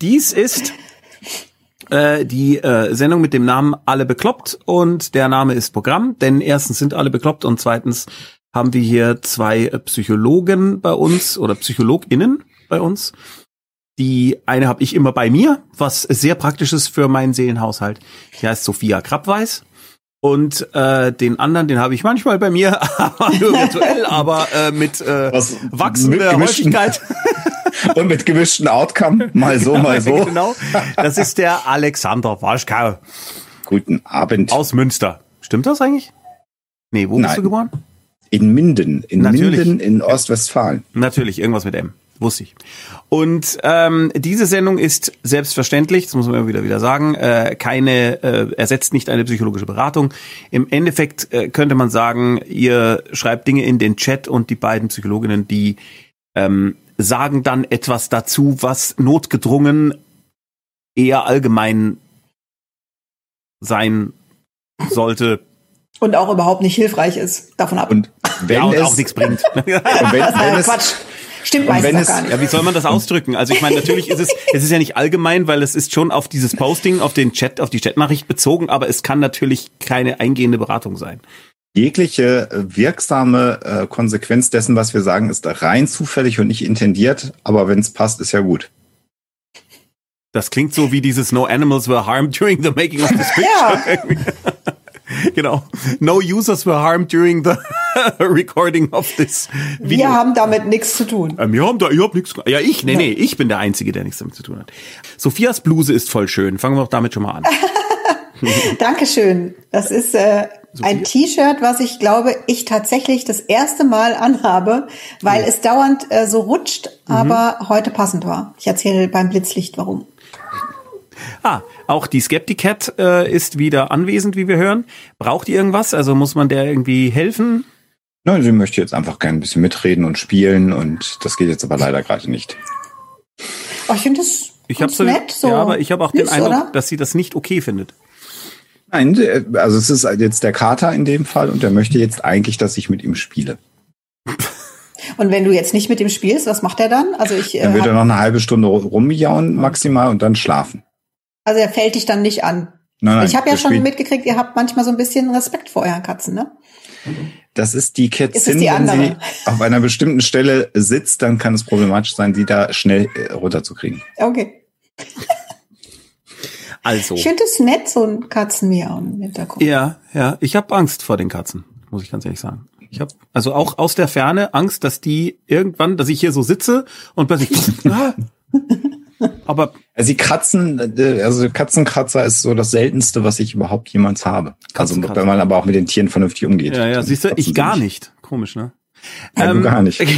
Dies ist äh, die äh, Sendung mit dem Namen Alle bekloppt und der Name ist Programm, denn erstens sind alle bekloppt und zweitens haben wir hier zwei Psychologen bei uns oder PsychologInnen bei uns. Die eine habe ich immer bei mir, was sehr praktisch ist für meinen Seelenhaushalt. Die heißt Sophia Krabweis. Und äh, den anderen, den habe ich manchmal bei mir, nur virtuell, aber äh, mit äh, Was- wachsender mit Häufigkeit. Und mit gemischten Outcome, mal so, mal so. genau. Das ist der Alexander Waschkau Guten Abend. aus Münster. Stimmt das eigentlich? Nee, wo bist Nein. du geboren? In Minden, in Natürlich. Minden in Ostwestfalen. Natürlich, irgendwas mit M. Wusste ich. Und ähm, diese Sendung ist selbstverständlich, das muss man immer wieder wieder sagen, äh, keine, äh, ersetzt nicht eine psychologische Beratung. Im Endeffekt äh, könnte man sagen, ihr schreibt Dinge in den Chat und die beiden Psychologinnen, die ähm, sagen dann etwas dazu, was notgedrungen eher allgemein sein sollte Und auch überhaupt nicht hilfreich ist. Davon ab. Und wenn ja, und es, auch nichts bringt. und wenn, wenn Äh, es, Quatsch. Stimmt meistens wenn gar nicht. Ja, wie soll man das ausdrücken? Also ich meine, natürlich ist es, es ist ja nicht allgemein, weil es ist schon auf dieses Posting, auf den Chat, auf die Chatnachricht bezogen, aber es kann natürlich keine eingehende Beratung sein. Jegliche äh, wirksame äh, Konsequenz dessen, was wir sagen, ist rein zufällig und nicht intendiert. Aber wenn es passt, ist ja gut. Das klingt so wie dieses No Animals were harmed during the making of this picture. genau. No users were harmed during the recording of this video. Wir haben damit nichts zu tun. Ähm, wir haben da, ich hab nichts. Ja, ich, nee, nee, ich bin der Einzige, der nichts damit zu tun hat. Sophias Bluse ist voll schön. Fangen wir auch damit schon mal an. Dankeschön. Das ist äh, ein T-Shirt, was ich glaube, ich tatsächlich das erste Mal anhabe, weil es dauernd äh, so rutscht, aber heute passend war. Ich erzähle beim Blitzlicht warum. Ah, auch die Skepticat äh, ist wieder anwesend, wie wir hören. Braucht ihr irgendwas? Also muss man der irgendwie helfen? Na, sie möchte jetzt einfach gerne ein bisschen mitreden und spielen und das geht jetzt aber leider gerade nicht. Oh, ich finde das Ich so, nett. So ja, aber ich habe auch den Eindruck, oder? dass sie das nicht okay findet. Nein, äh, also es ist jetzt der Kater in dem Fall und der möchte jetzt eigentlich, dass ich mit ihm spiele. Und wenn du jetzt nicht mit ihm spielst, was macht er dann? Also ich, äh, Dann wird er noch eine halbe Stunde rumjauen maximal und dann schlafen. also er fällt dich dann nicht an. Nein, nein, ich habe ja schon mitgekriegt, ihr habt manchmal so ein bisschen Respekt vor euren Katzen, ne? Das ist die Ist Kätzin, die wenn sie auf einer bestimmten Stelle sitzt, dann kann es problematisch sein, sie da schnell äh, runterzukriegen. Okay. Also, Ich finde es nett, so ein Katzenmiauen im Hintergrund. ja, ja, ich habe Angst vor den Katzen, muss ich ganz ehrlich sagen. Ich habe also auch aus der Ferne Angst, dass die irgendwann, dass ich hier so sitze und plötzlich. Ah. aber Also sie kratzen, äh, also Katzenkratzer ist so das seltenste, was ich überhaupt jemals habe. Also wenn man aber auch mit den Tieren vernünftig umgeht. ja, ja, siehst du, ich gar nicht. Komisch, ne? Ja, du gar nicht.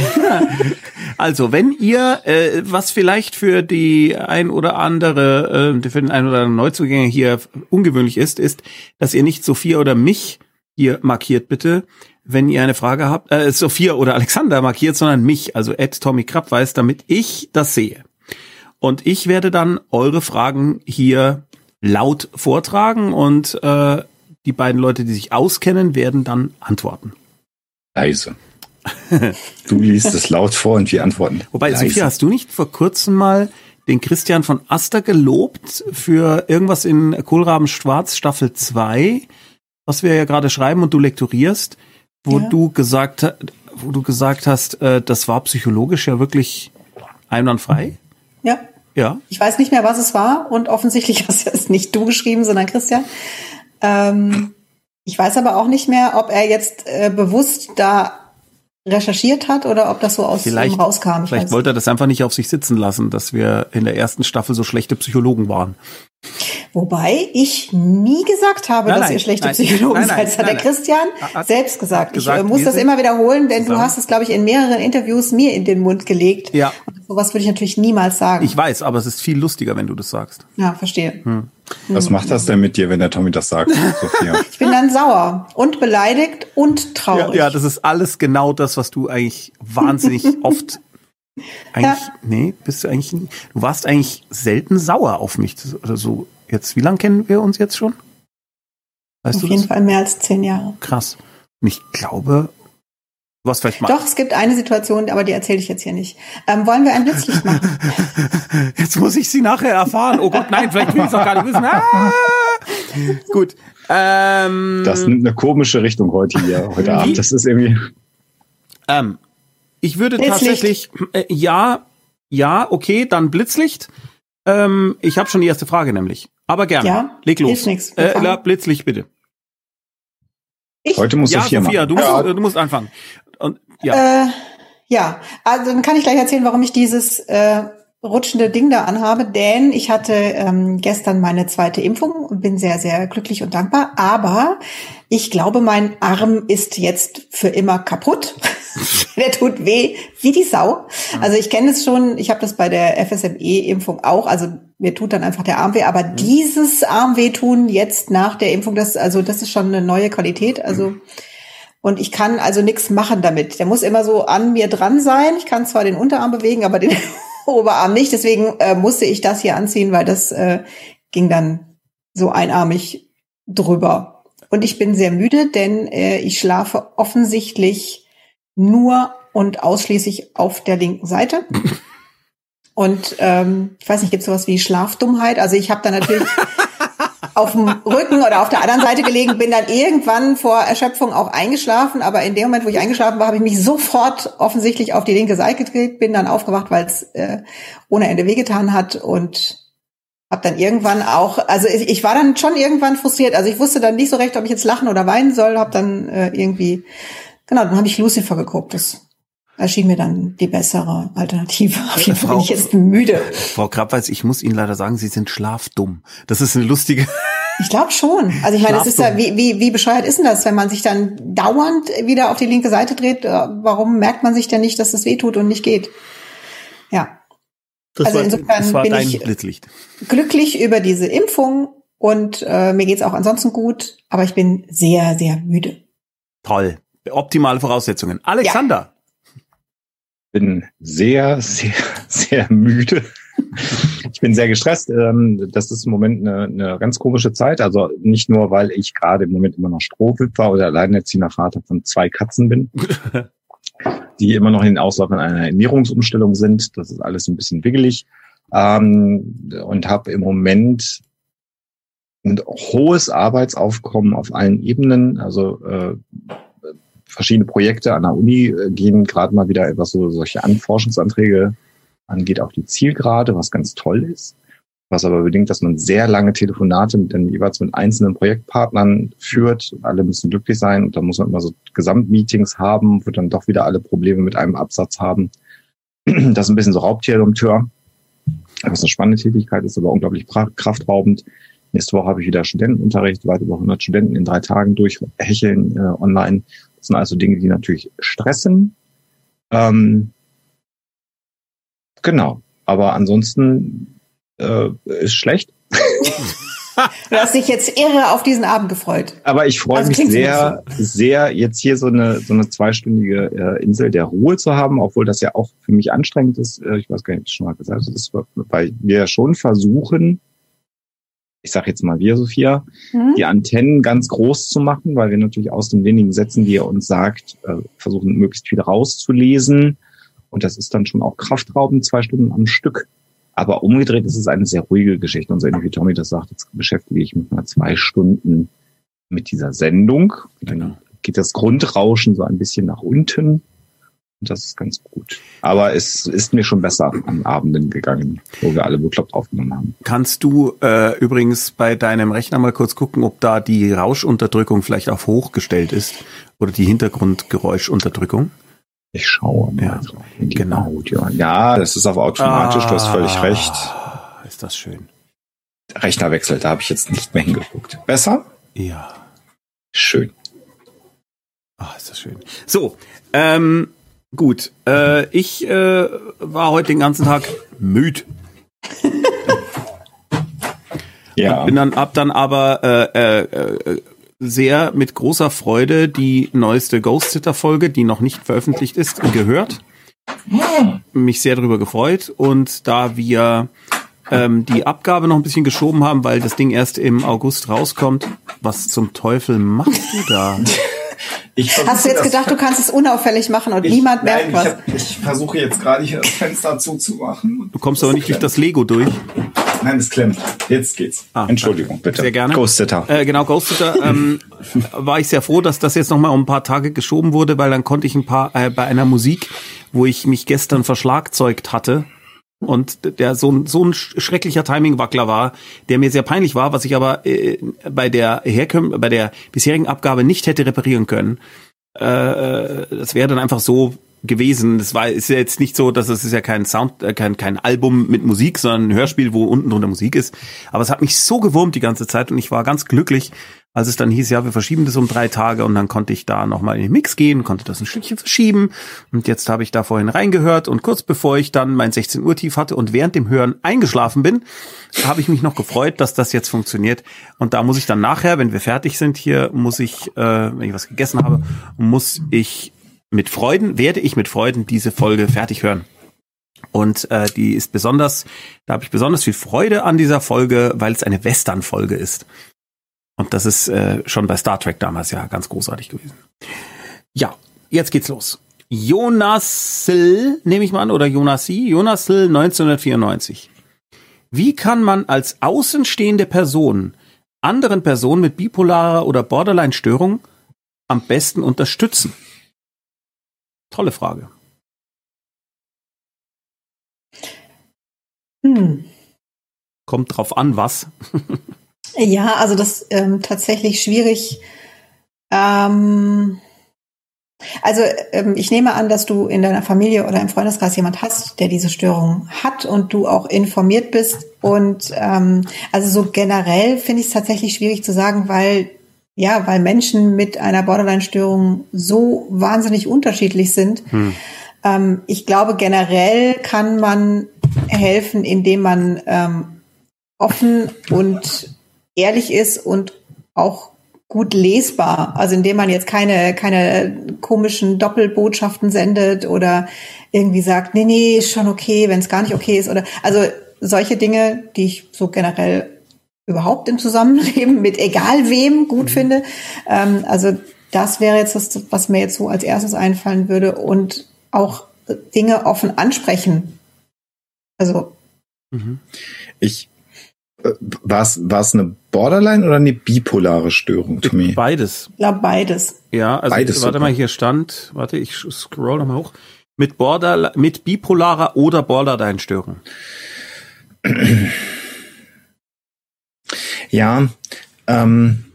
Also, wenn ihr äh, was vielleicht für die ein oder andere, äh, für den ein oder anderen Neuzugänger hier ungewöhnlich ist, ist, dass ihr nicht Sophia oder mich hier markiert, bitte, wenn ihr eine Frage habt, äh, Sophia oder Alexander markiert, sondern mich, also Ed Tommy Krabweis, damit ich das sehe. Und ich werde dann eure Fragen hier laut vortragen und äh, die beiden Leute, die sich auskennen, werden dann antworten. Leise. Du liest es laut vor und wir antworten. Wobei, Leise. Sophia, hast du nicht vor kurzem mal den Christian von Aster gelobt für irgendwas in Kohlraben Schwarz Staffel 2, was wir ja gerade schreiben und du lektorierst, wo Ja. du gesagt ha- wo du gesagt hast, äh, das war psychologisch ja wirklich einwandfrei? Ja. Ja. Ich weiß nicht mehr, was es war und offensichtlich hast es nicht du geschrieben, sondern Christian. Ähm, ich weiß aber auch nicht mehr, ob er jetzt äh, bewusst da recherchiert hat oder ob das so aus Vielleicht, ihm rauskam. Ich vielleicht wollte er das einfach nicht auf sich sitzen lassen, dass wir in der ersten Staffel so schlechte Psychologen waren. Wobei ich nie gesagt habe, Nein, dass nein, ihr schlechte nein, Psychologen seid. Das hat der. Christian Hat- selbst gesagt. gesagt, ich äh, muss das immer wiederholen, denn du zusammen. hast es, glaube ich, in mehreren Interviews mir in den Mund gelegt. Ja. Und sowas würde ich natürlich niemals sagen. Ich weiß, aber es ist viel lustiger, wenn du das sagst. ja, verstehe. Hm. Was macht das denn mit dir, wenn der Tommy das sagt, Sophia? Ich bin dann sauer und beleidigt und Ja, traurig. ja, das ist alles genau das, was du eigentlich wahnsinnig oft eigentlich, nee, bist du eigentlich, nie- du warst eigentlich selten sauer auf mich oder so. Jetzt, wie lange kennen wir uns jetzt schon? Weißt Auf du jeden das? Fall mehr als zehn Jahre. Krass. Und ich glaube, Was vielleicht mal. Doch, es gibt eine Situation, aber die erzähle ich jetzt hier nicht. Ähm, wollen wir ein Blitzlicht machen? Jetzt muss ich sie nachher erfahren. Oh Gott, nein, vielleicht will ich es auch gar nicht wissen. Ah! Gut. Ähm, Das nimmt eine komische Richtung heute hier, heute Abend. Das ist irgendwie. ähm, ich würde Blitzlicht. tatsächlich, äh, ja, ja, okay, dann Blitzlicht. Ähm, ich habe schon die erste Frage nämlich. Aber gerne. Ja, Leg los. nix. Äh, Blitzlicht bitte. Ich? Heute muss ja, Sophia Sophia, machen. du musst, Ja, äh, du musst anfangen. Ja. Äh, ja, also dann kann ich gleich erzählen, warum ich dieses äh, rutschende Ding da anhabe, denn ich hatte ähm, gestern meine zweite Impfung und bin sehr, sehr glücklich und dankbar. Aber ich glaube, mein Arm ist jetzt für immer kaputt. Der tut weh wie die Sau. Also ich kenne es schon, ich habe das bei der FSME-Impfung auch. Also mir tut dann einfach der Arm weh. Aber dieses Armwehtun jetzt nach der Impfung, das, also das ist schon eine neue Qualität. Also und ich kann also nichts machen damit. Der muss immer so an mir dran sein. Ich kann zwar den Unterarm bewegen, aber den Oberarm nicht. Deswegen äh, musste ich das hier anziehen, weil das äh, ging dann so einarmig drüber. Und ich bin sehr müde, denn äh, ich schlafe offensichtlich nur und ausschließlich auf der linken Seite. Und ähm, ich weiß nicht, gibt es sowas wie Schlafdummheit? Also ich habe da natürlich auf dem Rücken oder auf der anderen Seite gelegen, bin dann irgendwann vor Erschöpfung auch eingeschlafen, aber in dem Moment, wo ich eingeschlafen war, habe ich mich sofort offensichtlich auf die linke Seite gedreht, bin dann aufgewacht, weil es äh, ohne Ende wehgetan hat und habe dann irgendwann auch, also ich, ich war dann schon irgendwann frustriert, also ich wusste dann nicht so recht, ob ich jetzt lachen oder weinen soll, habe dann äh, irgendwie, genau, dann habe ich Lucifer geguckt, das erschien mir dann die bessere Alternative. Auf jeden Fall bin ich jetzt müde. Frau Krabweis, ich muss Ihnen leider sagen, Sie sind schlafdumm. Das ist eine lustige. Ich glaube schon. Also ich meine, es ist ja, wie, wie, wie bescheuert ist denn das, wenn man sich dann dauernd wieder auf die linke Seite dreht? Äh, Warum merkt man sich denn nicht, dass das weh tut und nicht geht? Ja. Das Also war, insofern das bin ich- Blitzlicht. Glücklich über diese Impfung und äh, mir geht's auch ansonsten gut, aber ich bin sehr, sehr müde. Toll. Optimale Voraussetzungen. Alexander. Bin sehr, sehr, sehr müde. Ich bin sehr gestresst. Ähm, Das ist im Moment eine, eine ganz komische Zeit. Also nicht nur, weil ich gerade im Moment immer noch Strohwitwer oder alleinerziehender Vater von zwei Katzen bin, die immer noch in den Auslauf einer Ernährungsumstellung sind. Das ist alles ein bisschen wiggelig. Ähm, Und habe im Moment ein hohes Arbeitsaufkommen auf allen Ebenen. Also äh, verschiedene Projekte an der Uni äh, gehen gerade mal wieder, was so solche Anforschungsanträge angeht, auf die Zielgerade, was ganz toll ist. Was aber bedingt, dass man sehr lange Telefonate mit den jeweils mit einzelnen Projektpartnern führt. Alle müssen glücklich sein. Und da muss man immer so Gesamtmeetings haben, wo dann doch wieder alle Probleme mit einem Absatz haben. Das ist ein bisschen so Raubtierdompteur. Was eine spannende Tätigkeit ist, aber unglaublich kraftraubend. Nächste Woche habe ich wieder Studentenunterricht, weit über 100 Studenten in drei Tagen durchhecheln äh, online. Das sind also Dinge, die natürlich stressen. Ähm, genau. Aber ansonsten äh, ist schlecht. Du hast dich jetzt irre auf diesen Abend gefreut. Aber ich freue Also mich sehr, sehr, jetzt hier so eine, so eine zweistündige äh, Insel der Ruhe zu haben, obwohl das ja auch für mich anstrengend ist. Äh, ich weiß gar nicht, ob ich schon mal gesagt habe, weil wir schon versuchen, ich sage jetzt mal wir, Sophia, Hm? die Antennen ganz groß zu machen, weil wir natürlich aus den wenigen Sätzen, die er uns sagt, äh, versuchen, möglichst viel rauszulesen. Und das ist dann schon auch kraftraubend, zwei Stunden am Stück. Aber umgedreht ist es eine sehr ruhige Geschichte. Und so ähnlich wie Tommy das sagt, jetzt beschäftige ich mich mal zwei Stunden mit dieser Sendung. Dann Genau. geht das Grundrauschen so ein bisschen nach unten. Das ist ganz gut. Aber es ist mir schon besser an Abenden gegangen, wo wir alle bekloppt aufgenommen haben. Kannst du äh, übrigens bei deinem Rechner mal kurz gucken, ob da die Rauschunterdrückung vielleicht auf hoch gestellt ist oder die Hintergrundgeräuschunterdrückung? Ich schaue mal Ja, genau. Audio. Ja, das ist auf automatisch, du hast völlig recht. Ah, Ist das schön. Rechnerwechsel, da habe ich jetzt nicht mehr hingeguckt. Besser? Ja. Schön. Ah, ist das schön. So, ähm, gut. Äh, ich äh, war heute den ganzen Tag müd. Ja. Bin dann ab dann aber äh, äh, äh, sehr mit großer Freude die neueste Ghost Sitter Folge, die noch nicht veröffentlicht ist, gehört. Mich sehr darüber gefreut und da wir ähm, die Abgabe noch ein bisschen geschoben haben, weil das Ding erst im August rauskommt, was zum Teufel machst du da? Hast du jetzt gedacht, du kannst es unauffällig machen und ich, niemand merkt nein, was? Ich, hab, ich versuche jetzt gerade hier das Fenster zuzumachen. Du kommst aber nicht durch das Lego durch. Nein, es klemmt. Jetzt geht's. Ah, Entschuldigung, bitte. Sehr gerne. Ghost Sitter. Äh, genau, Ghost Sitter. Ähm, war ich sehr froh, dass das jetzt nochmal um ein paar Tage geschoben wurde, weil dann konnte ich ein paar äh, bei einer Musik, wo ich mich gestern verschlagzeugt hatte und der so ein, so ein schrecklicher Timingwackler war, der mir sehr peinlich war, was ich aber äh, bei der Herkömm bei der bisherigen Abgabe nicht hätte reparieren können. Äh, das wäre dann einfach so gewesen. Das war ist ja jetzt nicht so, dass es ist ja kein Sound, äh, kein kein Album mit Musik, sondern ein Hörspiel, wo unten drunter Musik ist. Aber es hat mich so gewurmt die ganze Zeit und ich war ganz glücklich, als es dann hieß, ja, wir verschieben das um drei Tage und dann konnte ich da nochmal in den Mix gehen, konnte das ein Stückchen verschieben und jetzt habe ich da vorhin reingehört und kurz bevor ich dann mein 16 Uhr Tief hatte und während dem Hören eingeschlafen bin, habe ich mich noch gefreut, dass das jetzt funktioniert und da muss ich dann nachher, wenn wir fertig sind hier, muss ich, äh, wenn ich was gegessen habe, muss ich mit Freuden, werde ich mit Freuden diese Folge fertig hören. Und äh, die ist besonders, da habe ich besonders viel Freude an dieser Folge, weil es eine Western-Folge ist. Und das ist äh, schon bei Star Trek damals ja ganz großartig gewesen. Ja, jetzt geht's los. Jonasl, nehme ich mal an, oder Jonasi, Jonasl 1994. Wie kann man als außenstehende Person anderen Personen mit bipolarer oder Borderline-Störung am besten unterstützen? Tolle Frage. Hm. Kommt drauf an, was. Ja, also das ist ähm, tatsächlich schwierig. Ähm, also ähm, ich nehme an, dass du in deiner Familie oder im Freundeskreis jemand hast, der diese Störung hat und du auch informiert bist. Und ähm, also so generell finde ich es tatsächlich schwierig zu sagen, weil ja, weil Menschen mit einer Borderline-Störung so wahnsinnig unterschiedlich sind. Hm. Ähm, ich glaube, generell kann man helfen, indem man ähm, offen und ehrlich ist und auch gut lesbar. Also indem man jetzt keine, keine komischen Doppelbotschaften sendet oder irgendwie sagt, nee, nee, ist schon okay, wenn es gar nicht okay ist. Oder also solche Dinge, die ich so generell überhaupt im Zusammenleben mit egal wem gut finde. Ähm, also das wäre jetzt das, was mir jetzt so als erstes einfallen würde und auch Dinge offen ansprechen. Also Mhm. Ich war es war es eine Borderline oder eine bipolare Störung, Tommy? Beides. ich glaube beides. Ja, also Beides warte super. mal, hier stand, warte, ich scroll nochmal hoch. Mit Border, mit bipolarer oder Borderline-Störung. Ja, ähm,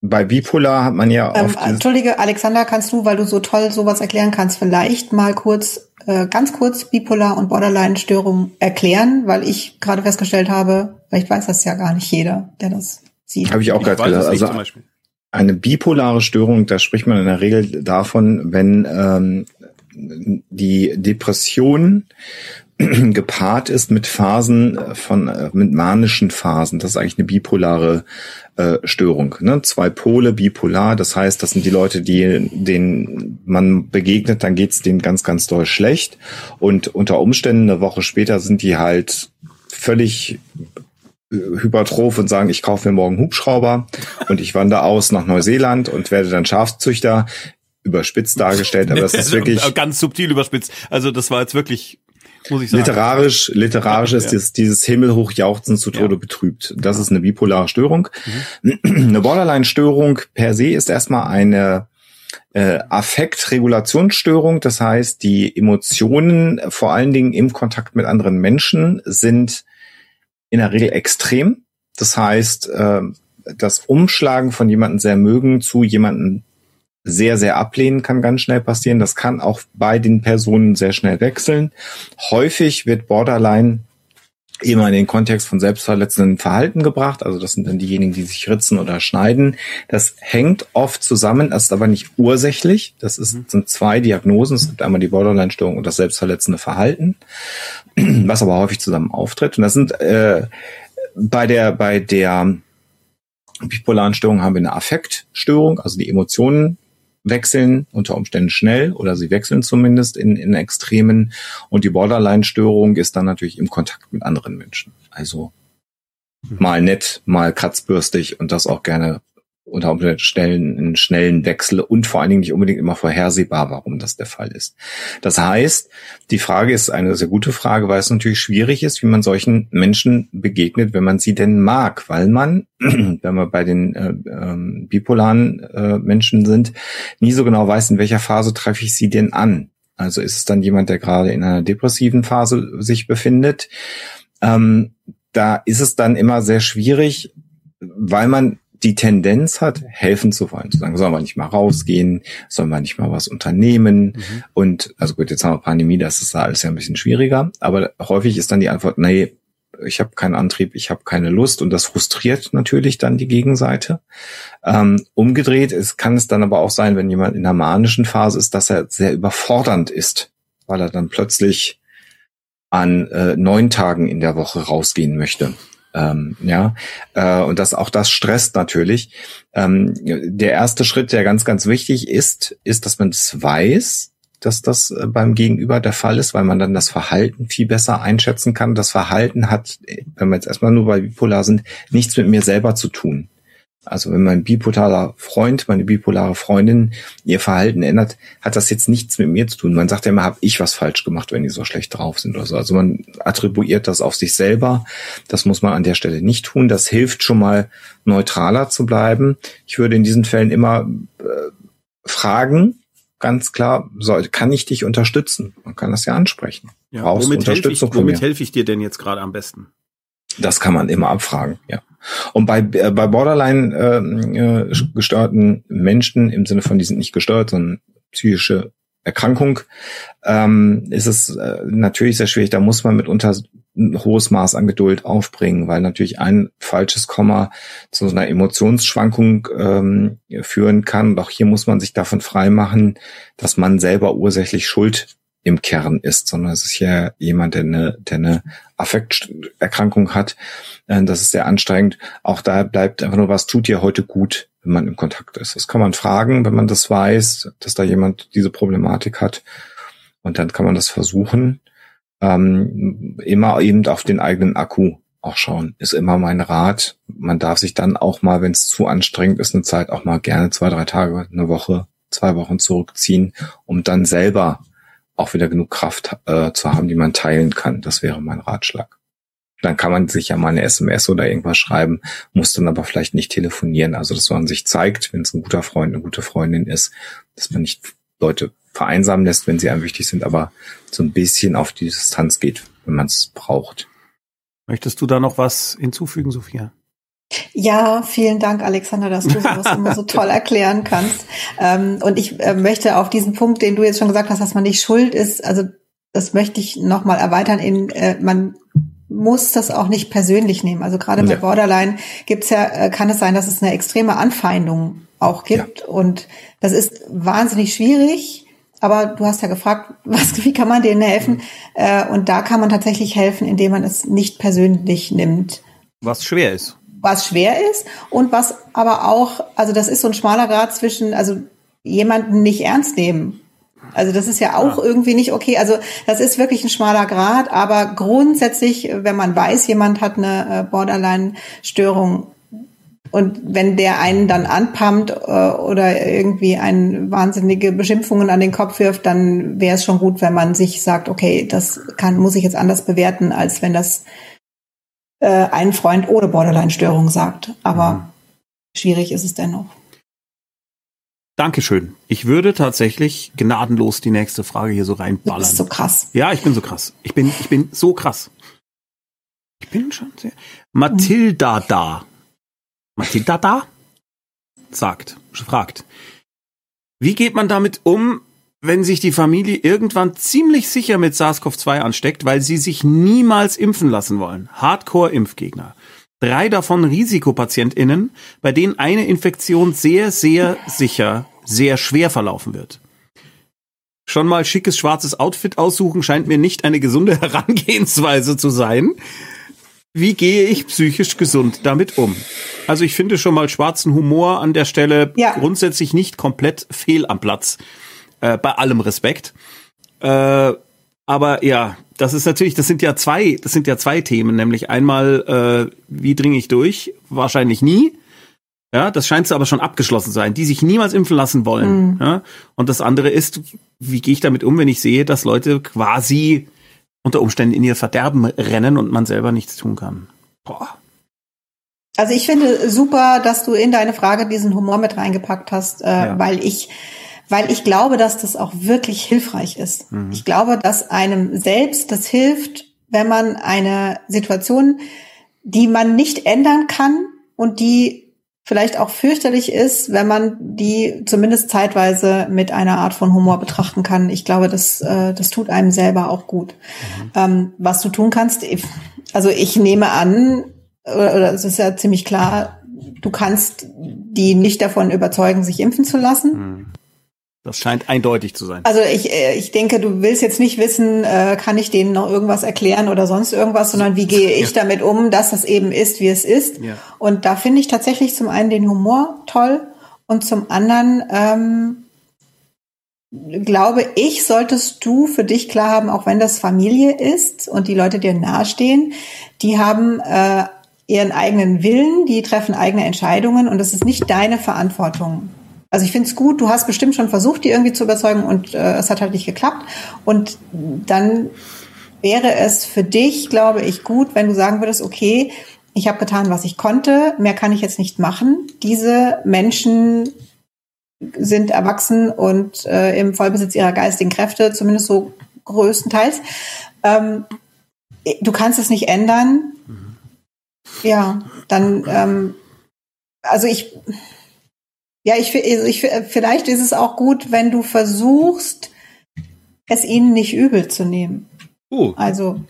bei bipolar hat man ja Ähm, oft dieses, Entschuldige, Alexander, kannst du, weil du so toll sowas erklären kannst, vielleicht mal kurz, äh, ganz kurz Bipolar und Borderline-Störung erklären, weil ich gerade festgestellt habe, vielleicht weiß das ja gar nicht jeder, der das sieht. habe ich auch gerade nicht Also eine bipolare Störung, da spricht man in der Regel davon, wenn ähm, die Depression gepaart ist mit Phasen von äh, mit manischen Phasen. Das ist eigentlich eine bipolare äh, Störung. Ne? Zwei Pole bipolar, das heißt, das sind die Leute, die denen man begegnet, dann geht's denen ganz, ganz doll schlecht. Und unter Umständen eine Woche später sind die halt völlig äh, hypertroph und sagen, ich kaufe mir morgen Hubschrauber und ich wandere aus nach Neuseeland und werde dann Schafzüchter überspitzt dargestellt, aber das ist wirklich ganz subtil überspitzt. Also das war jetzt wirklich, muss ich sagen. literarisch, literarisch ist Ja. dieses, dieses himmelhoch jauchzen zu Tode Ja. betrübt. Das ist eine bipolare Störung. Mhm. Eine Borderline-Störung per se ist erstmal eine äh, Affektregulationsstörung. Das heißt, die Emotionen, vor allen Dingen im Kontakt mit anderen Menschen, sind in der Regel extrem. Das heißt, äh, das Umschlagen von jemandem sehr mögen zu jemanden sehr, sehr ablehnen kann ganz schnell passieren. Das kann auch bei den Personen sehr schnell wechseln. Häufig wird Borderline immer in den Kontext von selbstverletzenden Verhalten gebracht. Also das sind dann diejenigen, die sich ritzen oder schneiden. Das hängt oft zusammen, das ist aber nicht ursächlich. Das ist, sind zwei Diagnosen. Es gibt einmal die Borderline-Störung und das selbstverletzende Verhalten, was aber häufig zusammen auftritt. Und das sind äh, bei der bei der bipolaren Störung haben wir eine Affektstörung, also die Emotionen wechseln unter Umständen schnell oder sie wechseln zumindest in, in Extremen. Und die Borderline-Störung ist dann natürlich im Kontakt mit anderen Menschen. Also mal nett, mal kratzbürstig und das auch gerne unter Umständen einen schnellen Wechsel und vor allen Dingen nicht unbedingt immer vorhersehbar, warum das der Fall ist. Das heißt, die Frage ist eine sehr gute Frage, weil es natürlich schwierig ist, wie man solchen Menschen begegnet, wenn man sie denn mag, weil man, wenn wir bei den äh, äh, bipolaren äh, Menschen sind, nie so genau weiß, in welcher Phase treffe ich sie denn an. Also ist es dann jemand, der gerade in einer depressiven Phase sich befindet. Ähm, da ist es dann immer sehr schwierig, weil man die Tendenz hat, helfen zu wollen, zu sagen, sollen wir nicht mal rausgehen, sollen wir nicht mal was unternehmen. Mhm. Und also gut, jetzt haben wir Pandemie, das ist da alles ja ein bisschen schwieriger, aber häufig ist dann die Antwort, nee, ich habe keinen Antrieb, ich habe keine Lust und das frustriert natürlich dann die Gegenseite. Ähm, umgedreht ist, kann es dann aber auch sein, wenn jemand in der manischen Phase ist, dass er sehr überfordernd ist, weil er dann plötzlich an äh, neun Tagen in der Woche rausgehen möchte ähm, ja, äh, und das auch das stresst natürlich. Ähm, der erste Schritt, der ganz, ganz wichtig ist, ist, dass man das weiß, dass das äh, beim Gegenüber der Fall ist, weil man dann das Verhalten viel besser einschätzen kann. Das Verhalten hat, wenn wir jetzt erstmal nur bei Bipolar sind, nichts mit mir selber zu tun. Also wenn mein bipolarer Freund, meine bipolare Freundin ihr Verhalten ändert, hat das jetzt nichts mit mir zu tun. Man sagt ja immer, habe ich was falsch gemacht, wenn die so schlecht drauf sind oder so. Also man attribuiert das auf sich selber. Das muss man an der Stelle nicht tun. Das hilft schon mal neutraler zu bleiben. Ich würde in diesen Fällen immer äh, fragen, ganz klar, soll, kann ich dich unterstützen? Man kann das ja ansprechen. Ja, Brauchst womit helfe ich, womit helfe ich dir denn jetzt gerade am besten? Das kann man immer abfragen, ja. Und bei, äh, bei Borderline äh, äh, gestörten Menschen im Sinne von, die sind nicht gestört, sondern psychische Erkrankung, ähm, ist es äh, natürlich sehr schwierig. Da muss man mitunter ein hohes Maß an Geduld aufbringen, weil natürlich ein falsches Komma zu so einer Emotionsschwankung ähm, führen kann. Auch hier muss man sich davon freimachen, dass man selber ursächlich schuld im Kern ist, sondern es ist ja jemand, der eine, der eine Affekterkrankung hat. Äh, das ist sehr anstrengend. Auch da bleibt einfach nur, was tut dir heute gut, wenn man im Kontakt ist. Das kann man fragen, wenn man das weiß, dass da jemand diese Problematik hat. Und dann kann man das versuchen. Ähm, immer eben auf den eigenen Akku auch schauen, ist immer mein Rat. Man darf sich dann auch mal, wenn es zu anstrengend ist, eine Zeit auch mal gerne zwei, drei Tage, eine Woche, zwei Wochen zurückziehen, um dann selber auch wieder genug Kraft äh, zu haben, die man teilen kann. Das wäre mein Ratschlag. Dann kann man sich ja mal eine SMS oder irgendwas schreiben, muss dann aber vielleicht nicht telefonieren. Also, dass man sich zeigt, wenn es ein guter Freund, eine gute Freundin ist, dass man nicht Leute vereinsamen lässt, wenn sie einem wichtig sind, aber so ein bisschen auf die Distanz geht, wenn man es braucht. Möchtest du da noch was hinzufügen, Sophia? Ja, vielen Dank, Alexander, dass du sowas immer so toll erklären kannst. Ähm, und ich äh, möchte auf diesen Punkt, den du jetzt schon gesagt hast, dass man nicht schuld ist, also das möchte ich nochmal erweitern in, äh, man muss das auch nicht persönlich nehmen. Also gerade ja. bei Borderline gibt's ja, äh, kann es sein, dass es eine extreme Anfeindung auch gibt. Ja. Und das ist wahnsinnig schwierig. Aber du hast ja gefragt, was, wie kann man denen helfen? Mhm. und da kann man tatsächlich helfen, indem man es nicht persönlich nimmt. Was schwer ist was schwer ist und was aber auch, also das ist so ein schmaler Grad zwischen, also jemanden nicht ernst nehmen. Also das ist ja auch ja. irgendwie nicht okay. Also das ist wirklich ein schmaler Grad, aber grundsätzlich, wenn man weiß, jemand hat eine äh, Borderline-Störung und wenn der einen dann anpumpt äh, oder irgendwie ein wahnsinnige Beschimpfungen an den Kopf wirft, dann wäre es schon gut, wenn man sich sagt, okay, das kann, muss ich jetzt anders bewerten, als wenn das äh, ein Freund ohne Borderline-Störung sagt. Aber mhm. schwierig ist es dennoch. Dankeschön. Ich würde tatsächlich gnadenlos die nächste Frage hier so reinballern. Du bist so krass. Ja, ich bin so krass. Ich bin, ich bin so krass. Ich bin schon sehr. Mathilda da. Mathilda da? Sagt, fragt. Wie geht man damit um, wenn sich die Familie irgendwann ziemlich sicher mit SARS-CoV-2 ansteckt, weil sie sich niemals impfen lassen wollen. Hardcore-Impfgegner. Drei davon Risikopatientinnen, bei denen eine Infektion sehr, sehr sicher sehr schwer verlaufen wird. Schon mal schickes schwarzes Outfit aussuchen scheint mir nicht eine gesunde Herangehensweise zu sein. Wie gehe ich psychisch gesund damit um? Also ich finde schon mal schwarzen Humor an der Stelle ja. grundsätzlich nicht komplett fehl am Platz. Äh, bei allem Respekt. Äh, aber ja, das ist natürlich, das sind ja zwei, das sind ja zwei Themen, nämlich einmal, äh, wie dringe ich durch? Wahrscheinlich nie. Ja, das scheint aber schon abgeschlossen zu sein, die sich niemals impfen lassen wollen. Mhm. Ja? Und das andere ist, wie gehe ich damit um, wenn ich sehe, dass Leute quasi unter Umständen in ihr Verderben rennen und man selber nichts tun kann. Boah. Also ich finde super, dass du in deine Frage diesen Humor mit reingepackt hast, äh, ja. weil ich weil ich glaube, dass das auch wirklich hilfreich ist. Mhm. Ich glaube, dass einem selbst das hilft, wenn man eine Situation, die man nicht ändern kann und die vielleicht auch fürchterlich ist, wenn man die zumindest zeitweise mit einer Art von Humor betrachten kann. Ich glaube, das, äh, das tut einem selber auch gut. Mhm. Ähm, was du tun kannst, also ich nehme an, oder, oder es ist ja ziemlich klar, du kannst die nicht davon überzeugen, sich impfen zu lassen. Mhm. Das scheint eindeutig zu sein. Also ich, äh, ich denke, du willst jetzt nicht wissen, äh, kann ich denen noch irgendwas erklären oder sonst irgendwas, sondern wie gehe ich ja. damit um, dass das eben ist, wie es ist. Ja. Und da finde ich tatsächlich zum einen den Humor toll und zum anderen ähm, glaube ich, solltest du für dich klar haben, auch wenn das Familie ist und die Leute dir nahestehen, die haben äh, ihren eigenen Willen, die treffen eigene Entscheidungen und es ist nicht deine Verantwortung also ich finde es gut, du hast bestimmt schon versucht, die irgendwie zu überzeugen und äh, es hat halt nicht geklappt. Und dann wäre es für dich, glaube ich, gut, wenn du sagen würdest, okay, ich habe getan, was ich konnte, mehr kann ich jetzt nicht machen. Diese Menschen sind erwachsen und äh, im Vollbesitz ihrer geistigen Kräfte, zumindest so größtenteils. Ähm, du kannst es nicht ändern. Mhm. Ja, dann, ähm, also ich, ja, ich, also ich, vielleicht ist es auch gut, wenn du versuchst, es ihnen nicht übel zu nehmen. Uh. Also.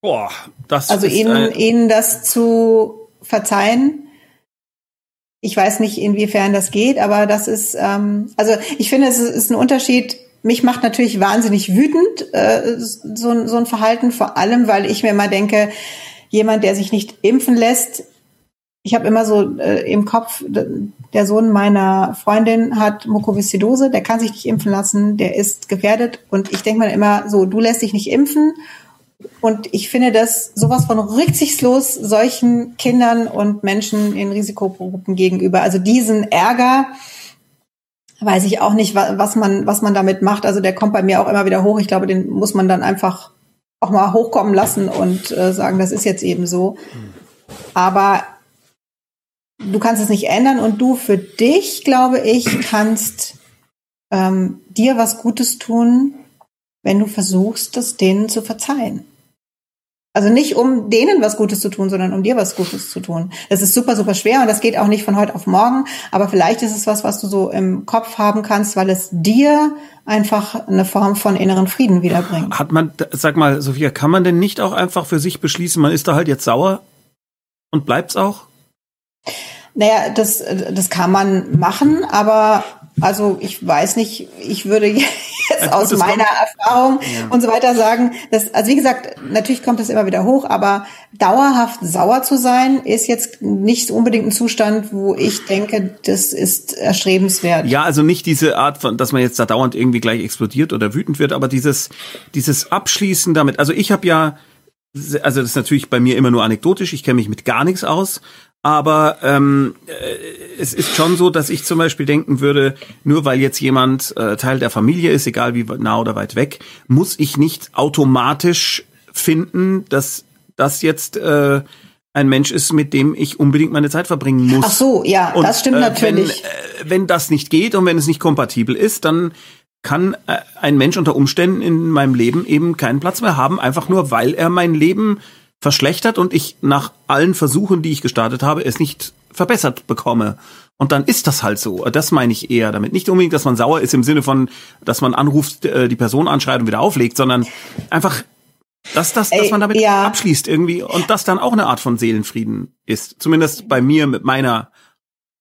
Boah, das also ihnen, ihnen das zu verzeihen. Ich weiß nicht, inwiefern das geht, aber das ist, ähm, also ich finde, es ist ein Unterschied. Mich macht natürlich wahnsinnig wütend äh, so, so ein Verhalten, vor allem, weil ich mir immer denke, jemand, der sich nicht impfen lässt, ich habe immer so äh, im Kopf, der Sohn meiner Freundin hat Mukoviszidose, der kann sich nicht impfen lassen, der ist gefährdet. Und ich denke mir immer so, du lässt dich nicht impfen. Und ich finde das sowas von rücksichtslos solchen Kindern und Menschen in Risikogruppen gegenüber. Also diesen Ärger, weiß ich auch nicht, was man, was man damit macht. Also der kommt bei mir auch immer wieder hoch. Ich glaube, den muss man dann einfach auch mal hochkommen lassen und äh, sagen, das ist jetzt eben so. Aber du kannst es nicht ändern und du für dich, glaube ich, kannst ähm, dir was Gutes tun, wenn du versuchst, das denen zu verzeihen. Also nicht um denen was Gutes zu tun, sondern um dir was Gutes zu tun. Das ist super, super schwer und das geht auch nicht von heute auf morgen. Aber vielleicht ist es was, was du so im Kopf haben kannst, weil es dir einfach eine Form von inneren Frieden wiederbringt. Hat man, sag mal, Sophia, kann man denn nicht auch einfach für sich beschließen, man ist da halt jetzt sauer und bleibt's auch? Naja, das, das kann man machen, aber also ich weiß nicht, ich würde jetzt aus meiner Erfahrung ja. und so weiter sagen, dass, also wie gesagt, natürlich kommt es immer wieder hoch, aber dauerhaft sauer zu sein, ist jetzt nicht unbedingt ein Zustand, wo ich denke, das ist erstrebenswert. Ja, also nicht diese Art von, dass man jetzt da dauernd irgendwie gleich explodiert oder wütend wird, aber dieses, dieses Abschließen damit, also ich habe ja also das ist natürlich bei mir immer nur anekdotisch, ich kenne mich mit gar nichts aus, aber ähm, äh, es ist schon so, dass ich zum Beispiel denken würde, nur weil jetzt jemand äh, Teil der Familie ist, egal wie nah oder weit weg, muss ich nicht automatisch finden, dass das jetzt äh, ein Mensch ist, mit dem ich unbedingt meine Zeit verbringen muss. Ach so, ja, und, das stimmt äh, natürlich. Wenn, äh, wenn das nicht geht und wenn es nicht kompatibel ist, dann kann äh, ein Mensch unter Umständen in meinem Leben eben keinen Platz mehr haben, einfach nur weil er mein Leben verschlechtert und ich nach allen Versuchen, die ich gestartet habe, es nicht verbessert bekomme. Und dann ist das halt so. Das meine ich eher damit. Nicht unbedingt, dass man sauer ist im Sinne von, dass man anruft, äh, die Person anschreit und wieder auflegt, sondern einfach, dass, das, dass man damit ja. abschließt irgendwie und das dann auch eine Art von Seelenfrieden ist. Zumindest bei mir mit meiner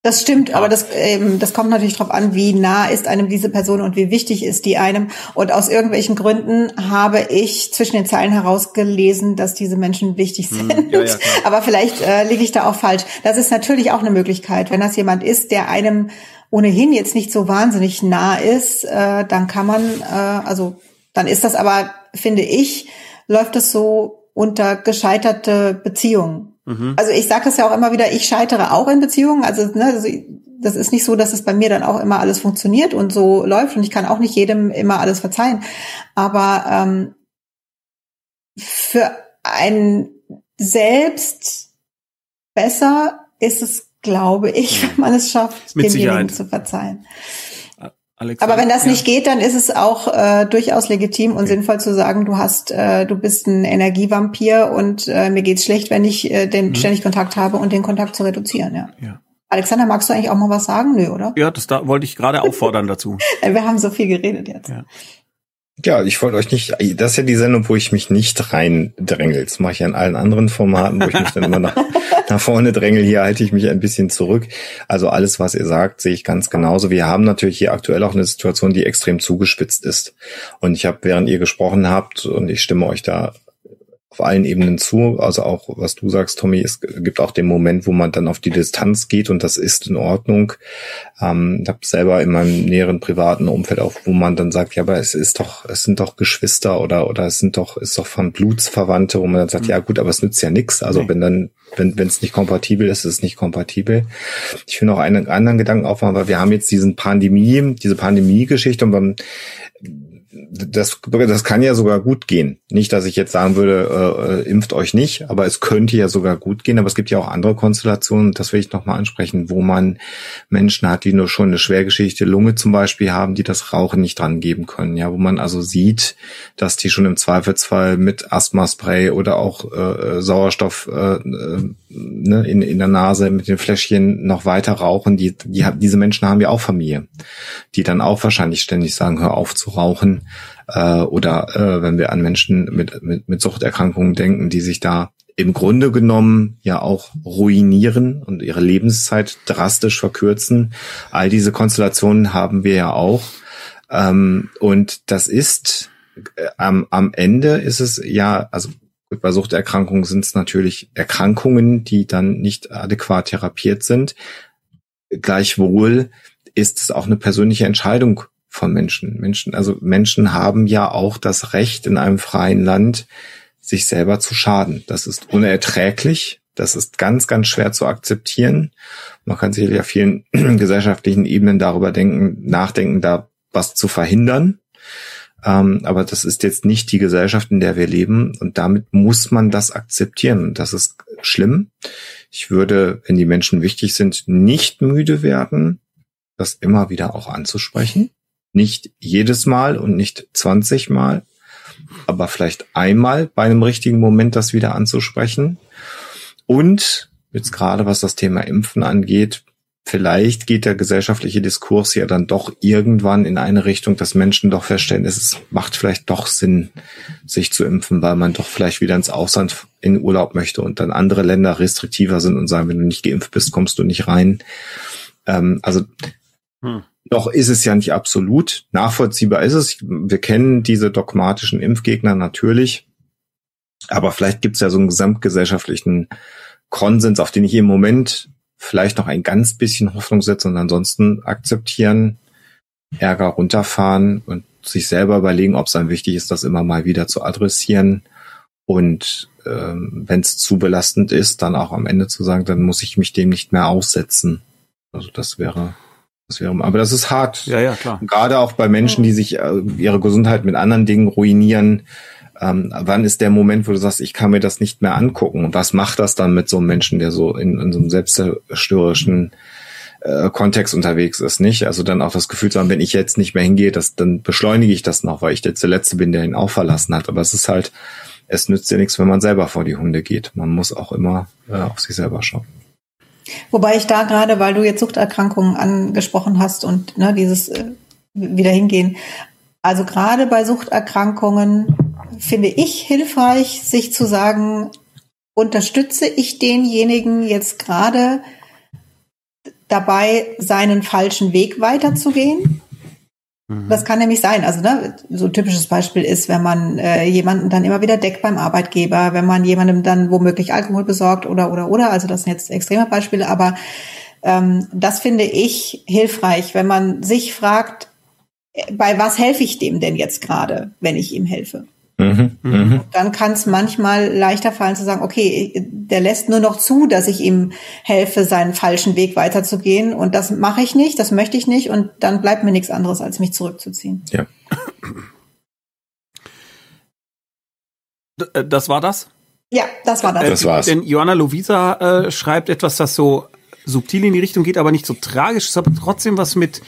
das stimmt, aber das, ähm, das kommt natürlich darauf an, wie nah ist einem diese Person und wie wichtig ist die einem. Und aus irgendwelchen Gründen habe ich zwischen den Zeilen herausgelesen, dass diese Menschen wichtig hm, sind. Ja, ja, aber vielleicht äh, liege ich da auch falsch. Das ist natürlich auch eine Möglichkeit. Wenn das jemand ist, der einem ohnehin jetzt nicht so wahnsinnig nah ist, äh, dann kann man, äh, also dann ist das aber, finde ich, läuft das so unter gescheiterte Beziehungen. Mhm. Also ich sage das ja auch immer wieder, ich scheitere auch in Beziehungen. Also, ne, also das ist nicht so, dass es bei mir dann auch immer alles funktioniert und so läuft und ich kann auch nicht jedem immer alles verzeihen. Aber ähm, für ein selbst besser ist es, glaube ich, wenn man es schafft, Mit demjenigen zu verzeihen. Alexander, Aber wenn das ja. nicht geht, dann ist es auch äh, durchaus legitim und sinnvoll zu sagen, du hast, äh, du bist ein Energievampir und äh, mir geht's schlecht, wenn ich äh, den ständig Kontakt habe und den Kontakt zu reduzieren. Ja. Ja. Alexander, magst du eigentlich auch mal was sagen? Nö, oder? Ja, das da wollte ich gerade auffordern dazu. Wir haben so viel geredet jetzt. Ja. Ja, ich wollte euch nicht, das ist ja die Sendung, wo ich mich nicht reindrängel. Das mache ich ja in allen anderen Formaten, wo ich mich dann immer nach, nach vorne drängel. Hier halte ich mich ein bisschen zurück. Also alles, was ihr sagt, sehe ich ganz genauso. Wir haben natürlich hier aktuell auch eine Situation, die extrem zugespitzt ist. Und ich habe, während ihr gesprochen habt, und ich stimme euch da auf allen Ebenen zu, also auch was du sagst, Tommy, es gibt auch den Moment, wo man dann auf die Distanz geht und das ist in Ordnung. Ähm, ich habe selber in meinem näheren privaten Umfeld auch, wo man dann sagt, ja, aber es ist doch, es sind doch Geschwister oder oder es sind doch, ist doch von Blutsverwandte, wo man dann sagt, ja gut, aber es nützt ja nichts. Also Nee. wenn dann, wenn wenn es nicht kompatibel ist, ist es nicht kompatibel. Ich will noch einen anderen Gedanken aufmachen, weil wir haben jetzt diesen Pandemie, diese Pandemie-Geschichte und beim das, das kann ja sogar gut gehen. Nicht, dass ich jetzt sagen würde, äh, impft euch nicht, aber es könnte ja sogar gut gehen. Aber es gibt ja auch andere Konstellationen, das will ich nochmal ansprechen, wo man Menschen hat, die nur schon eine schwergeschichte Lunge zum Beispiel haben, die das Rauchen nicht dran geben können. Ja, wo man also sieht, dass die schon im Zweifelsfall mit Asthmaspray oder auch äh, Sauerstoff äh, äh, ne, in, in der Nase mit den Fläschchen noch weiter rauchen. Die, die, diese Menschen haben ja auch Familie, die dann auch wahrscheinlich ständig sagen, hör auf zu rauchen äh, oder äh, wenn wir an Menschen mit, mit, mit Suchterkrankungen denken, die sich da im Grunde genommen ja auch ruinieren und ihre Lebenszeit drastisch verkürzen. All diese Konstellationen haben wir ja auch. Ähm, und das ist äh, am, am Ende ist es ja, also gut, bei Suchterkrankungen sind es natürlich Erkrankungen, die dann nicht adäquat therapiert sind. Gleichwohl ist es auch eine persönliche Entscheidung von Menschen. Menschen, also Menschen haben ja auch das Recht in einem freien Land, sich selber zu schaden. Das ist unerträglich. Das ist ganz, ganz schwer zu akzeptieren. Man kann sicherlich auf vielen gesellschaftlichen Ebenen darüber denken, nachdenken, da was zu verhindern. Ähm, aber das ist jetzt nicht die Gesellschaft, in der wir leben. Und damit muss man das akzeptieren. Das ist schlimm. Ich würde, wenn die Menschen wichtig sind, nicht müde werden, das immer wieder auch anzusprechen. Nicht jedes Mal und nicht 20 Mal, aber vielleicht einmal bei einem richtigen Moment das wieder anzusprechen. Und jetzt gerade was das Thema Impfen angeht, vielleicht geht der gesellschaftliche Diskurs ja dann doch irgendwann in eine Richtung, dass Menschen doch feststellen, es macht vielleicht doch Sinn, sich zu impfen, weil man doch vielleicht wieder ins Ausland in Urlaub möchte und dann andere Länder restriktiver sind und sagen, wenn du nicht geimpft bist, kommst du nicht rein. Ähm, also Hm. noch ist es ja nicht absolut. Nachvollziehbar ist es. Wir kennen diese dogmatischen Impfgegner natürlich. Aber vielleicht gibt es ja so einen gesamtgesellschaftlichen Konsens, auf den ich im Moment vielleicht noch ein ganz bisschen Hoffnung setze und ansonsten akzeptieren, Ärger runterfahren und sich selber überlegen, ob es dann wichtig ist, das immer mal wieder zu adressieren. Und ähm, wenn es zu belastend ist, dann auch am Ende zu sagen, dann muss ich mich dem nicht mehr aussetzen. Also das wäre, das wäre, aber das ist hart. Ja, ja, klar. Gerade auch bei Menschen, die sich äh, ihre Gesundheit mit anderen Dingen ruinieren. Ähm, wann ist der Moment, wo du sagst, ich kann mir das nicht mehr angucken? Und was macht das dann mit so einem Menschen, der so in, in so einem selbstzerstörerischen äh, Kontext unterwegs ist, nicht? Also dann auch das Gefühl zu haben, wenn ich jetzt nicht mehr hingehe, das, dann beschleunige ich das noch, weil ich jetzt der Letzte bin, der ihn auch verlassen hat. Aber es ist halt, es nützt ja nichts, wenn man selber vor die Hunde geht. Man muss auch immer äh, auf sich selber schauen. Wobei ich da gerade, weil du jetzt Suchterkrankungen angesprochen hast und ne, dieses äh, wieder hingehen. Also gerade bei Suchterkrankungen finde ich hilfreich, sich zu sagen, unterstütze ich denjenigen jetzt gerade dabei, seinen falschen Weg weiterzugehen? Mhm. Das kann nämlich sein. Also ne, so ein typisches Beispiel ist, wenn man äh, jemanden dann immer wieder deckt beim Arbeitgeber, wenn man jemandem dann womöglich Alkohol besorgt oder oder oder. Also das sind jetzt extreme Beispiele, aber ähm, das finde ich hilfreich, wenn man sich fragt, äh, bei was helfe ich dem denn jetzt gerade, wenn ich ihm helfe? Mhm. Mhm. Dann kann es manchmal leichter fallen zu sagen, okay, der lässt nur noch zu, dass ich ihm helfe, seinen falschen Weg weiterzugehen. Und das mache ich nicht, das möchte ich nicht. Und dann bleibt mir nichts anderes, als mich zurückzuziehen. Ja. Äh, das war das? Ja, das war das. das war's. Denn Joanna Lovisa äh, schreibt etwas, das so subtil in die Richtung geht, aber nicht so tragisch, ist aber trotzdem was mit äh,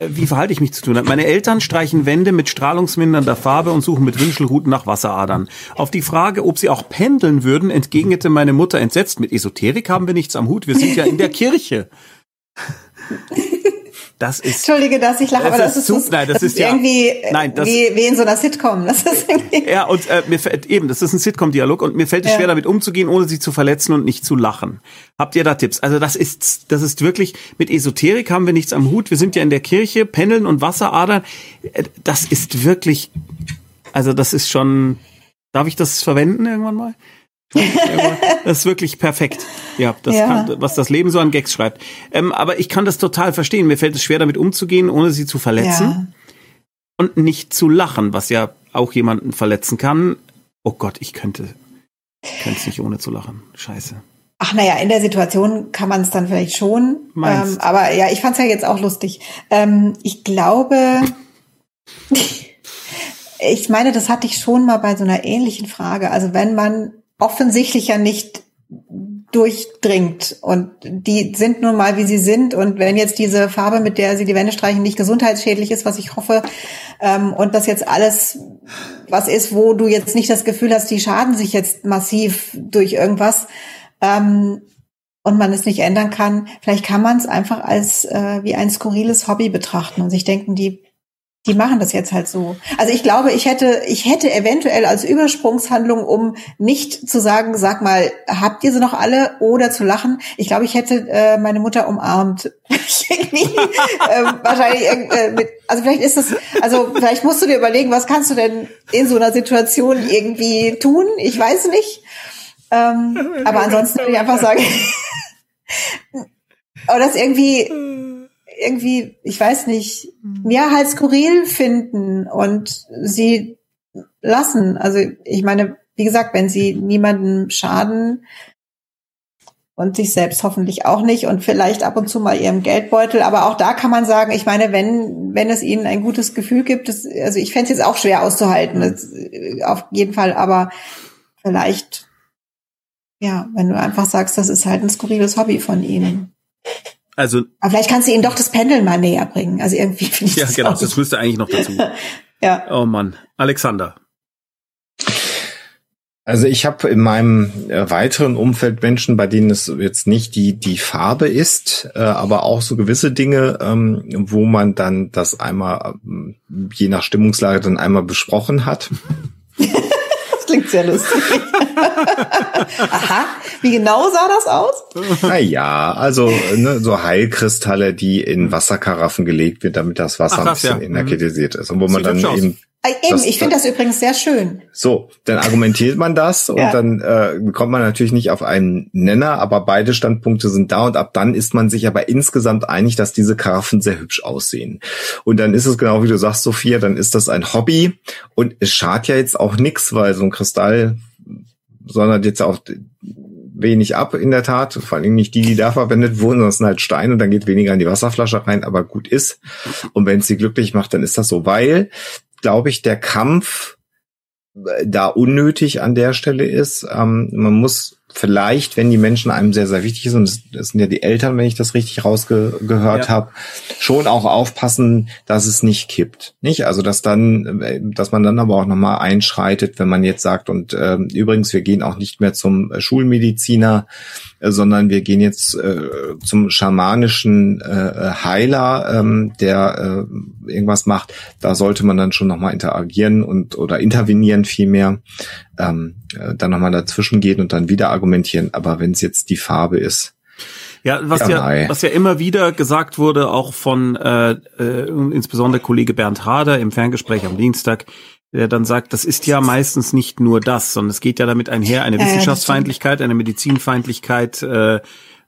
wie verhalte ich mich zu tun. Meine Eltern streichen Wände mit strahlungsmindernder Farbe und suchen mit Wünschelruten nach Wasseradern. Auf die Frage, ob sie auch pendeln würden, entgegnete meine Mutter entsetzt, mit Esoterik haben wir nichts am Hut, wir sind ja in der Kirche. Das ist. Entschuldige, dass ich lache, aber das ist, super, nein, das, das ist, ist ja, irgendwie nein, das, wie, wie in so einer Sitcom. Das ist irgendwie ja, und äh, mir fällt eben, das ist ein Sitcom-Dialog und mir fällt es ja. schwer, damit umzugehen, ohne sie zu verletzen und nicht zu lachen. Habt ihr da Tipps? Also das ist, das ist wirklich, mit Esoterik haben wir nichts am Hut. Wir sind ja in der Kirche, Pendeln und Wasseradern. Äh, das ist wirklich, also das ist schon, darf ich das verwenden irgendwann mal? Das ist wirklich perfekt. Ja, das ja. Kann, was das Leben so an Gags schreibt. Ähm, aber ich kann das total verstehen. Mir fällt es schwer, damit umzugehen, ohne sie zu verletzen. Ja. Und nicht zu lachen, was ja auch jemanden verletzen kann. Oh Gott, ich könnte, könnte es nicht ohne zu lachen. Scheiße. Ach naja, in der Situation kann man es dann vielleicht schon. Ähm, aber ja, ich fand es ja jetzt auch lustig. Ähm, ich glaube, ich meine, das hatte ich schon mal bei so einer ähnlichen Frage. Also wenn man offensichtlich ja nicht durchdringt. Und die sind nun mal, wie sie sind. Und wenn jetzt diese Farbe, mit der sie die Wände streichen, nicht gesundheitsschädlich ist, was ich hoffe, ähm, und das jetzt alles was ist, wo du jetzt nicht das Gefühl hast, die schaden sich jetzt massiv durch irgendwas, ähm, und man es nicht ändern kann, vielleicht kann man es einfach als äh, wie ein skurriles Hobby betrachten und sich denken, die die machen das jetzt halt so. Also ich glaube, ich hätte, ich hätte eventuell als Übersprungshandlung, um nicht zu sagen, sag mal, habt ihr sie noch alle oder zu lachen, ich glaube, ich hätte äh, meine Mutter umarmt. äh, wahrscheinlich, äh, mit, also vielleicht ist es, also vielleicht musst du dir überlegen, was kannst du denn in so einer Situation irgendwie tun? Ich weiß nicht. Ähm, aber ansonsten würde ich einfach sagen, oder das irgendwie irgendwie, ich weiß nicht, ja, halt skurril finden und sie lassen. Also ich meine, wie gesagt, wenn sie niemanden schaden und sich selbst hoffentlich auch nicht und vielleicht ab und zu mal ihrem Geldbeutel, aber auch da kann man sagen, ich meine, wenn wenn es ihnen ein gutes Gefühl gibt, das, also ich fände es jetzt auch schwer auszuhalten, das, auf jeden Fall, aber vielleicht ja, wenn du einfach sagst, das ist halt ein skurriles Hobby von ihnen. Also. Aber vielleicht kannst du ihnen doch das Pendeln mal näher bringen. Also irgendwie finde ich Ja, das genau, das müsste eigentlich noch dazu. ja. Oh Mann. Alexander. Also ich habe in meinem äh, weiteren Umfeld Menschen, bei denen es jetzt nicht die die Farbe ist, äh, aber auch so gewisse Dinge, ähm, wo man dann das einmal ähm, je nach Stimmungslage dann einmal besprochen hat. klingt sehr lustig. Aha, wie genau sah das aus? Naja, also ne, so Heilkristalle, die in Wasserkaraffen gelegt wird, damit das Wasser Ach, ein bisschen ja. energetisiert ist. Und wo man dann eben Eben, das, ich finde das übrigens sehr schön. So, dann argumentiert man das und ja. dann äh, kommt man natürlich nicht auf einen Nenner, aber beide Standpunkte sind da und ab dann ist man sich aber insgesamt einig, dass diese Karaffen sehr hübsch aussehen. Und dann ist es genau wie du sagst, Sophia, dann ist das ein Hobby und es schadet ja jetzt auch nichts, weil so ein Kristall sondert jetzt auch wenig ab in der Tat, vor allem nicht die, die da verwendet wurden, sondern es sind halt Steine und dann geht weniger in die Wasserflasche rein, aber gut ist. Und wenn es sie glücklich macht, dann ist das so, weil, glaube ich, der Kampf äh, da unnötig an der Stelle ist. Ähm, man muss vielleicht, wenn die Menschen einem sehr, sehr wichtig sind, und das sind ja die Eltern, wenn ich das richtig rausgehört ja. habe, schon auch aufpassen, dass es nicht kippt. Nicht? Also dass dann, äh, dass man dann aber auch nochmal einschreitet, wenn man jetzt sagt, und äh, übrigens, wir gehen auch nicht mehr zum Schulmediziner, sondern wir gehen jetzt äh, zum schamanischen äh, Heiler, ähm, der äh, irgendwas macht. Da sollte man dann schon nochmal interagieren und oder intervenieren vielmehr ähm, äh, dann nochmal dazwischen gehen und dann wieder argumentieren. Aber wenn es jetzt die Farbe ist, ja, was ja, ja was ja immer wieder gesagt wurde, auch von äh, äh, insbesondere Kollege Bernd Hader im Ferngespräch am Dienstag, der dann sagt, das ist ja meistens nicht nur das, sondern es geht ja damit einher, eine Wissenschaftsfeindlichkeit, eine Medizinfeindlichkeit, äh,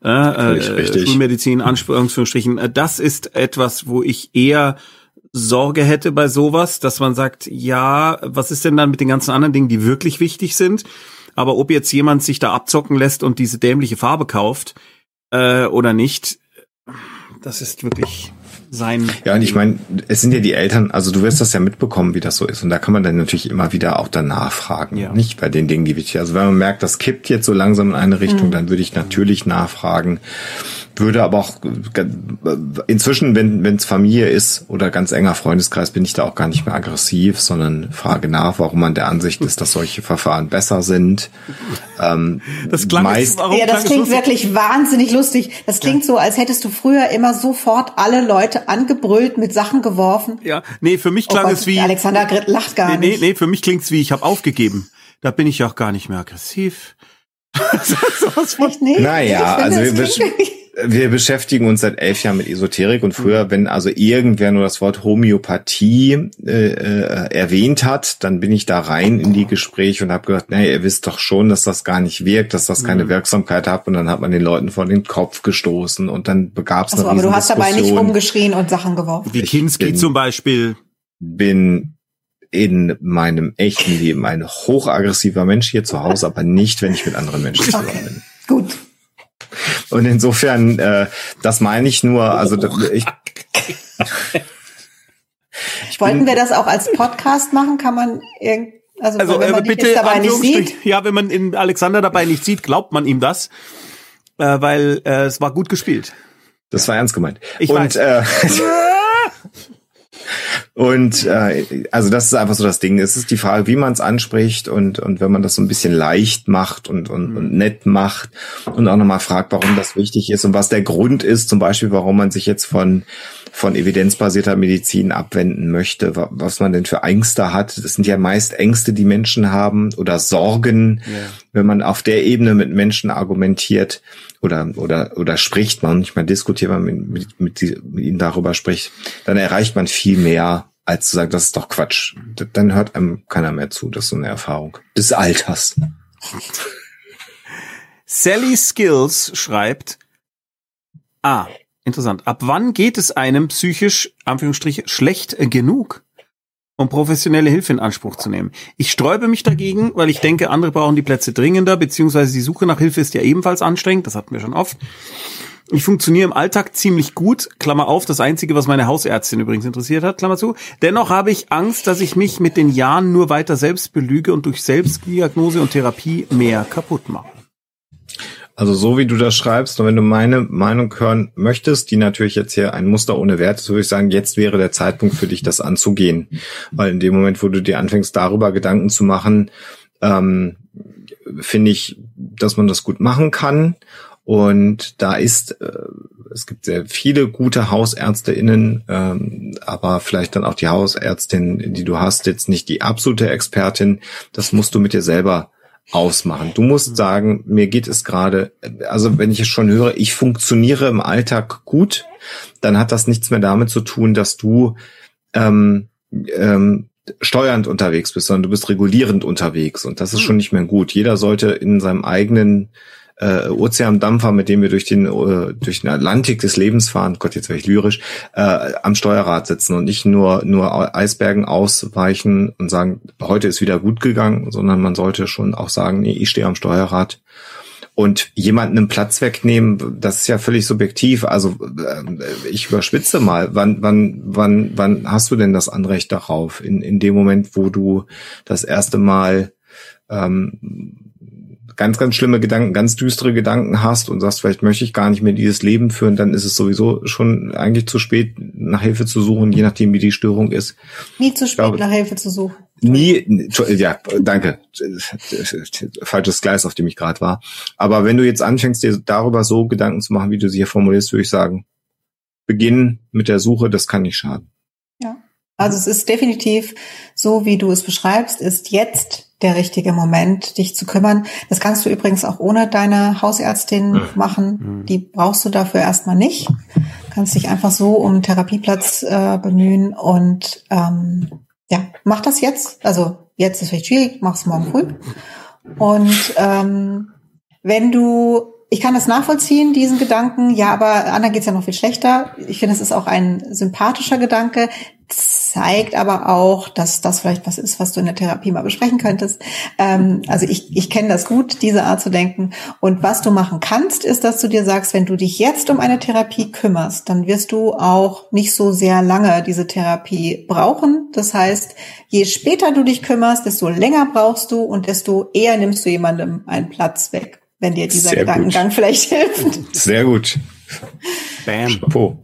äh, äh, Schulmedizin, Anführungsstrichen. Das ist etwas, wo ich eher Sorge hätte bei sowas, dass man sagt, ja, was ist denn dann mit den ganzen anderen Dingen, die wirklich wichtig sind? Aber ob jetzt jemand sich da abzocken lässt und diese dämliche Farbe kauft äh, oder nicht, das ist wirklich sein. Ja, und ich meine, es sind ja die Eltern, also du wirst das ja mitbekommen, wie das so ist. Und da kann man dann natürlich immer wieder auch danach fragen. Ja. Nicht bei den Dingen, die wichtig sind. Also wenn man merkt, das kippt jetzt so langsam in eine Richtung, mhm. dann würde ich natürlich nachfragen würde aber auch inzwischen, wenn es Familie ist oder ganz enger Freundeskreis, bin ich da auch gar nicht mehr aggressiv, sondern frage nach, warum man der Ansicht ist, dass solche Verfahren besser sind. Ähm, das klang meist, jetzt, ja, das klingt wirklich wahnsinnig lustig. Das klingt ja. so, als hättest du früher immer sofort alle Leute angebrüllt, mit Sachen geworfen. Ja, nee, für mich klang oh Gott, es wie Alexander lacht gar nee, nicht. Nee, nee, für mich klingt's wie ich habe aufgegeben. Da bin ich auch gar nicht mehr aggressiv. so nicht? Naja, also wir, wir beschäftigen uns seit elf Jahren mit Esoterik und früher, mhm. wenn also irgendwer nur das Wort Homöopathie äh, äh, erwähnt hat, dann bin ich da rein in die Gespräche und habe gedacht, naja, ihr wisst doch schon, dass das gar nicht wirkt, dass das keine mhm. Wirksamkeit hat und dann hat man den Leuten vor den Kopf gestoßen und dann begab es eine Aber du hast dabei nicht rumgeschrien und Sachen geworfen. Wie Kinski zum Beispiel. Bin in meinem echten Leben ein hochaggressiver Mensch hier zu Hause, aber nicht, wenn ich mit anderen Menschen zusammen okay. bin. Gut. Und insofern, äh, das meine ich nur, also ich. Wollten wir das auch als Podcast machen? Kann man irgend, also, also wenn man äh, bitte dabei nicht sieht? Ja, wenn man in Alexander dabei nicht sieht, glaubt man ihm das, äh, weil äh, es war gut gespielt. Das war ernst gemeint. Ich Und, weiß. Äh, Und äh, also das ist einfach so das Ding. Es ist die Frage, wie man es anspricht und und wenn man das so ein bisschen leicht macht und und, und mhm. nett macht und auch nochmal fragt, warum das wichtig ist und was der Grund ist, zum Beispiel, warum man sich jetzt von von evidenzbasierter Medizin abwenden möchte, was man denn für Ängste hat. Das sind ja meist Ängste, die Menschen haben oder Sorgen, yeah. wenn man auf der Ebene mit Menschen argumentiert oder oder oder spricht man, ich meine, diskutiert man mit, mit, mit, mit ihnen darüber spricht, dann erreicht man viel mehr als zu sagen, das ist doch Quatsch. Dann hört einem keiner mehr zu. Das ist so eine Erfahrung des Alters. Sally Skills schreibt, ah, Interessant. Ab wann geht es einem psychisch, Anführungsstriche, schlecht genug, um professionelle Hilfe in Anspruch zu nehmen? Ich sträube mich dagegen, weil ich denke, andere brauchen die Plätze dringender, beziehungsweise die Suche nach Hilfe ist ja ebenfalls anstrengend, das hatten wir schon oft. Ich funktioniere im Alltag ziemlich gut, Klammer auf, das Einzige, was meine Hausärztin übrigens interessiert hat, Klammer zu. Dennoch habe ich Angst, dass ich mich mit den Jahren nur weiter selbst belüge und durch Selbstdiagnose und Therapie mehr kaputt mache. Also so wie du das schreibst, und wenn du meine Meinung hören möchtest, die natürlich jetzt hier ein Muster ohne Wert ist, würde ich sagen, jetzt wäre der Zeitpunkt für dich, das anzugehen. Weil in dem Moment, wo du dir anfängst, darüber Gedanken zu machen, ähm, finde ich, dass man das gut machen kann. Und da ist, äh, es gibt sehr viele gute HausärzteInnen, ähm, aber vielleicht dann auch die Hausärztin, die du hast, jetzt nicht die absolute Expertin. Das musst du mit dir selber ausmachen. Du musst mhm. sagen, mir geht es gerade, also wenn ich es schon höre, ich funktioniere im Alltag gut, dann hat das nichts mehr damit zu tun, dass du ähm, ähm, steuernd unterwegs bist, sondern du bist regulierend unterwegs und das ist mhm. schon nicht mehr gut. Jeder sollte in seinem eigenen äh, Ozeandampfer, mit dem wir durch den äh, durch den Atlantik des Lebens fahren, Gott, jetzt wäre ich lyrisch, äh, am Steuerrad sitzen und nicht nur nur Eisbergen ausweichen und sagen, heute ist wieder gut gegangen, sondern man sollte schon auch sagen, nee, ich stehe am Steuerrad und jemanden einen Platz wegnehmen, das ist ja völlig subjektiv. Also äh, ich überspitze mal. Wann, wann, wann, wann hast du denn das Anrecht darauf? In, in dem Moment, wo du das erste Mal ähm, ganz, ganz schlimme Gedanken, ganz düstere Gedanken hast und sagst, vielleicht möchte ich gar nicht mehr dieses Leben führen, dann ist es sowieso schon eigentlich zu spät, nach Hilfe zu suchen, je nachdem, wie die Störung ist. Nie zu spät, glaube, nach Hilfe zu suchen. Nie, ja, danke. Falsches Gleis, auf dem ich gerade war. Aber wenn du jetzt anfängst, dir darüber so Gedanken zu machen, wie du sie hier formulierst, würde ich sagen, beginn mit der Suche, das kann nicht schaden. Ja. Also es ist definitiv so, wie du es beschreibst, ist jetzt der richtige Moment, dich zu kümmern. Das kannst du übrigens auch ohne deine Hausärztin mhm. machen. Die brauchst du dafür erstmal nicht. Kannst dich einfach so um einen Therapieplatz äh, bemühen und ähm, ja, mach das jetzt. Also jetzt ist vielleicht schwierig, mach es morgen früh. Und ähm, wenn du ich kann das nachvollziehen, diesen Gedanken. Ja, aber anderen geht's ja noch viel schlechter. Ich finde, es ist auch ein sympathischer Gedanke. zeigt aber auch, dass das vielleicht was ist, was du in der Therapie mal besprechen könntest. Ähm, also ich, ich kenne das gut, diese Art zu denken. Und was du machen kannst, ist, dass du dir sagst, wenn du dich jetzt um eine Therapie kümmerst, dann wirst du auch nicht so sehr lange diese Therapie brauchen. Das heißt, je später du dich kümmerst, desto länger brauchst du und desto eher nimmst du jemandem einen Platz weg, wenn dir dieser sehr Gedankengang gut. vielleicht hilft. Sehr gut. Bam. Chapeau.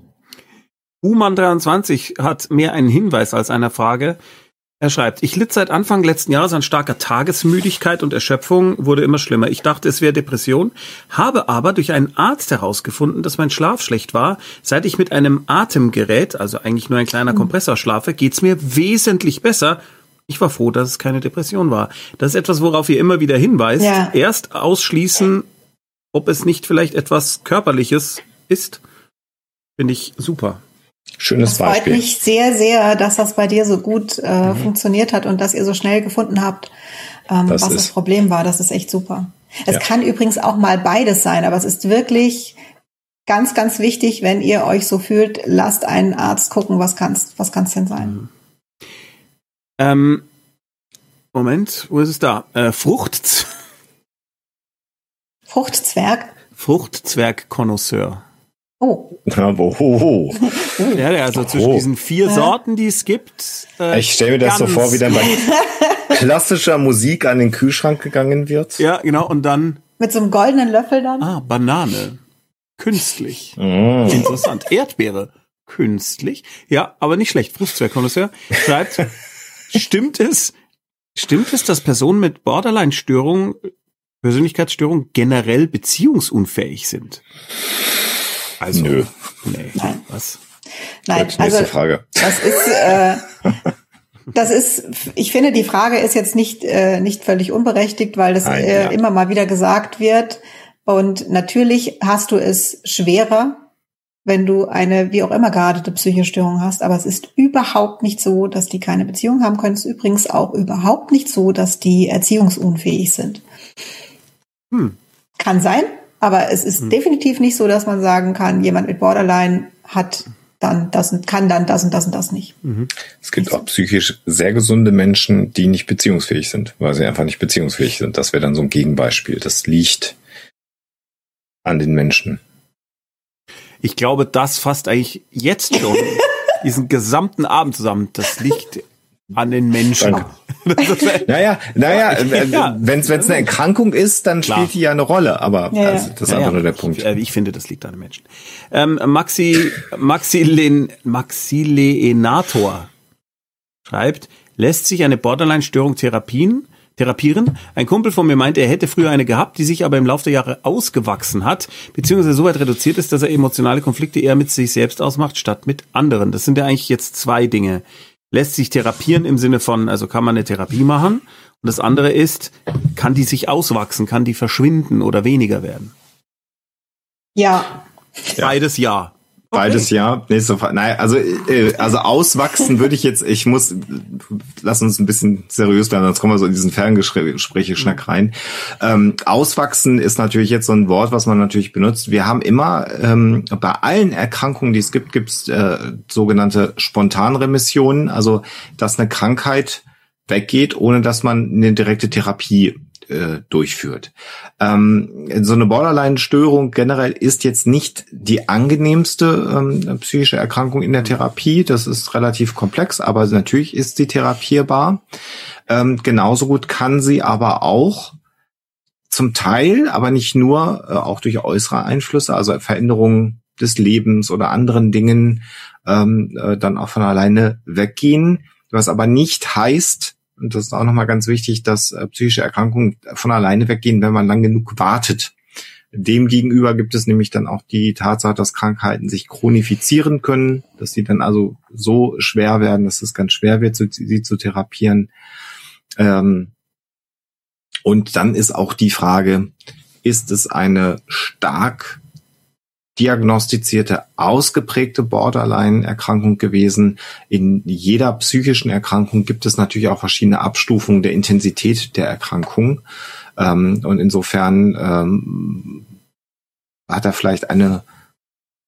Human23 hat mehr einen Hinweis als eine Frage. Er schreibt, ich litt seit Anfang letzten Jahres an starker Tagesmüdigkeit und Erschöpfung, wurde immer schlimmer. Ich dachte, es wäre Depression, habe aber durch einen Arzt herausgefunden, dass mein Schlaf schlecht war. Seit ich mit einem Atemgerät, also eigentlich nur ein kleiner Kompressor schlafe, geht's mir wesentlich besser. Ich war froh, dass es keine Depression war. Das ist etwas, worauf ihr immer wieder hinweist. Ja. Erst ausschließen, ob es nicht vielleicht etwas Körperliches ist, finde ich super. Schönes das Beispiel. freut mich sehr, sehr, dass das bei dir so gut äh, mhm. funktioniert hat und dass ihr so schnell gefunden habt, ähm, das was das Problem war. Das ist echt super. Es ja. kann übrigens auch mal beides sein, aber es ist wirklich ganz, ganz wichtig, wenn ihr euch so fühlt, lasst einen Arzt gucken, was kann's, was kann's denn sein. Mhm. Ähm, Moment, wo ist es da? Äh, Frucht. Fruchtzwerg. Fruchtzwerg-Konnoisseur. Oh. Aber, oh, oh. Ja, also zwischen oh. diesen vier Sorten, die es gibt. Äh, ich stelle mir das so vor, wie dann bei klassischer Musik an den Kühlschrank gegangen wird. Ja, genau, und dann. Mit so einem goldenen Löffel dann? Ah, Banane. Künstlich. Mm. Interessant. Erdbeere. Künstlich. Ja, aber nicht schlecht. Fruchtzwergkonnoisseur schreibt, stimmt es, stimmt es, dass Personen mit Borderline-Störung, Persönlichkeitsstörung generell beziehungsunfähig sind? Also, Nö. Nee. Nein. Was? Nein, nächste also, Frage. Das ist, äh, das ist, ich finde, die Frage ist jetzt nicht, äh, nicht völlig unberechtigt, weil das Nein, äh, ja. immer mal wieder gesagt wird. Und natürlich hast du es schwerer, wenn du eine, wie auch immer geartete Psychostörung hast. Aber es ist überhaupt nicht so, dass die keine Beziehung haben können. Es ist übrigens auch überhaupt nicht so, dass die erziehungsunfähig sind. Hm. Kann sein, aber es ist mhm. definitiv nicht so, dass man sagen kann, jemand mit Borderline hat dann das und kann dann das und das und das nicht. Mhm. Es gibt auch psychisch sehr gesunde Menschen, die nicht beziehungsfähig sind, weil sie einfach nicht beziehungsfähig sind. Das wäre dann so ein Gegenbeispiel. Das liegt an den Menschen. Ich glaube, das fasst eigentlich jetzt schon diesen gesamten Abend zusammen. Das liegt an den Menschen. naja, naja, ja. wenn es eine Erkrankung ist, dann Klar. spielt die ja eine Rolle, aber ja, also, das ist ja, einfach nur der Punkt. Ich, äh, ich, finde, das liegt an den Menschen. Ähm, Maxi, Maxi, Len, Maxi Leenator schreibt, lässt sich eine Borderline-Störung therapien, therapieren. Ein Kumpel von mir meinte, er hätte früher eine gehabt, die sich aber im Laufe der Jahre ausgewachsen hat, beziehungsweise so weit reduziert ist, dass er emotionale Konflikte eher mit sich selbst ausmacht, statt mit anderen. Das sind ja eigentlich jetzt zwei Dinge lässt sich therapieren im Sinne von, also kann man eine Therapie machen. Und das andere ist, kann die sich auswachsen, kann die verschwinden oder weniger werden? Ja. Beides ja. Beides ja. Nächste Frage. Nein, also, äh, also auswachsen würde ich jetzt, ich muss, lass uns ein bisschen seriös werden, sonst kommen wir so in diesen Ferngespräche-Schnack rein. Ähm, auswachsen ist natürlich jetzt so ein Wort, was man natürlich benutzt. Wir haben immer, ähm, bei allen Erkrankungen, die es gibt, gibt es äh, sogenannte Spontanremissionen, also dass eine Krankheit weggeht, ohne dass man eine direkte Therapie äh, durchführt. Ähm, so eine Borderline-Störung generell ist jetzt nicht die angenehmste ähm, psychische Erkrankung in der Therapie. Das ist relativ komplex, aber natürlich ist sie therapierbar. Ähm, genauso gut kann sie aber auch zum Teil, aber nicht nur, äh, auch durch äußere Einflüsse, also Veränderungen des Lebens oder anderen Dingen, ähm, äh, dann auch von alleine weggehen. Was aber nicht heißt, und das ist auch nochmal ganz wichtig, dass äh, psychische Erkrankungen von alleine weggehen, wenn man lang genug wartet. Demgegenüber gibt es nämlich dann auch die Tatsache, dass Krankheiten sich chronifizieren können, dass sie dann also so schwer werden, dass es ganz schwer wird, sie zu therapieren. Ähm, und dann ist auch die Frage, ist es eine stark diagnostizierte, ausgeprägte Borderline-Erkrankung gewesen. In jeder psychischen Erkrankung gibt es natürlich auch verschiedene Abstufungen der Intensität der Erkrankung. Ähm, und insofern ähm, hat er vielleicht eine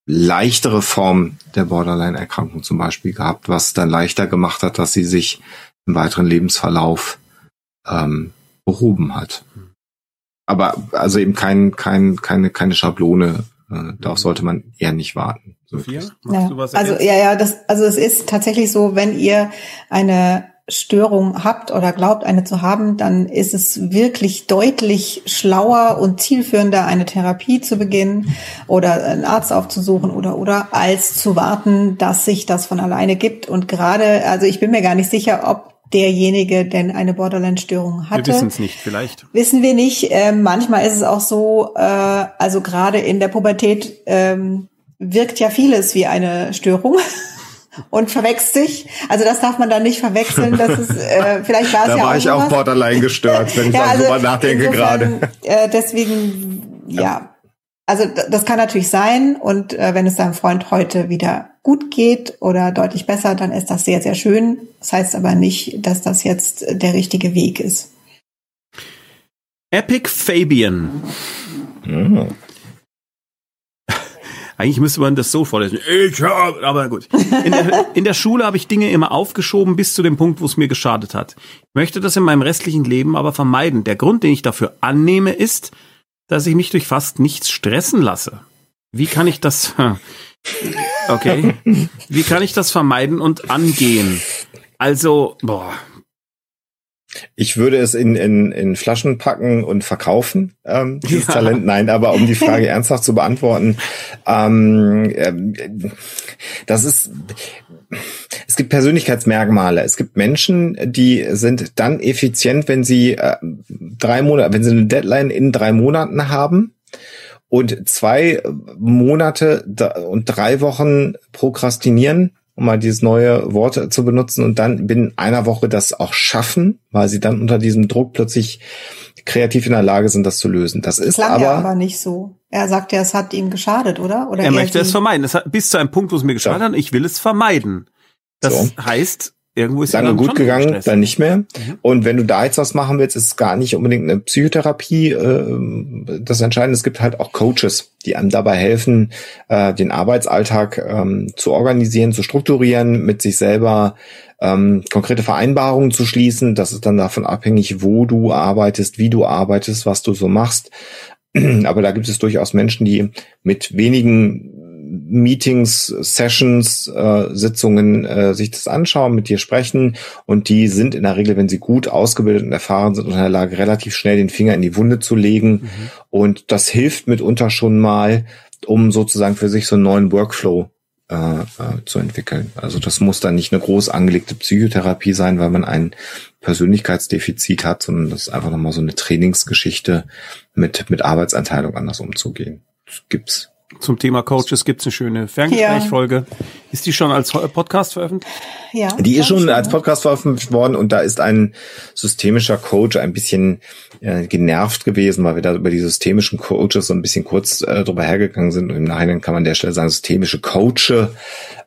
leichtere Form der Borderline-Erkrankung zum Beispiel gehabt, was dann leichter gemacht hat, dass sie sich im weiteren Lebensverlauf ähm, behoben hat. Aber also eben kein, kein, keine, keine Schablone. Äh, darauf sollte man eher nicht warten. Sophia, ja. also ja, ja, das, also es ist tatsächlich so, wenn ihr eine Störung habt oder glaubt, eine zu haben, dann ist es wirklich deutlich schlauer und zielführender, eine Therapie zu beginnen oder einen Arzt aufzusuchen oder oder als zu warten, dass sich das von alleine gibt. Und gerade, also ich bin mir gar nicht sicher, ob derjenige denn eine Borderline-Störung hatte. Wir wissen es nicht, vielleicht. Wissen wir nicht. Ähm, manchmal ist es auch so, äh, also gerade in der Pubertät ähm, wirkt ja vieles wie eine Störung. und verwechselt sich. Also das darf man dann nicht verwechseln. Das ist äh, vielleicht war es da ja war auch ich auch borderline gestört, wenn ich ja, darüber also nachdenke gerade. Äh, deswegen ja. ja. Also das kann natürlich sein und äh, wenn es deinem Freund heute wieder gut geht oder deutlich besser, dann ist das sehr, sehr schön. Das heißt aber nicht, dass das jetzt der richtige Weg ist. Epic Fabian. Mhm. Eigentlich müsste man das so vorlesen. Ich hab, aber gut. In der, in der Schule habe ich Dinge immer aufgeschoben bis zu dem Punkt, wo es mir geschadet hat. Ich möchte das in meinem restlichen Leben aber vermeiden. Der Grund, den ich dafür annehme, ist, dass ich mich durch fast nichts stressen lasse. Wie kann ich das, okay, wie kann ich das vermeiden und angehen? Also, boah, ich würde es in, in, in Flaschen packen und verkaufen, ähm, dieses ja. Talent. Nein, aber um die Frage ernsthaft zu beantworten, ähm, äh, das ist, es gibt Persönlichkeitsmerkmale. Es gibt Menschen, die sind dann effizient, wenn sie äh, drei Monate, wenn sie eine Deadline in drei Monaten haben und zwei Monate und drei Wochen prokrastinieren um mal dieses neue Wort zu benutzen und dann binnen einer Woche das auch schaffen, weil sie dann unter diesem Druck plötzlich kreativ in der Lage sind, das zu lösen. Das ist Klang aber, aber nicht so. Er sagt ja, es hat ihm geschadet, oder? oder er, möchte es vermeiden. Es hat, bis zu einem Punkt, wo es mir geschadet hat, ich will es vermeiden. Das so. heißt, irgendwo ist lange gut gegangen, dann nicht mehr. Mhm. Und wenn du da jetzt was machen willst, ist es gar nicht unbedingt eine Psychotherapie äh, das Entscheidende. Es gibt halt auch Coaches, die einem dabei helfen, äh, den Arbeitsalltag ähm, zu organisieren, zu strukturieren, mit sich selber ähm, konkrete Vereinbarungen zu schließen. Das ist dann davon abhängig, wo du arbeitest, wie du arbeitest, was du so machst. Aber da gibt es durchaus Menschen, die mit wenigen Meetings, Sessions, äh, Sitzungen äh, sich das anschauen, mit dir sprechen und die sind in der Regel, wenn sie gut ausgebildet und erfahren sind, in der Lage, relativ schnell den Finger in die Wunde zu legen mhm. und das hilft mitunter schon mal, um sozusagen für sich so einen neuen Workflow äh, äh, zu entwickeln. Also das muss dann nicht eine groß angelegte Psychotherapie sein, weil man ein Persönlichkeitsdefizit hat, sondern das ist einfach nochmal so eine Trainingsgeschichte mit, mit Arbeitsanteilung anders umzugehen. Das gibt's zum Thema Coaches gibt es eine schöne Ferngesprächfolge. Ja. Ist die schon als Podcast veröffentlicht? Ja. Die ist schon, als Podcast veröffentlicht worden und da ist ein systemischer Coach ein bisschen äh, genervt gewesen, weil wir da über die systemischen Coaches so ein bisschen kurz äh, drüber hergegangen sind und im Nachhinein kann man an der Stelle sagen, systemische Coaches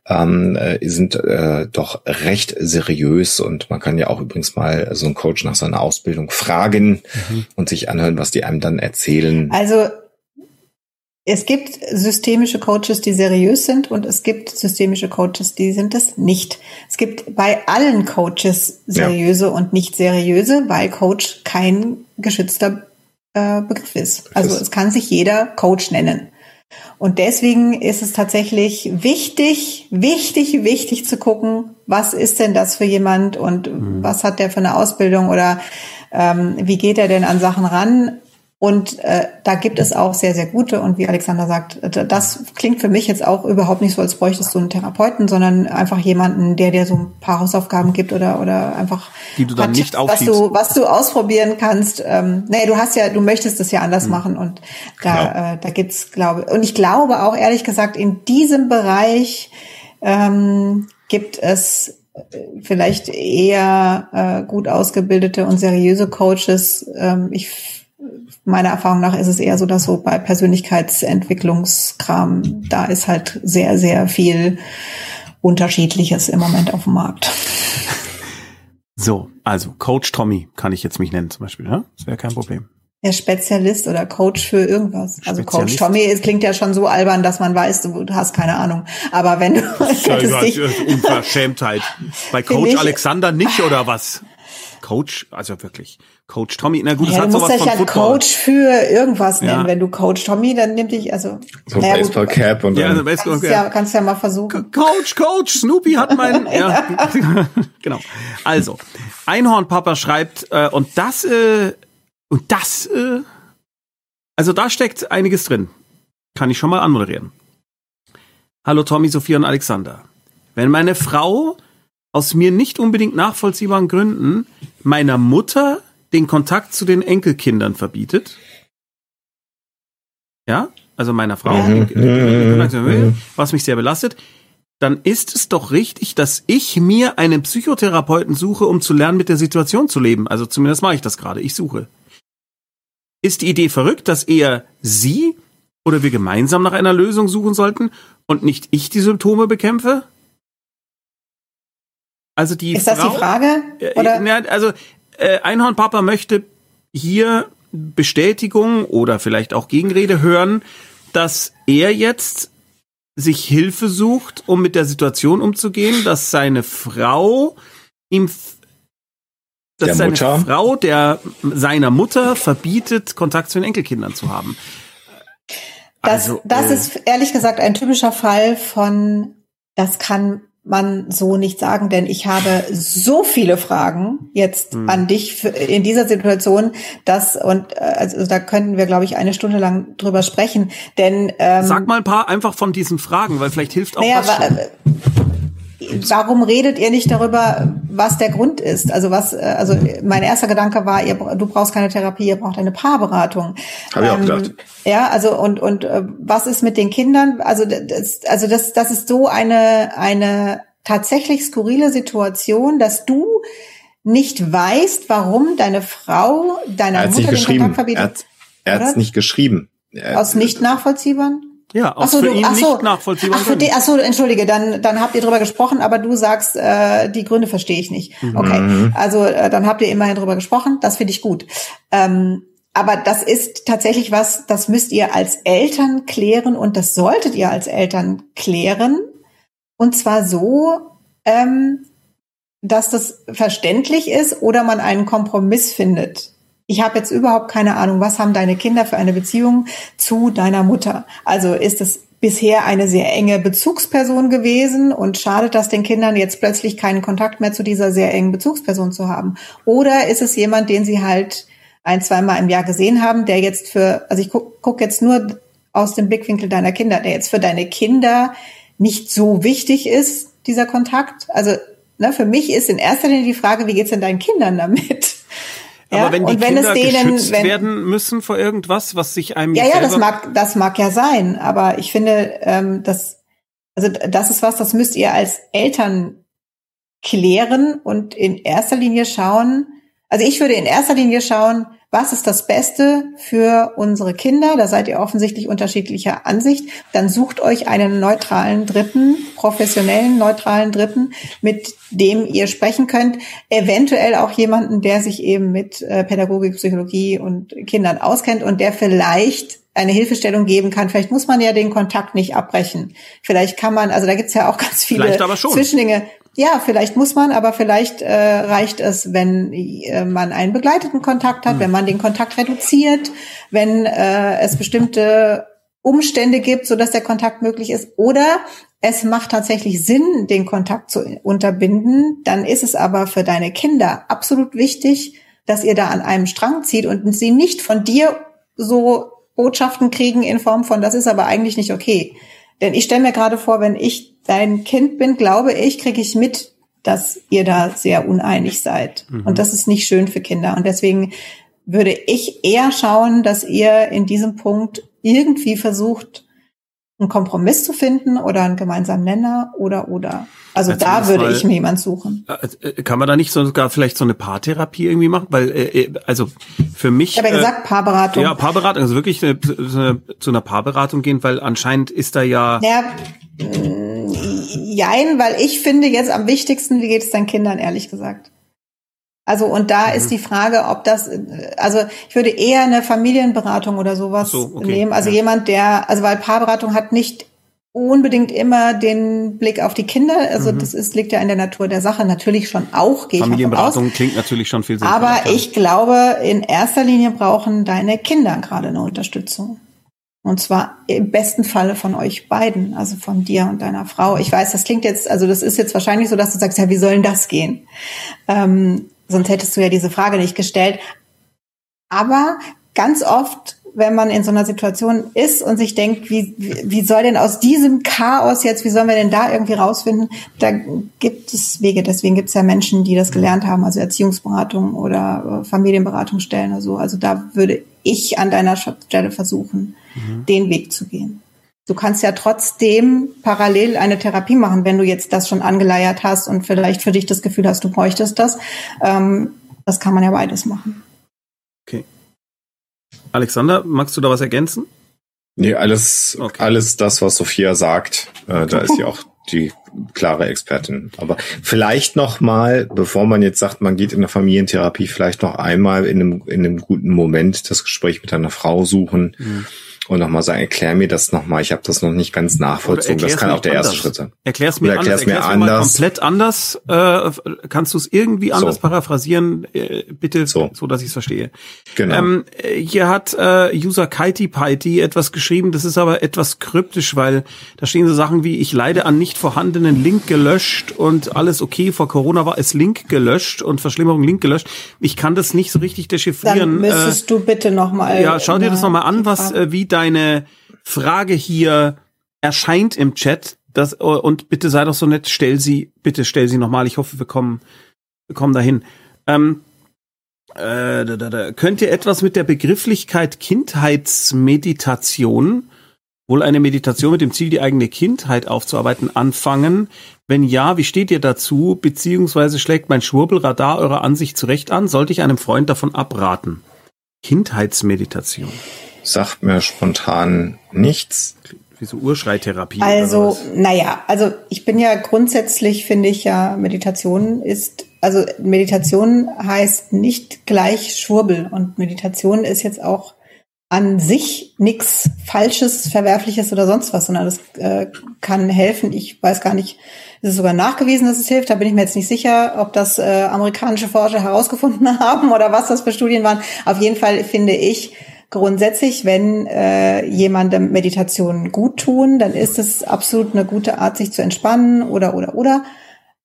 ähm, äh, sind äh, doch recht seriös und man kann ja auch übrigens mal so einen Coach nach seiner Ausbildung fragen mhm. und sich anhören, was die einem dann erzählen. Also es gibt systemische Coaches, die seriös sind und es gibt systemische Coaches, die sind es nicht. Es gibt bei allen Coaches seriöse ja. und nicht seriöse, weil Coach kein geschützter äh, Begriff ist. Also es kann sich jeder Coach nennen. Und deswegen ist es tatsächlich wichtig, wichtig, wichtig zu gucken, was ist denn das für jemand und mhm. was hat der für eine Ausbildung oder ähm, wie geht er denn an Sachen ran? Und äh, da gibt es auch sehr, sehr gute. Und wie Alexander sagt, das klingt für mich jetzt auch überhaupt nicht so, als bräuchtest du einen Therapeuten, sondern einfach jemanden, der dir so ein paar Hausaufgaben gibt oder oder einfach die du dann nicht was du was du ausprobieren kannst. Ähm, nee, du hast ja, du möchtest es ja anders mhm. machen und da genau. äh, da gibt's glaube und ich glaube auch ehrlich gesagt in diesem Bereich ähm, gibt es äh, vielleicht eher äh, gut ausgebildete und seriöse Coaches. Ähm, ich meiner Erfahrung nach ist es eher so, dass so bei Persönlichkeitsentwicklungskram, da ist halt sehr, sehr viel Unterschiedliches im Moment auf dem Markt. So, also Coach Tommy kann ich jetzt mich nennen zum Beispiel, ja? Das wäre kein Problem. Ja, Spezialist oder Coach für irgendwas. Also Coach Tommy, es klingt ja schon so albern, dass man weiß, du, hast keine Ahnung. Aber wenn du dich, Unverschämtheit. Bei Coach Alexander nicht oder was? Coach, also wirklich. Coach Tommy, na gut, ja, das hat sowas von ja Football. Coach für irgendwas nennen. Ja. Wenn du Coach Tommy, dann nimm dich, also. So naja, Baseball gut, Cap und dann. Ja, also Baseball kannst, Cap. Ja, kannst ja mal versuchen. Coach, Coach, Snoopy hat mein, ja. genau. Also, Einhornpapa schreibt, äh, und das, äh, und das, äh, also da steckt einiges drin. Kann ich schon mal anmoderieren. Hallo Tommy, Sophia und Alexander. Wenn meine Frau aus mir nicht unbedingt nachvollziehbaren Gründen meiner Mutter den Kontakt zu den Enkelkindern verbietet, ja, also meiner Frau, mhm. was mich sehr belastet, dann ist es doch richtig, dass ich mir einen Psychotherapeuten suche, um zu lernen, mit der Situation zu leben. Also zumindest mache ich das gerade. Ich suche. Ist die Idee verrückt, dass eher Sie oder wir gemeinsam nach einer Lösung suchen sollten und nicht ich die Symptome bekämpfe? Also die Ist das Frau, die Frage? Äh, oder? Ja, also äh, Einhornpapa möchte hier Bestätigung oder vielleicht auch Gegenrede hören, dass er jetzt sich Hilfe sucht, um mit der Situation umzugehen, dass seine Frau ihm dass der seine Mutter. Frau der seiner Mutter verbietet, Kontakt zu den Enkelkindern zu haben. Das, also, das äh, ist ehrlich gesagt ein typischer Fall von, das kann man so nicht sagen, denn ich habe so viele Fragen jetzt hm. an dich in dieser Situation, dass und äh, also da könnten wir, glaube ich, eine Stunde lang drüber sprechen. Denn ähm, sag mal ein paar einfach von diesen Fragen, weil vielleicht hilft auch naja, das schon warum redet ihr nicht darüber, was der Grund ist? Also was, äh, also mein erster Gedanke war, ihr, du brauchst keine Therapie, ihr braucht eine Paarberatung. Habe ich auch ähm, gedacht. Ja, also und und äh, was ist mit den Kindern? Also das, also das, das ist so eine eine tatsächlich skurrile Situation, dass du nicht weißt, warum deine Frau deiner Mutter den Kontakt verbietet. Er hat es nicht geschrieben. Aus nicht nachvollziehbaren? Ja, aus so, für du, ihn so, nicht nachvollziehbar. Ach, für die, ach so, entschuldige, dann, dann habt ihr drüber gesprochen, aber du sagst, äh, die Gründe verstehe ich nicht. Mhm. Okay, also äh, dann habt ihr immerhin drüber gesprochen, das finde ich gut. Ähm, aber das ist tatsächlich was, das müsst ihr als Eltern klären und das solltet ihr als Eltern klären. Und zwar so, ähm, dass das verständlich ist oder man einen Kompromiss findet ich habe jetzt überhaupt keine Ahnung, was haben deine Kinder für eine Beziehung zu deiner Mutter? Also ist es bisher eine sehr enge Bezugsperson gewesen und schadet das den Kindern jetzt plötzlich keinen Kontakt mehr zu dieser sehr engen Bezugsperson zu haben? Oder ist es jemand, den sie halt ein, zweimal im Jahr gesehen haben, der jetzt für, also ich guck, guck jetzt nur aus dem Blickwinkel deiner Kinder, der jetzt für deine Kinder nicht so wichtig ist, dieser Kontakt? Also ne, für mich ist in erster Linie die Frage, wie geht's denn deinen Kindern damit? Ja? Aber wenn die und wenn Kinder es denen, geschützt wenn, werden müssen vor irgendwas, was sich einem ja ja das mag das mag ja sein, aber ich finde, ähm, das also das ist was, das müsst ihr als Eltern klären und in erster Linie schauen. Also ich würde in erster Linie schauen, was ist das Beste für unsere Kinder? Da seid ihr offensichtlich unterschiedlicher Ansicht. Dann sucht euch einen neutralen Dritten, professionellen neutralen Dritten, mit dem ihr sprechen könnt. Eventuell auch jemanden, der sich eben mit äh, Pädagogik, Psychologie und Kindern auskennt und der vielleicht eine Hilfestellung geben kann. Vielleicht muss man ja den Kontakt nicht abbrechen. Vielleicht kann man, also da gibt's ja auch ganz viele Zwischendinge. Ja, vielleicht muss man, aber vielleicht äh, reicht es, wenn äh, man einen begleiteten Kontakt hat, mhm. wenn man den Kontakt reduziert, wenn äh, es bestimmte Umstände gibt, so dass der Kontakt möglich ist. Oder es macht tatsächlich Sinn, den Kontakt zu unterbinden. Dann ist es aber für deine Kinder absolut wichtig, dass ihr da an einem Strang zieht und sie nicht von dir so Botschaften kriegen in Form von, das ist aber eigentlich nicht okay. Denn ich stelle mir gerade vor, wenn ich dein Kind bin, glaube ich, kriege ich mit, dass ihr da sehr uneinig seid. Mhm. Und das ist nicht schön für Kinder. Und deswegen würde ich eher schauen, dass ihr in diesem Punkt irgendwie versucht, einen Kompromiss zu finden oder einen gemeinsamen Nenner oder oder. Also Erzähl da würde mal, ich mir jemand suchen. Äh, äh, kann man da nicht sogar vielleicht so eine Paartherapie irgendwie machen? Weil, äh, also für mich. Ich habe ja gesagt, Paarberatung. Ja, Paarberatung, also wirklich eine, zu einer Paarberatung gehen, weil anscheinend ist da ja. Ja, jein, weil ich finde jetzt am wichtigsten, wie geht es deinen Kindern, ehrlich gesagt. Also und da mhm. ist die Frage, ob das, also ich würde eher eine Familienberatung oder sowas so, okay. nehmen. Also ja. jemand, der, also weil Paarberatung hat nicht unbedingt immer den Blick auf die Kinder. Also mhm. das ist, liegt ja in der Natur der Sache. Natürlich schon auch. Gehe Familienberatung klingt natürlich schon viel sinnvoller. Aber ich glaube, in erster Linie brauchen deine Kinder gerade eine Unterstützung. Und zwar im besten Falle von euch beiden, also von dir und deiner Frau. Ich weiß, das klingt jetzt, also das ist jetzt wahrscheinlich so, dass du sagst, ja, wie soll denn das gehen? Ähm, sonst hättest du ja diese Frage nicht gestellt. Aber ganz oft, wenn man in so einer Situation ist und sich denkt, wie, wie soll denn aus diesem Chaos jetzt, wie sollen wir denn da irgendwie rausfinden, da gibt es Wege. Deswegen gibt es ja Menschen, die das gelernt haben, also Erziehungsberatung oder äh, Familienberatungsstellen oder so. Also da würde ich an deiner Stelle versuchen, mhm. den Weg zu gehen. Du kannst ja trotzdem parallel eine Therapie machen, wenn du jetzt das schon angeleiert hast und vielleicht für dich das Gefühl hast, du bräuchtest das. Ähm, das kann man ja beides machen. Okay. Alexander, magst du da was ergänzen? Nee, alles, okay. alles das, was Sophia sagt, äh, da ist sie auch die klare Expertin. Aber vielleicht noch mal, bevor man jetzt sagt, man geht in eine Familientherapie, vielleicht noch einmal in einem, in einem guten Moment das Gespräch mit einer Frau suchen. Mhm und nochmal sagen, erklär mir das nochmal, ich habe das noch nicht ganz nachvollzogen. Das kann auch der anders. erste Schritt sein. Erklär's mir, erklär's anders, mir anders. komplett anders. Äh, kannst du es irgendwie anders so. paraphrasieren? Äh, bitte, so, so dass ich es verstehe. Genau. Ähm, hier hat äh, User Kitey Piety etwas geschrieben, das ist aber etwas kryptisch, weil da stehen so Sachen wie, ich leide an nicht vorhandenen Link gelöscht und alles okay, vor Corona war es Link gelöscht und Verschlimmerung Link gelöscht. Ich kann das nicht so richtig dechiffrieren. Dann müsstest äh, du bitte nochmal. Ja, schau dir das nochmal an, was, äh, wie da deine Frage hier erscheint im Chat. Das, und bitte sei doch so nett, stell sie, bitte stell sie nochmal. Ich hoffe, wir kommen, wir kommen dahin. Ähm, äh, da, da, da. Könnt ihr etwas mit der Begrifflichkeit Kindheitsmeditation, wohl eine Meditation mit dem Ziel, die eigene Kindheit aufzuarbeiten, anfangen? Wenn ja, wie steht ihr dazu? Beziehungsweise schlägt mein Schwurbelradar eurer Ansicht zurecht an? Sollte ich einem Freund davon abraten? Kindheitsmeditation sagt mir spontan nichts. Wie so Urschreitherapie. Also, naja, also ich bin ja grundsätzlich, finde ich ja, Meditation ist, also Meditation heißt nicht gleich Schwurbel und Meditation ist jetzt auch an sich nichts Falsches, Verwerfliches oder sonst was, sondern das äh, kann helfen. Ich weiß gar nicht, ist es sogar nachgewiesen, dass es hilft. Da bin ich mir jetzt nicht sicher, ob das äh, amerikanische Forscher herausgefunden haben oder was das für Studien waren. Auf jeden Fall finde ich, grundsätzlich, wenn äh, jemandem Meditationen gut tun, dann ist es absolut eine gute Art, sich zu entspannen oder oder oder.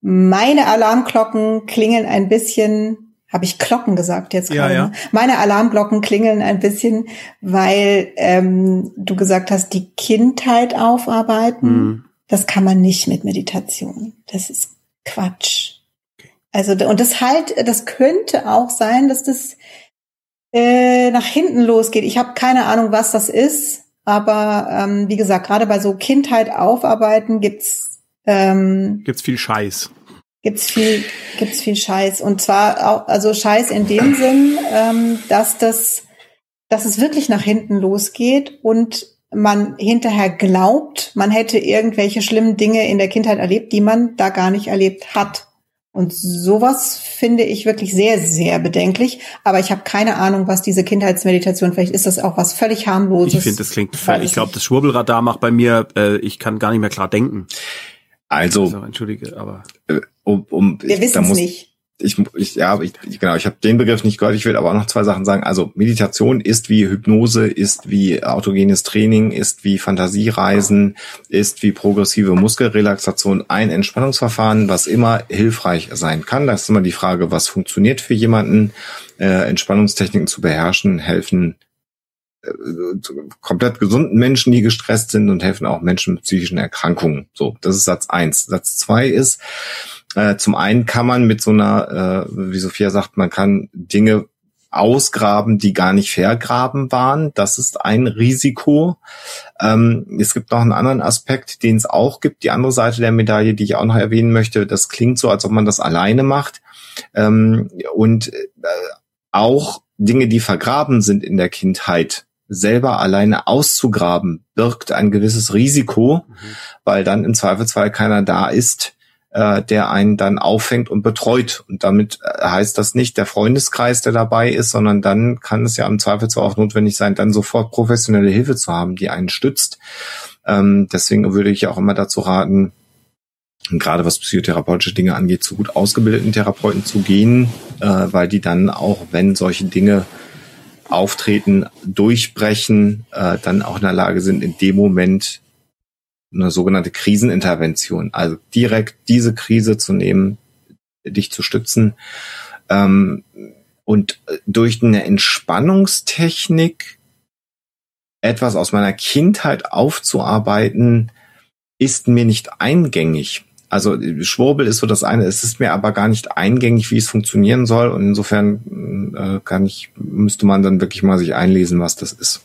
Meine Alarmglocken klingeln ein bisschen, habe ich Glocken gesagt jetzt gerade? Ja, ja. Meine Alarmglocken klingeln ein bisschen, weil ähm, du gesagt hast, die Kindheit aufarbeiten. Hm. Das kann man nicht mit Meditation. Das ist Quatsch. Also und das halt, das könnte auch sein, dass das äh, nach hinten losgeht. Ich habe keine Ahnung, was das ist, aber ähm, wie gesagt, gerade bei so Kindheit aufarbeiten gibt's ähm, gibt's viel Scheiß. Gibt's viel gibt's viel Scheiß und zwar auch also Scheiß in dem Sinn, ähm, dass das dass es wirklich nach hinten losgeht und man hinterher glaubt, man hätte irgendwelche schlimmen Dinge in der Kindheit erlebt, die man da gar nicht erlebt hat. Und sowas finde ich wirklich sehr, sehr bedenklich. Aber ich habe keine Ahnung, was diese Kindheitsmeditation, vielleicht ist das auch was völlig harmloses. Ich finde, das klingt völlig, ich glaube, das Schwurbelradar macht bei mir, äh, ich kann gar nicht mehr klar denken. Also, also entschuldige, aber äh, um, um, wir wissen es nicht ich, ich ja, ich, genau, ich habe den Begriff nicht gehört. Ich will aber auch noch zwei Sachen sagen. Also Meditation ist wie Hypnose, ist wie autogenes Training, ist wie Fantasiereisen, ist wie progressive Muskelrelaxation ein Entspannungsverfahren, was immer hilfreich sein kann. Das ist immer die Frage, was funktioniert für jemanden. Äh, Entspannungstechniken zu beherrschen helfen äh, komplett gesunden Menschen, die gestresst sind und helfen auch Menschen mit psychischen Erkrankungen. So, das ist Satz eins. Satz zwei ist, äh, zum einen kann man mit so einer, äh, wie Sophia sagt, man kann Dinge ausgraben, die gar nicht vergraben waren. Das ist ein Risiko. Ähm, es gibt noch einen anderen Aspekt, den es auch gibt. Die andere Seite der Medaille, die ich auch noch erwähnen möchte, das klingt so, als ob man das alleine macht. Ähm, und äh, auch Dinge, die vergraben sind in der Kindheit, selber alleine auszugraben, birgt ein gewisses Risiko, mhm. weil dann im Zweifelsfall keiner da ist, äh, der einen dann auffängt und betreut. Und damit äh, heißt das nicht der Freundeskreis, der dabei ist, sondern dann kann es ja im Zweifelsfall auch notwendig sein, dann sofort professionelle Hilfe zu haben, die einen stützt. Ähm, deswegen würde ich auch immer dazu raten, gerade was psychotherapeutische Dinge angeht, zu gut ausgebildeten Therapeuten zu gehen, äh, weil die dann auch, wenn solche Dinge auftreten, durchbrechen, äh, dann auch in der Lage sind, in dem Moment eine sogenannte Krisenintervention, also direkt diese Krise zu nehmen, dich zu stützen. Ähm, und durch eine Entspannungstechnik etwas aus meiner Kindheit aufzuarbeiten, ist mir nicht eingängig. Also Schwurbel ist so das eine, es ist mir aber gar nicht eingängig, wie es funktionieren soll. Und insofern äh, kann ich, müsste man dann wirklich mal sich einlesen, was das ist.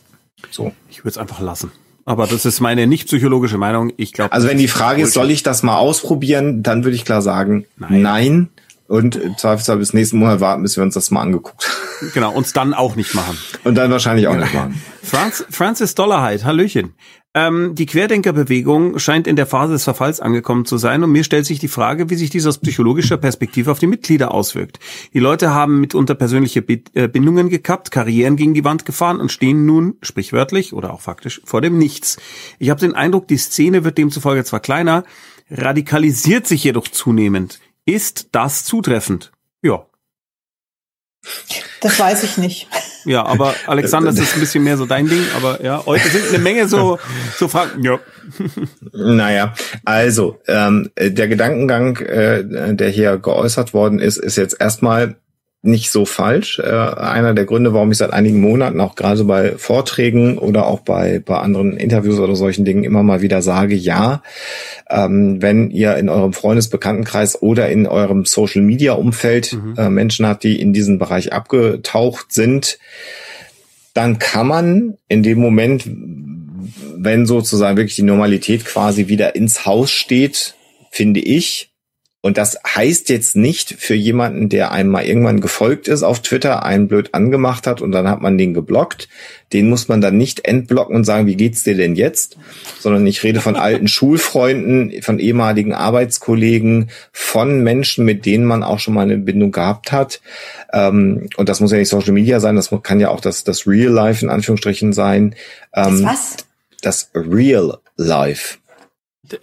So. Ich würde es einfach lassen. Aber das ist meine nicht psychologische Meinung. Ich glaube. Also wenn die Frage ist, soll ich das mal ausprobieren, dann würde ich klar sagen, nein. nein. Und im Zweifelsfall bis nächsten Monat warten, bis wir uns das mal angeguckt haben. Genau, uns dann auch nicht machen. Und dann wahrscheinlich auch nicht machen. Franz, Francis Dollarheit, Hallöchen. Ähm, die Querdenkerbewegung scheint in der Phase des Verfalls angekommen zu sein und mir stellt sich die Frage, wie sich dies aus psychologischer Perspektive auf die Mitglieder auswirkt. Die Leute haben mitunter persönliche äh, Bindungen gekappt, Karrieren gegen die Wand gefahren und stehen nun, sprichwörtlich oder auch faktisch, vor dem Nichts. Ich habe den Eindruck, die Szene wird demzufolge zwar kleiner, radikalisiert sich jedoch zunehmend. Ist das zutreffend? Ja. Das weiß ich nicht. Ja, aber Alexander, das ist ein bisschen mehr so dein Ding, aber ja, heute sind eine Menge so, so Fragen. Ja. Naja, also ähm, der Gedankengang, äh, der hier geäußert worden ist, ist jetzt erstmal nicht so falsch. Äh, einer der Gründe, warum ich seit einigen Monaten auch gerade bei Vorträgen oder auch bei, bei anderen Interviews oder solchen Dingen immer mal wieder sage, ja, ähm, wenn ihr in eurem Freundesbekanntenkreis oder in eurem Social-Media-Umfeld mhm. äh, Menschen habt, die in diesen Bereich abgetaucht sind, dann kann man in dem Moment, wenn sozusagen wirklich die Normalität quasi wieder ins Haus steht, finde ich, und das heißt jetzt nicht für jemanden, der einmal irgendwann gefolgt ist auf Twitter, einen blöd angemacht hat und dann hat man den geblockt. Den muss man dann nicht entblocken und sagen, wie geht's dir denn jetzt? Sondern ich rede von alten Schulfreunden, von ehemaligen Arbeitskollegen, von Menschen, mit denen man auch schon mal eine Bindung gehabt hat. Ähm, und das muss ja nicht Social Media sein, das kann ja auch das, das Real Life in Anführungsstrichen sein. Ähm, das was? Das Real Life.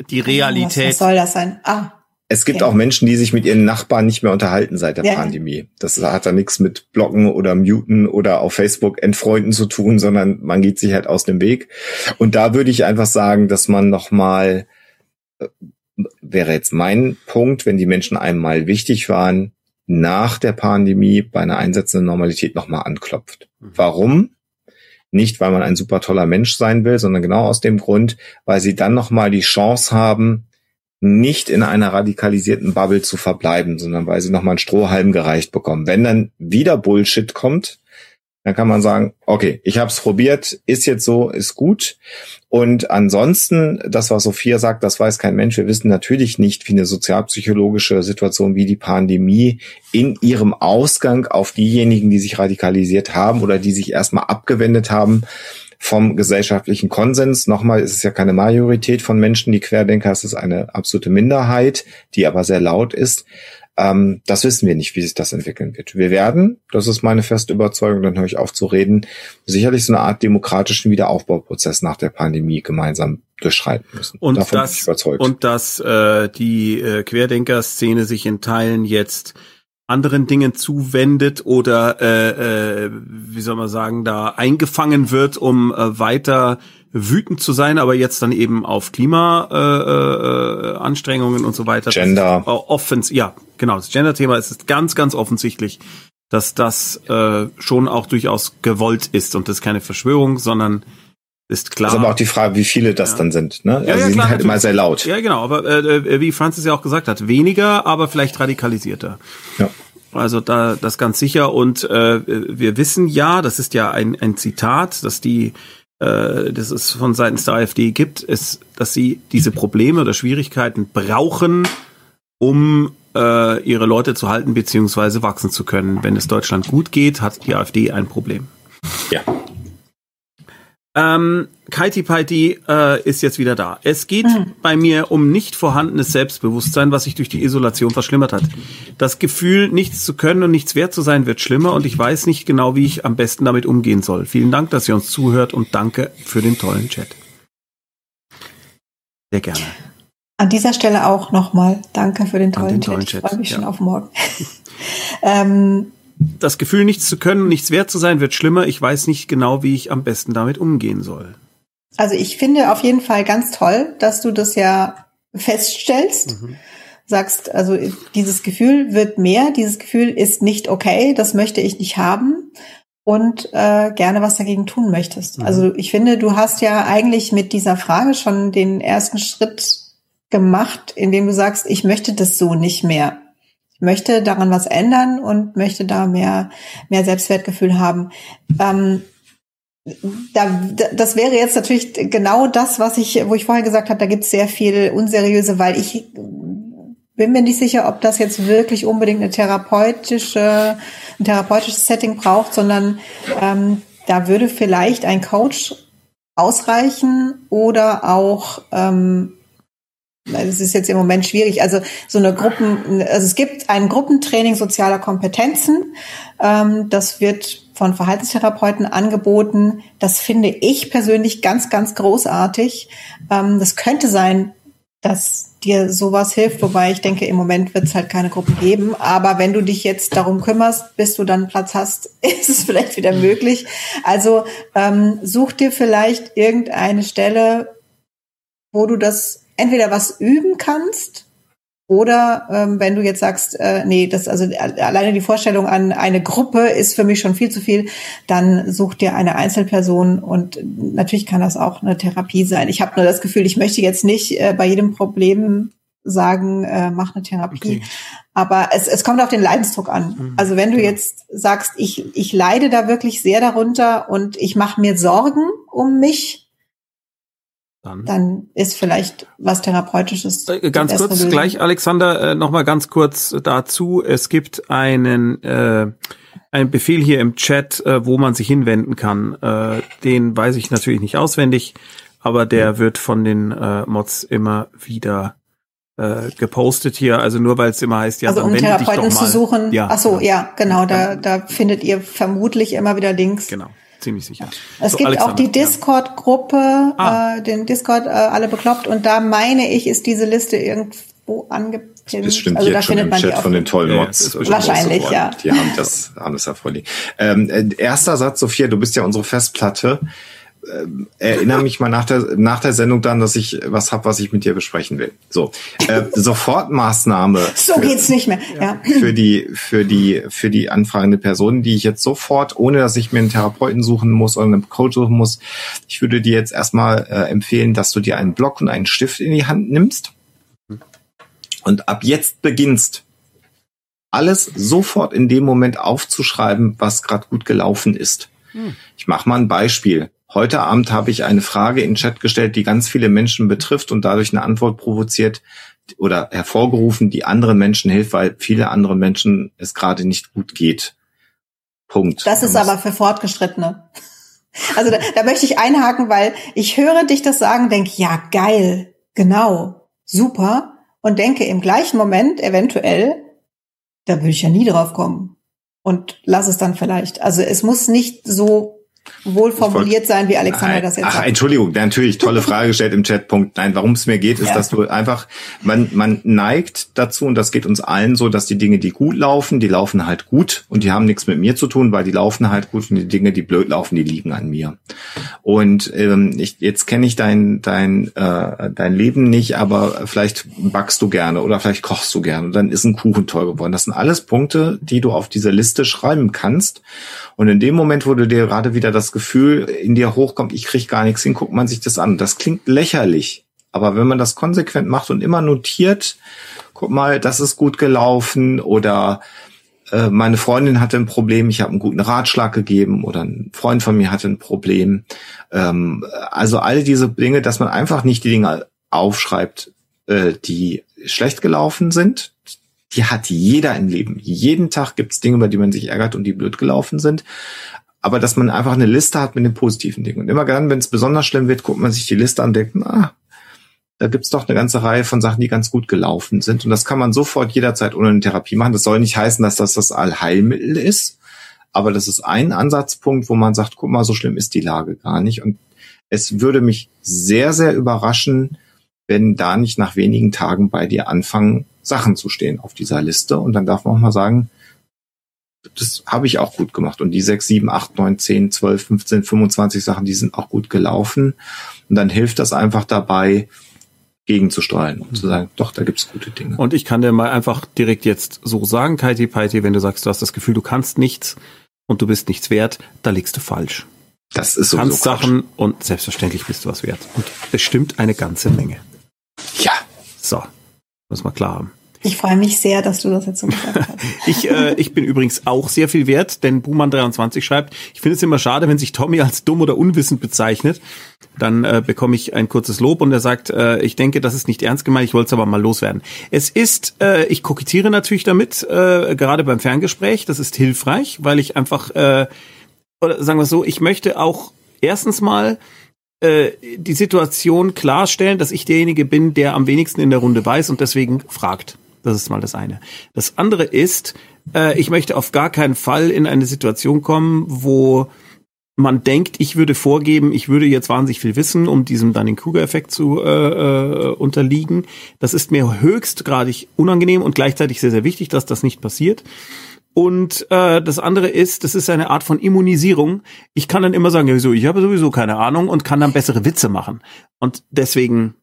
Die Realität. Was, was soll das sein? Ah. Es gibt okay. auch Menschen, die sich mit ihren Nachbarn nicht mehr unterhalten seit der ja. Pandemie. Das hat da nichts mit Blocken oder Muten oder auf Facebook entfreunden zu tun, sondern man geht sich halt aus dem Weg. Und da würde ich einfach sagen, dass man nochmal, äh, wäre jetzt mein Punkt, wenn die Menschen einmal wichtig waren, nach der Pandemie bei einer einsetzenden Normalität nochmal anklopft. Mhm. Warum? Nicht, weil man ein super toller Mensch sein will, sondern genau aus dem Grund, weil sie dann nochmal die Chance haben, nicht in einer radikalisierten Bubble zu verbleiben, sondern weil sie nochmal einen Strohhalm gereicht bekommen. Wenn dann wieder Bullshit kommt, dann kann man sagen, okay, ich habe es probiert, ist jetzt so, ist gut. Und ansonsten, das, was Sophia sagt, das weiß kein Mensch. Wir wissen natürlich nicht, wie eine sozialpsychologische Situation wie die Pandemie in ihrem Ausgang auf diejenigen, die sich radikalisiert haben oder die sich erstmal abgewendet haben, vom gesellschaftlichen Konsens. Nochmal ist es ja keine Majorität von Menschen, die Querdenker, es ist eine absolute Minderheit, die aber sehr laut ist. Ähm, das wissen wir nicht, wie sich das entwickeln wird. Wir werden, das ist meine feste Überzeugung, dann höre ich auf zu reden, sicherlich so eine Art demokratischen Wiederaufbauprozess nach der Pandemie gemeinsam durchschreiten müssen. Und Davon das, bin ich überzeugt. Und dass äh, die äh, Querdenker-Szene sich in Teilen jetzt anderen Dingen zuwendet oder äh, äh, wie soll man sagen, da eingefangen wird, um äh, weiter wütend zu sein, aber jetzt dann eben auf Klimaanstrengungen äh, äh, Anstrengungen und so weiter. Gender. Das, äh, Offens ja, genau, das Gender-Thema ist ganz, ganz offensichtlich, dass das äh, schon auch durchaus gewollt ist und das ist keine Verschwörung, sondern ist klar. Das ist aber auch die Frage, wie viele das ja. dann sind. Ne? Also ja, ja, sie sind halt natürlich. immer sehr laut. Ja, genau. Aber äh, äh, wie Francis ja auch gesagt hat, weniger, aber vielleicht radikalisierter. Ja. Also da das ganz sicher. Und äh, wir wissen ja, das ist ja ein, ein Zitat, dass die äh, das es von seitens der AfD gibt, ist, dass sie diese Probleme oder Schwierigkeiten brauchen, um äh, ihre Leute zu halten beziehungsweise wachsen zu können. Wenn es Deutschland gut geht, hat die AfD ein Problem. Ja. Ähm, Kaiti Paiti äh, ist jetzt wieder da. Es geht mhm. bei mir um nicht vorhandenes Selbstbewusstsein, was sich durch die Isolation verschlimmert hat. Das Gefühl, nichts zu können und nichts wert zu sein, wird schlimmer und ich weiß nicht genau, wie ich am besten damit umgehen soll. Vielen Dank, dass ihr uns zuhört und danke für den tollen Chat. Sehr gerne. An dieser Stelle auch nochmal danke für den tollen, den tollen Chat. Ich freue mich ja. schon auf morgen. ähm, das Gefühl, nichts zu können, nichts wert zu sein, wird schlimmer. Ich weiß nicht genau, wie ich am besten damit umgehen soll. Also ich finde auf jeden Fall ganz toll, dass du das ja feststellst. Mhm. Sagst, also dieses Gefühl wird mehr, dieses Gefühl ist nicht okay, das möchte ich nicht haben und äh, gerne was dagegen tun möchtest. Mhm. Also ich finde, du hast ja eigentlich mit dieser Frage schon den ersten Schritt gemacht, indem du sagst, ich möchte das so nicht mehr. Ich möchte daran was ändern und möchte da mehr, mehr Selbstwertgefühl haben. Ähm, da, das wäre jetzt natürlich genau das, was ich, wo ich vorher gesagt habe, da gibt es sehr viel unseriöse, weil ich bin mir nicht sicher, ob das jetzt wirklich unbedingt eine therapeutische, ein therapeutisches Setting braucht, sondern ähm, da würde vielleicht ein Coach ausreichen oder auch ähm, es ist jetzt im Moment schwierig. Also so eine Gruppen, also es gibt ein Gruppentraining sozialer Kompetenzen. Ähm, das wird von Verhaltenstherapeuten angeboten. Das finde ich persönlich ganz, ganz großartig. Ähm, das könnte sein, dass dir sowas hilft, wobei ich denke, im Moment wird es halt keine Gruppen geben. Aber wenn du dich jetzt darum kümmerst, bis du dann Platz hast, ist es vielleicht wieder möglich. Also ähm, such dir vielleicht irgendeine Stelle, wo du das entweder was üben kannst oder ähm, wenn du jetzt sagst, äh, nee, das also alleine die Vorstellung an eine Gruppe ist für mich schon viel zu viel, dann such dir eine Einzelperson und natürlich kann das auch eine Therapie sein. Ich habe nur das Gefühl, ich möchte jetzt nicht äh, bei jedem Problem sagen, äh, mach eine Therapie. Okay. Aber es, es kommt auf den Leidensdruck an. Mhm. Also wenn du jetzt sagst, ich, ich leide da wirklich sehr darunter und ich mache mir Sorgen um mich, dann, dann ist vielleicht was Therapeutisches. Äh, ganz kurz Lösung. gleich, Alexander, äh, nochmal ganz kurz dazu. Es gibt einen, äh, einen Befehl hier im Chat, äh, wo man sich hinwenden kann. Äh, den weiß ich natürlich nicht auswendig, aber der ja. wird von den äh, Mods immer wieder äh, gepostet hier. Also nur weil es immer heißt, ja, also um Therapeuten zu suchen. Ja, ach so, ja, genau. Da, da findet ihr vermutlich immer wieder Links. Genau ziemlich sicher. Es so, gibt Alexander, auch die Discord-Gruppe, ah. äh, den Discord äh, alle bekloppt und da meine ich, ist diese Liste irgendwo angepinnt. Das stimmt also, jetzt schon im Chat von den tollen Mods. Ja, wahrscheinlich, ja. Die haben das, haben das ja vorliegen. Ähm, äh, erster Satz, Sophia, du bist ja unsere Festplatte äh, erinnere mich mal nach der, nach der Sendung dann, dass ich was habe, was ich mit dir besprechen will. So, äh, Sofortmaßnahme. so für, geht's nicht mehr. Ja. Für die, für die, für die anfragende Person, die ich jetzt sofort, ohne dass ich mir einen Therapeuten suchen muss oder einen Coach suchen muss, ich würde dir jetzt erstmal äh, empfehlen, dass du dir einen Block und einen Stift in die Hand nimmst und ab jetzt beginnst alles sofort in dem Moment aufzuschreiben, was gerade gut gelaufen ist. Hm. Ich mache mal ein Beispiel. Heute Abend habe ich eine Frage in Chat gestellt, die ganz viele Menschen betrifft und dadurch eine Antwort provoziert oder hervorgerufen, die anderen Menschen hilft, weil viele andere Menschen es gerade nicht gut geht. Punkt. Das ist aber für Fortgeschrittene. Also da, da möchte ich einhaken, weil ich höre dich das sagen, denke, ja, geil, genau, super und denke im gleichen Moment eventuell, da würde ich ja nie drauf kommen und lass es dann vielleicht. Also es muss nicht so wohl formuliert sein, wie Alexander das jetzt ach, sagt. Entschuldigung, natürlich tolle Frage gestellt im Chatpunkt. Nein, warum es mir geht, ist, ja. dass du einfach, man, man neigt dazu, und das geht uns allen so, dass die Dinge, die gut laufen, die laufen halt gut und die haben nichts mit mir zu tun, weil die laufen halt gut und die Dinge, die blöd laufen, die liegen an mir. Und ähm, ich, jetzt kenne ich dein, dein, äh, dein Leben nicht, aber vielleicht backst du gerne oder vielleicht kochst du gerne und dann ist ein Kuchen toll geworden. Das sind alles Punkte, die du auf dieser Liste schreiben kannst. Und in dem Moment, wo du dir gerade wieder das Gefühl in dir hochkommt, ich krieg gar nichts hin, guckt man sich das an. Das klingt lächerlich. Aber wenn man das konsequent macht und immer notiert, guck mal, das ist gut gelaufen oder äh, meine Freundin hatte ein Problem, ich habe einen guten Ratschlag gegeben oder ein Freund von mir hatte ein Problem. Ähm, also all diese Dinge, dass man einfach nicht die Dinge aufschreibt, äh, die schlecht gelaufen sind, die hat jeder im Leben. Jeden Tag gibt's Dinge, über die man sich ärgert und die blöd gelaufen sind. aber dass man einfach eine Liste hat mit den positiven Dingen. Und immer dann, wenn es besonders schlimm wird, guckt man sich die Liste an und denkt, ah, da gibt's doch eine ganze Reihe von Sachen, die ganz gut gelaufen sind. Und das kann man sofort jederzeit ohne eine Therapie machen. Das soll nicht heißen, dass das das Allheilmittel ist. Aber das ist ein Ansatzpunkt, wo man sagt, guck mal, so schlimm ist die Lage gar nicht. Und es würde mich sehr, sehr überraschen, wenn da nicht nach wenigen Tagen bei dir anfangen, Sachen zu stehen auf dieser Liste. Und dann darf man auch mal sagen, das habe ich auch gut gemacht. Und die sechs, sieben, acht, neun, zehn, zwölf, 15, 25 Sachen, die sind auch gut gelaufen. Und dann hilft das einfach dabei, gegenzustreuen und zu sagen, doch, da gibt's gute Dinge. Und ich kann dir mal einfach direkt jetzt so sagen, Kaiti Paiti, wenn du sagst, du hast das Gefühl, du kannst nichts und du bist nichts wert, da liegst du falsch. Das ist so. kannst Sachen und selbstverständlich bist du was wert. Und es stimmt eine ganze Menge. So, muss man klar haben. Ich freue mich sehr, dass du das jetzt so gesagt hast. ich, äh, ich bin übrigens auch sehr viel wert, denn Buhmann23 schreibt, ich finde es immer schade, wenn sich Tommy als dumm oder unwissend bezeichnet. Dann äh, bekomme ich ein kurzes Lob und er sagt, äh, ich denke, das ist nicht ernst gemeint, ich wollte es aber mal loswerden. Es ist, äh, ich kokettiere natürlich damit, äh, gerade beim Ferngespräch, das ist hilfreich, weil ich einfach, äh, oder sagen wir so, ich möchte auch erstens mal äh, die Situation klarstellen, dass ich derjenige bin, der am wenigsten in der Runde weiß und deswegen fragt. Das ist mal das eine. Das andere ist, äh, ich möchte auf gar keinen Fall in eine Situation kommen, wo man denkt, ich würde vorgeben, ich würde jetzt wahnsinnig viel wissen, um diesem Dunning-Kruger-Effekt zu äh, äh, unterliegen. Das ist mir höchstgradig unangenehm und gleichzeitig sehr, sehr wichtig, dass das nicht passiert. Und äh, das andere ist, das ist eine Art von Immunisierung. Ich kann dann immer sagen, ja, wieso, ich habe sowieso keine Ahnung und kann dann bessere Witze machen. Und deswegen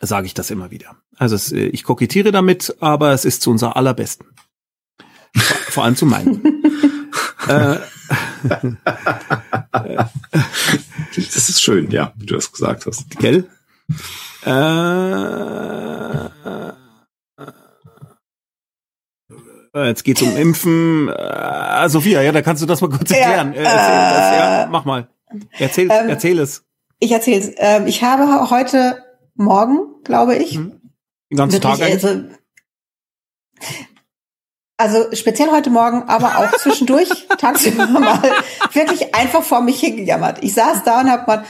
sage ich das immer wieder. Also es, äh, ich kokettiere damit, aber es ist zu unser allerbesten. Vor, allem zu meinen. äh, das ist schön, ja, wie du das gesagt hast. Gell? Äh, äh, jetzt geht's um Impfen. Äh, Sophia, ja, da kannst du das mal kurz erklären. Ja, äh, erzähl das, ja, mach mal. Erzähl, ähm, erzähl es. Ich erzähle es. Ähm, ich habe heute Morgen, glaube ich, mhm. Den ganzen Tag also, also speziell heute Morgen, aber auch zwischendurch, tagsüber mal, wirklich einfach vor mich hingejammert. Ich saß da und hab mal,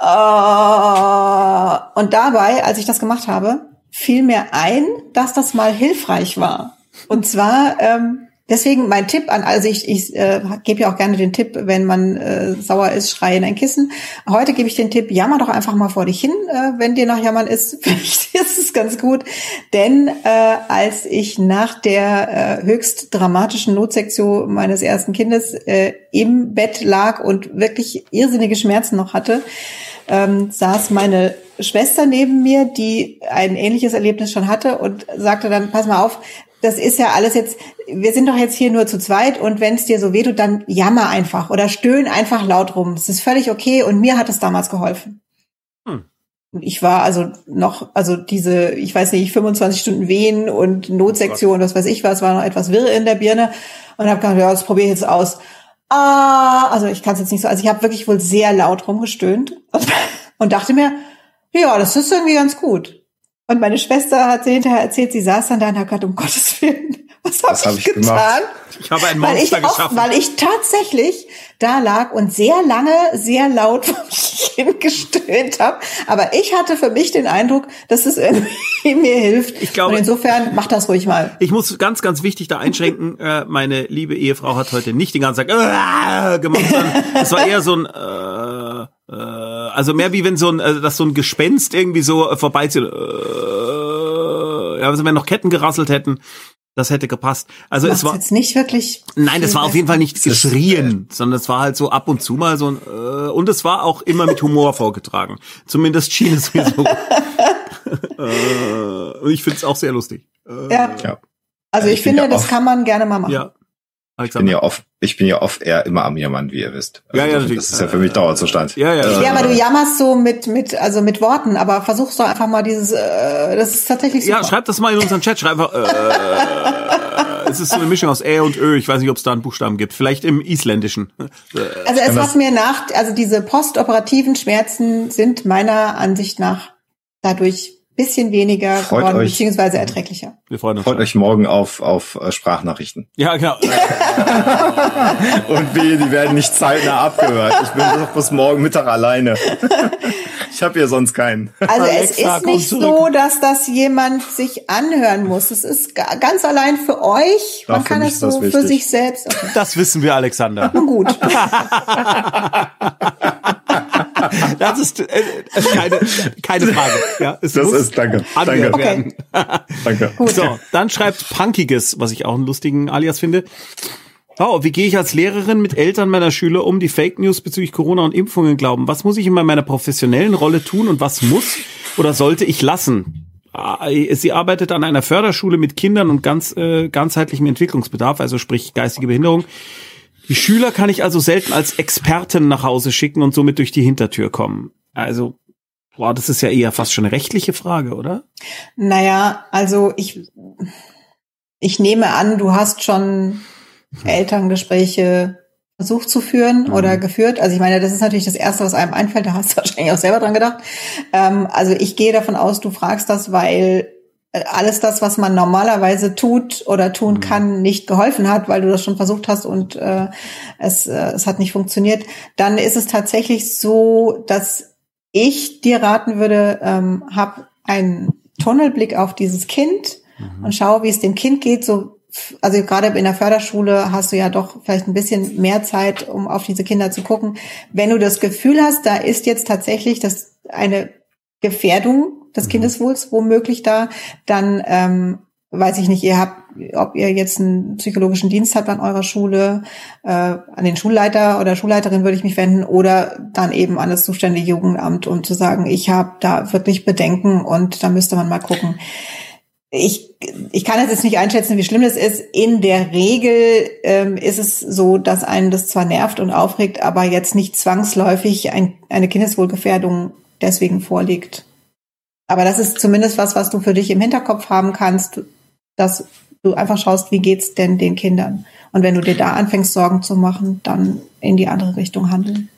uh, und dabei, als ich das gemacht habe, fiel mir ein, dass das mal hilfreich war. Und zwar ähm, Deswegen mein Tipp an, also ich, ich äh, gebe ja auch gerne den Tipp, wenn man äh, sauer ist, schrei in ein Kissen. Heute gebe ich den Tipp, jammer doch einfach mal vor dich hin, äh, wenn dir nach Jammern ist. Vielleicht ist es ganz gut. Denn äh, als ich nach der äh, höchst dramatischen Notsektion meines ersten Kindes äh, im Bett lag und wirklich irrsinnige Schmerzen noch hatte, ähm, saß meine Schwester neben mir, die ein ähnliches Erlebnis schon hatte und sagte dann, pass mal auf, das ist ja alles jetzt, wir sind doch jetzt hier nur zu zweit und wenn es dir so wehtut, dann jammer einfach oder stöhn einfach laut rum. Das ist völlig okay und mir hat es damals geholfen. Hm. Ich war also noch, also diese, ich weiß nicht, 25 Stunden Wehen und Notsektion, was weiß ich was, war noch etwas wirr in der Birne und habe gedacht, ja, das probiere ich jetzt aus. Ah, also ich kann es jetzt nicht so, also ich habe wirklich wohl sehr laut rumgestöhnt und dachte mir, ja, das ist irgendwie ganz gut. Und meine Schwester hat sie hinterher erzählt, sie saß dann da und hat gesagt, um Gottes Willen, was habe hab ich, ich, getan? Gemacht? Ich habe ein Monster weil ich geschaffen. weil ich tatsächlich da lag und sehr lange, sehr laut vor mich hingestöhnt habe. Aber ich hatte für mich den Eindruck, dass es irgendwie mir hilft. Ich glaube, und insofern mach das ruhig mal. Ich muss ganz, ganz wichtig da einschränken. äh, meine liebe Ehefrau hat heute nicht den ganzen Tag äh, gemacht, sondern es war eher so ein äh, also mehr wie wenn so ein, also dass so ein Gespenst irgendwie so äh, vorbeizieht. Äh, ja, also wenn noch Ketten gerasselt hätten, das hätte gepasst. Also es war jetzt nicht wirklich. Nein, das war auf jeden Fall nicht geschrien, sondern es war halt so ab und zu mal so ein äh, und es war auch immer mit Humor vorgetragen. Zumindest schien es mir so. äh, und ich finde es auch sehr lustig. Äh, ja. ja. Also ich, ich finde, das kann man gerne mal machen. Ja. Ich bin ja oft, ich bin ja oft eher immer am Jammern, wie ihr wisst. Also ja, ja, natürlich. Das ist ja für mich Dauerzustand. Ja, ja. Ja, aber du jammerst so mit, mit, also mit Worten, aber versuchst doch einfach mal dieses, äh, das ist tatsächlich super. Ja, schreib das mal in unseren Chat, schreib einfach, äh, es ist so eine Mischung aus Ä und Ö, ich weiß nicht, ob es da einen Buchstaben gibt, vielleicht im Isländischen. Also es hat mir nach, also diese postoperativen Schmerzen sind meiner Ansicht nach dadurch bisschen weniger Freut geworden, euch. beziehungsweise erträglicher. Wir freuen uns. Freut schon. euch morgen auf, auf äh, Sprachnachrichten. Ja, genau. Und wehe, die werden nicht zeitnah abgehört. Ich bin doch bis morgen Mittag alleine. Ich habe hier sonst keinen. Also es Alexa, ist nicht so, dass das jemand sich anhören muss. Es ist ga- ganz allein für euch. Man kann es so für sich selbst. Okay. Das wissen wir, Alexander. Nun gut. Das ist äh, äh, keine, keine Frage. Ja, es Das ist, danke, danke, werden. danke. So, dann schreibt Punkiges, was ich auch einen lustigen Alias finde. Oh, wie gehe ich als Lehrerin mit Eltern meiner Schüler um, die Fake News bezüglich Corona und Impfungen glauben? Was muss ich in meiner professionellen Rolle tun und was muss oder sollte ich lassen? Ah, Sie arbeitet an einer Förderschule mit Kindern und ganz äh, ganzheitlichem Entwicklungsbedarf, also sprich geistige Behinderung. Die Schüler kann ich also selten als Experten nach Hause schicken und somit durch die Hintertür kommen. Also, boah, das ist ja eher fast schon eine rechtliche Frage, oder? Naja, also ich, ich nehme an, du hast schon Elterngespräche versucht zu führen Mhm. oder geführt. Also ich meine, das ist natürlich das Erste, was einem einfällt. Da hast du wahrscheinlich auch selber dran gedacht. Ähm, also ich gehe davon aus, du fragst das, weil alles das, was man normalerweise tut oder tun Mhm. kann, nicht geholfen hat, weil du das schon versucht hast und äh, es, äh, es hat nicht funktioniert. Dann ist es tatsächlich so, dass ich dir raten würde, ähm, hab einen Tunnelblick auf dieses Kind und schau, wie es dem Kind geht. So, also gerade in der Förderschule hast du ja doch vielleicht ein bisschen mehr Zeit, um auf diese Kinder zu gucken. Wenn du das Gefühl hast, da ist jetzt tatsächlich das eine Gefährdung des Kindeswohls womöglich da, dann ähm, weiß ich nicht, ihr habt, ob ihr jetzt einen psychologischen Dienst habt an eurer Schule, äh, an den Schulleiter oder Schulleiterin würde ich mich wenden oder dann eben an das zuständige Jugendamt, um zu sagen, ich habe da wirklich Bedenken und da müsste man mal gucken. Ich, ich kann jetzt nicht einschätzen, wie schlimm das ist. In der Regel ähm, ist es so, dass einen das zwar nervt und aufregt, aber jetzt nicht zwangsläufig ein, eine Kindeswohlgefährdung deswegen vorliegt. Aber das ist zumindest was, was du für dich im Hinterkopf haben kannst, dass du einfach schaust, wie geht's denn den Kindern? Und wenn du dir da anfängst, Sorgen zu machen, dann in die andere Richtung handeln.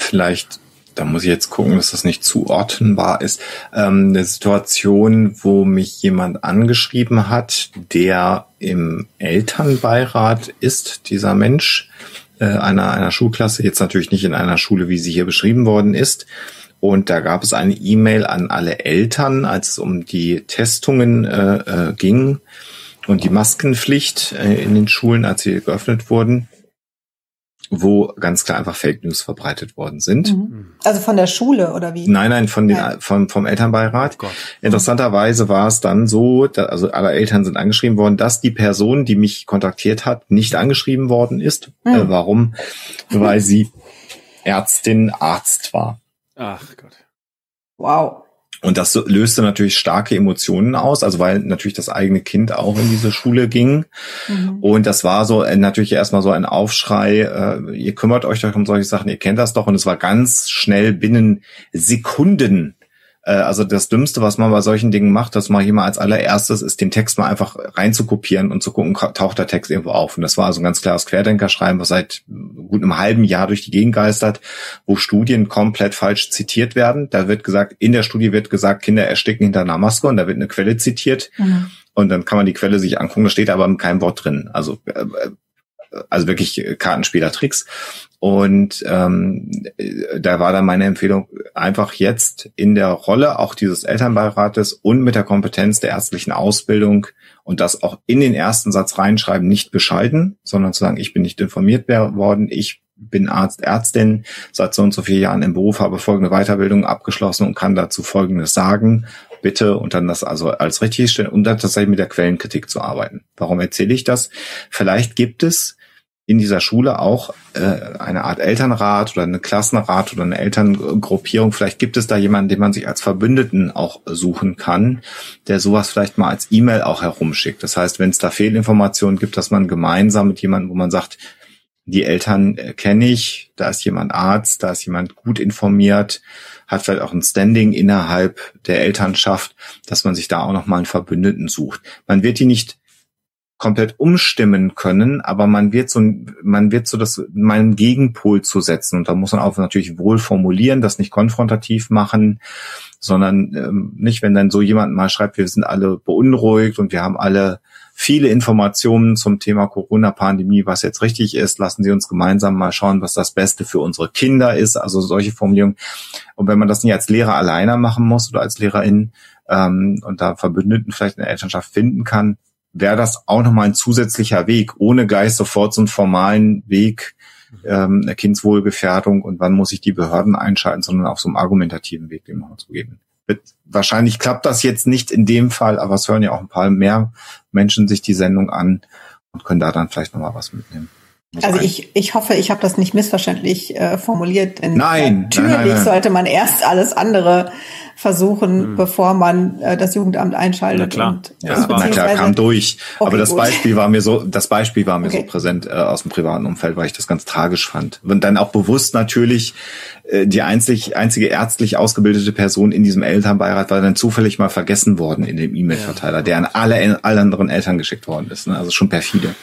Vielleicht, da muss ich jetzt gucken, dass das nicht zuordnenbar ist, ähm, eine Situation, wo mich jemand angeschrieben hat, der im Elternbeirat ist, dieser Mensch, äh, einer, einer Schulklasse, jetzt natürlich nicht in einer Schule, wie sie hier beschrieben worden ist. Und da gab es eine E-Mail an alle Eltern, als es um die Testungen äh, äh, ging und die Maskenpflicht äh, in den Schulen, als sie geöffnet wurden, wo ganz klar einfach Fake News verbreitet worden sind. Also von der Schule oder wie? Nein, nein, von den, Nein. vom, vom Elternbeirat. Gott. Interessanterweise war es dann so, da, also alle Eltern sind angeschrieben worden, dass die Person, die mich kontaktiert hat, nicht angeschrieben worden ist. Hm. Äh, warum? Weil sie Ärztin, Arzt war. Ach Gott. Wow. Und das löste natürlich starke Emotionen aus, also weil natürlich das eigene Kind auch in diese Schule ging. Mhm. Und das war so äh, natürlich erstmal so ein Aufschrei, äh, ihr kümmert euch doch um solche Sachen, ihr kennt das doch. Und es war ganz schnell binnen Sekunden. Äh, also das Dümmste, was man bei solchen Dingen macht, das mache ich immer als allererstes, ist den Text mal einfach reinzukopieren und zu gucken, taucht der Text irgendwo auf. Und das war also ein ganz klares Querdenkerschreiben, was seit gut einem halben Jahr durch die Gegend geistert, wo Studien komplett falsch zitiert werden. Da wird gesagt, in der Studie wird gesagt, Kinder ersticken hinter einer Maske und da wird eine Quelle zitiert. Mhm. Und dann kann man die Quelle sich angucken, da steht aber kein Wort drin. Also, äh, äh, also wirklich Kartenspielertricks. Und ähm, äh, da war dann meine Empfehlung, einfach jetzt in der Rolle auch dieses Elternbeirates und mit der Kompetenz der ärztlichen Ausbildung und das auch in den ersten Satz reinschreiben, nicht bescheiden, sondern zu sagen, ich bin nicht informiert worden, ich bin Arzt, Ärztin, seit so und so vier Jahren im Beruf, habe folgende Weiterbildung abgeschlossen und kann dazu Folgendes sagen. Bitte und dann das also als richtig stellen und dann tatsächlich mit der Quellenkritik zu arbeiten. Warum erzähle ich das? Vielleicht gibt es in dieser Schule auch äh, eine Art Elternrat oder eine Klassenrat oder eine Elterngruppierung. Vielleicht gibt es da jemanden, den man sich als Verbündeten auch suchen kann, der sowas vielleicht mal als E-Mail auch herumschickt. Das heißt, wenn es da Fehlinformationen gibt, dass man gemeinsam mit jemandem, wo man sagt, die Eltern äh, kenne ich, da ist jemand Arzt, da ist jemand gut informiert, hat vielleicht auch ein Standing innerhalb der Elternschaft, dass man sich da auch nochmal einen Verbündeten sucht. Man wird die nicht komplett umstimmen können, aber man wird so, man wird so das, meinen Gegenpol zu setzen. Und da muss man auch natürlich wohl formulieren, das nicht konfrontativ machen, sondern ähm, nicht, wenn dann so jemand mal schreibt, wir sind alle beunruhigt und wir haben alle viele Informationen zum Thema Corona-Pandemie, was jetzt richtig ist. Lassen Sie uns gemeinsam mal schauen, was das Beste für unsere Kinder ist. Also solche Formulierungen. Und wenn man das nicht als Lehrer alleine machen muss oder als Lehrerin ähm, und da Verbündeten vielleicht in der Elternschaft finden kann, wäre das auch nochmal ein zusätzlicher Weg, ohne gleich sofort so einen formalen Weg, ähm, Kindswohlgefährdung und wann muss ich die Behörden einschalten, sondern auf so einem argumentativen Weg dem zu geben wahrscheinlich klappt das jetzt nicht in dem Fall, aber es hören ja auch ein paar mehr Menschen sich die Sendung an und können da dann vielleicht nochmal was mitnehmen. Also ich, ich hoffe, ich habe das nicht missverständlich äh, formuliert. Denn nein, natürlich nein, nein, nein. sollte man erst alles andere versuchen, mhm. bevor man äh, das Jugendamt einschaltet. Na klar, und, ja, na klar, kam durch. Okay, Aber das gut. Beispiel war mir so, das Beispiel war mir okay. so präsent äh, aus dem privaten Umfeld, weil ich das ganz tragisch fand. Und dann auch bewusst natürlich äh, die einzig, einzige ärztlich ausgebildete Person in diesem Elternbeirat war dann zufällig mal vergessen worden in dem E-Mail-Verteiler, der an alle, alle anderen Eltern geschickt worden ist. Ne? Also schon perfide.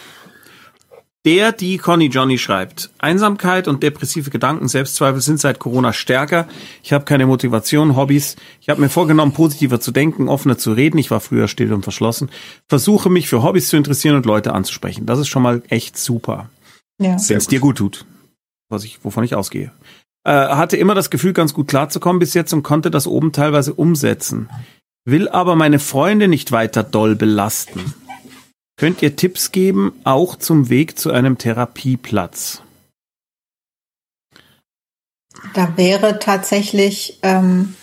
Der, die Conny Johnny schreibt, Einsamkeit und depressive Gedanken, Selbstzweifel sind seit Corona stärker. Ich habe keine Motivation, Hobbys. Ich habe mir vorgenommen, positiver zu denken, offener zu reden. Ich war früher still und verschlossen. Versuche mich für Hobbys zu interessieren und Leute anzusprechen. Das ist schon mal echt super. Ja. Wenn es dir gut tut, was ich, wovon ich ausgehe. Äh, hatte immer das Gefühl, ganz gut klarzukommen bis jetzt und konnte das oben teilweise umsetzen. Will aber meine Freunde nicht weiter doll belasten. Könnt ihr Tipps geben, auch zum Weg zu einem Therapieplatz? Da wäre tatsächlich, ähm,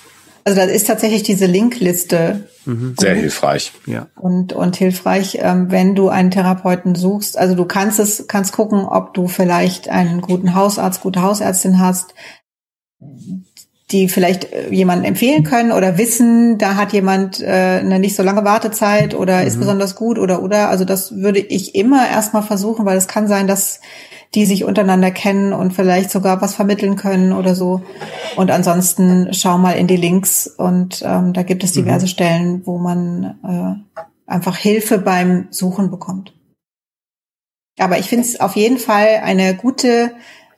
also da ist tatsächlich diese Linkliste. Mhm. Sehr hilfreich. Ja. Und, und hilfreich, ähm, wenn du einen Therapeuten suchst. Also du kannst es, kannst gucken, ob du vielleicht einen guten Hausarzt, gute Hausärztin hast, die vielleicht äh, jemanden empfehlen können oder wissen, da hat jemand äh, eine nicht so lange Wartezeit oder mhm. ist besonders gut oder oder. Also das würde ich immer erstmal versuchen, weil es kann sein, dass die sich untereinander kennen und vielleicht sogar was vermitteln können oder so. Und ansonsten schau mal in die Links und ähm, da gibt es diverse mhm. Stellen, wo man äh, einfach Hilfe beim Suchen bekommt. Aber ich finde es auf jeden Fall eine gute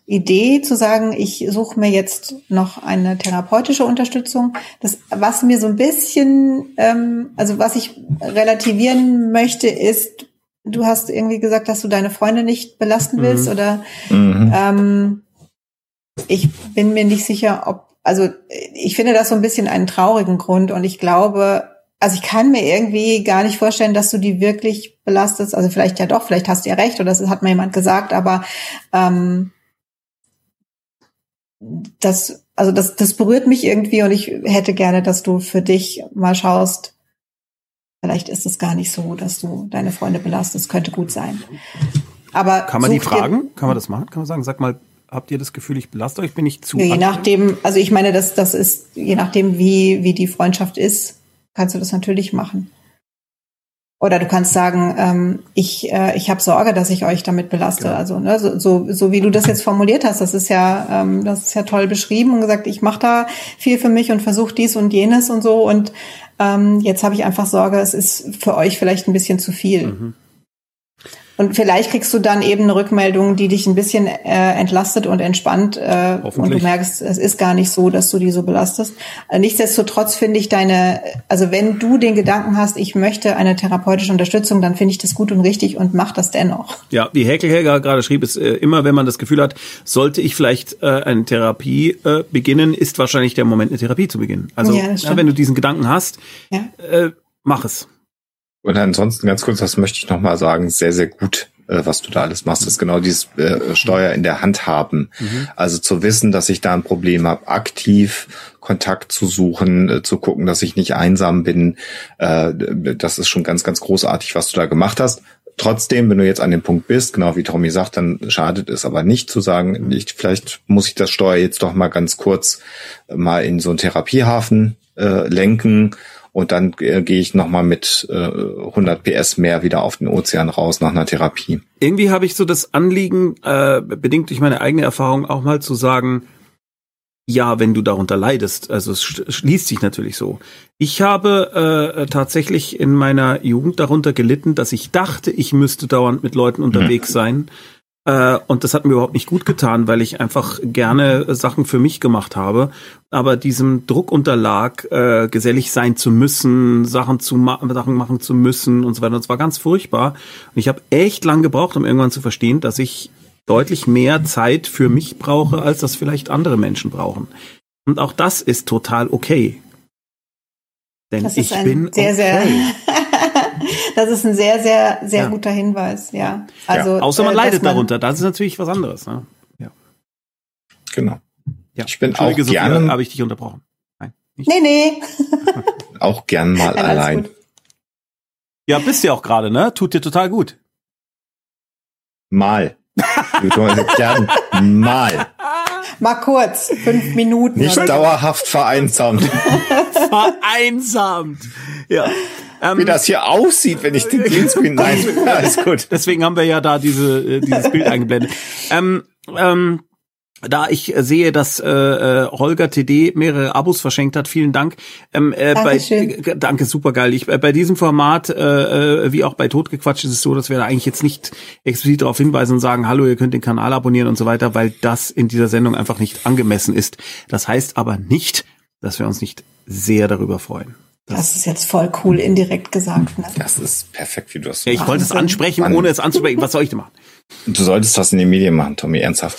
Idee zu sagen, ich suche mir jetzt noch eine therapeutische Unterstützung. Das, was mir so ein bisschen, ähm, also was ich relativieren möchte, ist, du hast irgendwie gesagt, dass du deine Freunde nicht belasten mhm. willst mhm. oder mhm. ähm, ich bin mir nicht sicher, ob, also ich finde das so ein bisschen einen traurigen Grund und ich glaube, also ich kann mir irgendwie gar nicht vorstellen, dass du die wirklich belastest. Also vielleicht ja doch, vielleicht hast du ja recht oder das hat mir jemand gesagt, aber ähm, das, also das, das berührt mich irgendwie und ich hätte gerne, dass du für dich mal schaust, vielleicht ist es gar nicht so, dass du deine Freunde belastest, könnte gut sein. Aber kann man die fragen? Kann man das machen? Kann man sagen, sag mal, habt ihr das Gefühl, ich belaste euch, bin ich zu? Ja, je nachdem, also ich meine, das, das ist, je nachdem, wie, wie die Freundschaft ist, kannst du das natürlich machen. Oder du kannst sagen, ähm, ich, äh, ich habe Sorge, dass ich euch damit belaste. Genau. Also ne, so, so, so wie du das jetzt formuliert hast, das ist ja, ähm, das ist ja toll beschrieben und gesagt, ich mache da viel für mich und versuche dies und jenes und so. Und ähm, jetzt habe ich einfach Sorge, es ist für euch vielleicht ein bisschen zu viel. Mhm. Und vielleicht kriegst du dann eben eine Rückmeldung, die dich ein bisschen äh, entlastet und entspannt. Äh, und du merkst, es ist gar nicht so, dass du die so belastest. Äh, nichtsdestotrotz finde ich deine, also wenn du den Gedanken hast, ich möchte eine therapeutische Unterstützung, dann finde ich das gut und richtig und mach das dennoch. Ja, wie Häkel Helga gerade schrieb, ist äh, immer, wenn man das Gefühl hat, sollte ich vielleicht äh, eine Therapie äh, beginnen, ist wahrscheinlich der Moment, eine Therapie zu beginnen. Also ja, ja, wenn du diesen Gedanken hast, ja. äh, mach es. Und ansonsten ganz kurz, das möchte ich nochmal sagen, sehr, sehr gut, äh, was du da alles machst, ist genau dieses äh, Steuer in der Hand haben. Mhm. Also zu wissen, dass ich da ein Problem habe, aktiv Kontakt zu suchen, äh, zu gucken, dass ich nicht einsam bin. Äh, das ist schon ganz, ganz großartig, was du da gemacht hast. Trotzdem, wenn du jetzt an dem Punkt bist, genau wie Tommy sagt, dann schadet es aber nicht zu sagen, ich, vielleicht muss ich das Steuer jetzt doch mal ganz kurz mal in so einen Therapiehafen äh, lenken und dann äh, gehe ich nochmal mit äh, 100 PS mehr wieder auf den Ozean raus nach einer Therapie. Irgendwie habe ich so das Anliegen, äh, bedingt durch meine eigene Erfahrung auch mal zu sagen, ja, wenn du darunter leidest, also es schließt sich natürlich so. Ich habe äh, tatsächlich in meiner Jugend darunter gelitten, dass ich dachte, ich müsste dauernd mit Leuten unterwegs mhm. sein, Äh, und das hat mir überhaupt nicht gut getan, weil ich einfach gerne Sachen für mich gemacht habe, aber diesem Druck unterlag, äh, gesellig sein zu müssen, Sachen zu ma Sachen machen zu müssen und so weiter. Und es war ganz furchtbar. Und ich habe echt lang gebraucht, um irgendwann zu verstehen, dass ich deutlich mehr Zeit für mich brauche, als das vielleicht andere Menschen brauchen. Und auch das ist total okay. Denn ich bin sehr, okay. sehr das ist ein sehr, sehr, sehr ja. guter Hinweis, ja. Also, ja, außer man äh, leidet man darunter, das ist natürlich was anderes. Ne? Ja. Genau. Ja. Ich bin auch gerne. Habe ich dich unterbrochen? Nein. Nicht. Nee, nee. auch gern mal ja, allein. Ja, bist du auch gerade, ne? Tut dir total gut. Mal. gern mal. Mal kurz, fünf Minuten. Nicht dauerhaft vereinsamt. vereinsamt. Ja. Ähm, Wie das hier aussieht, wenn ich den Greenscreen. Nein, alles gut. Deswegen haben wir ja da diese, äh, dieses Bild eingeblendet. Ähm, ähm, da ich sehe, dass äh, äh Holger TD mehrere Abos verschenkt hat, vielen Dank. Ähm, äh, bei, äh, danke, super geil. Ich, äh, bei diesem Format, äh, äh, wie auch bei Totgequatscht, ist es so, dass wir da eigentlich jetzt nicht explizit darauf hinweisen und sagen, hallo, ihr könnt den Kanal abonnieren und so weiter, weil das in dieser Sendung einfach nicht angemessen ist. Das heißt aber nicht, dass wir uns nicht sehr darüber freuen. Das, das, ist jetzt voll cool indirekt gesagt. Ne? Das ist perfekt, wie du das ja, Ich wollte es ansprechen, ohne es anzusprechen. Was soll ich denn machen? Du solltest was in den Medien machen, Tommy, ernsthaft.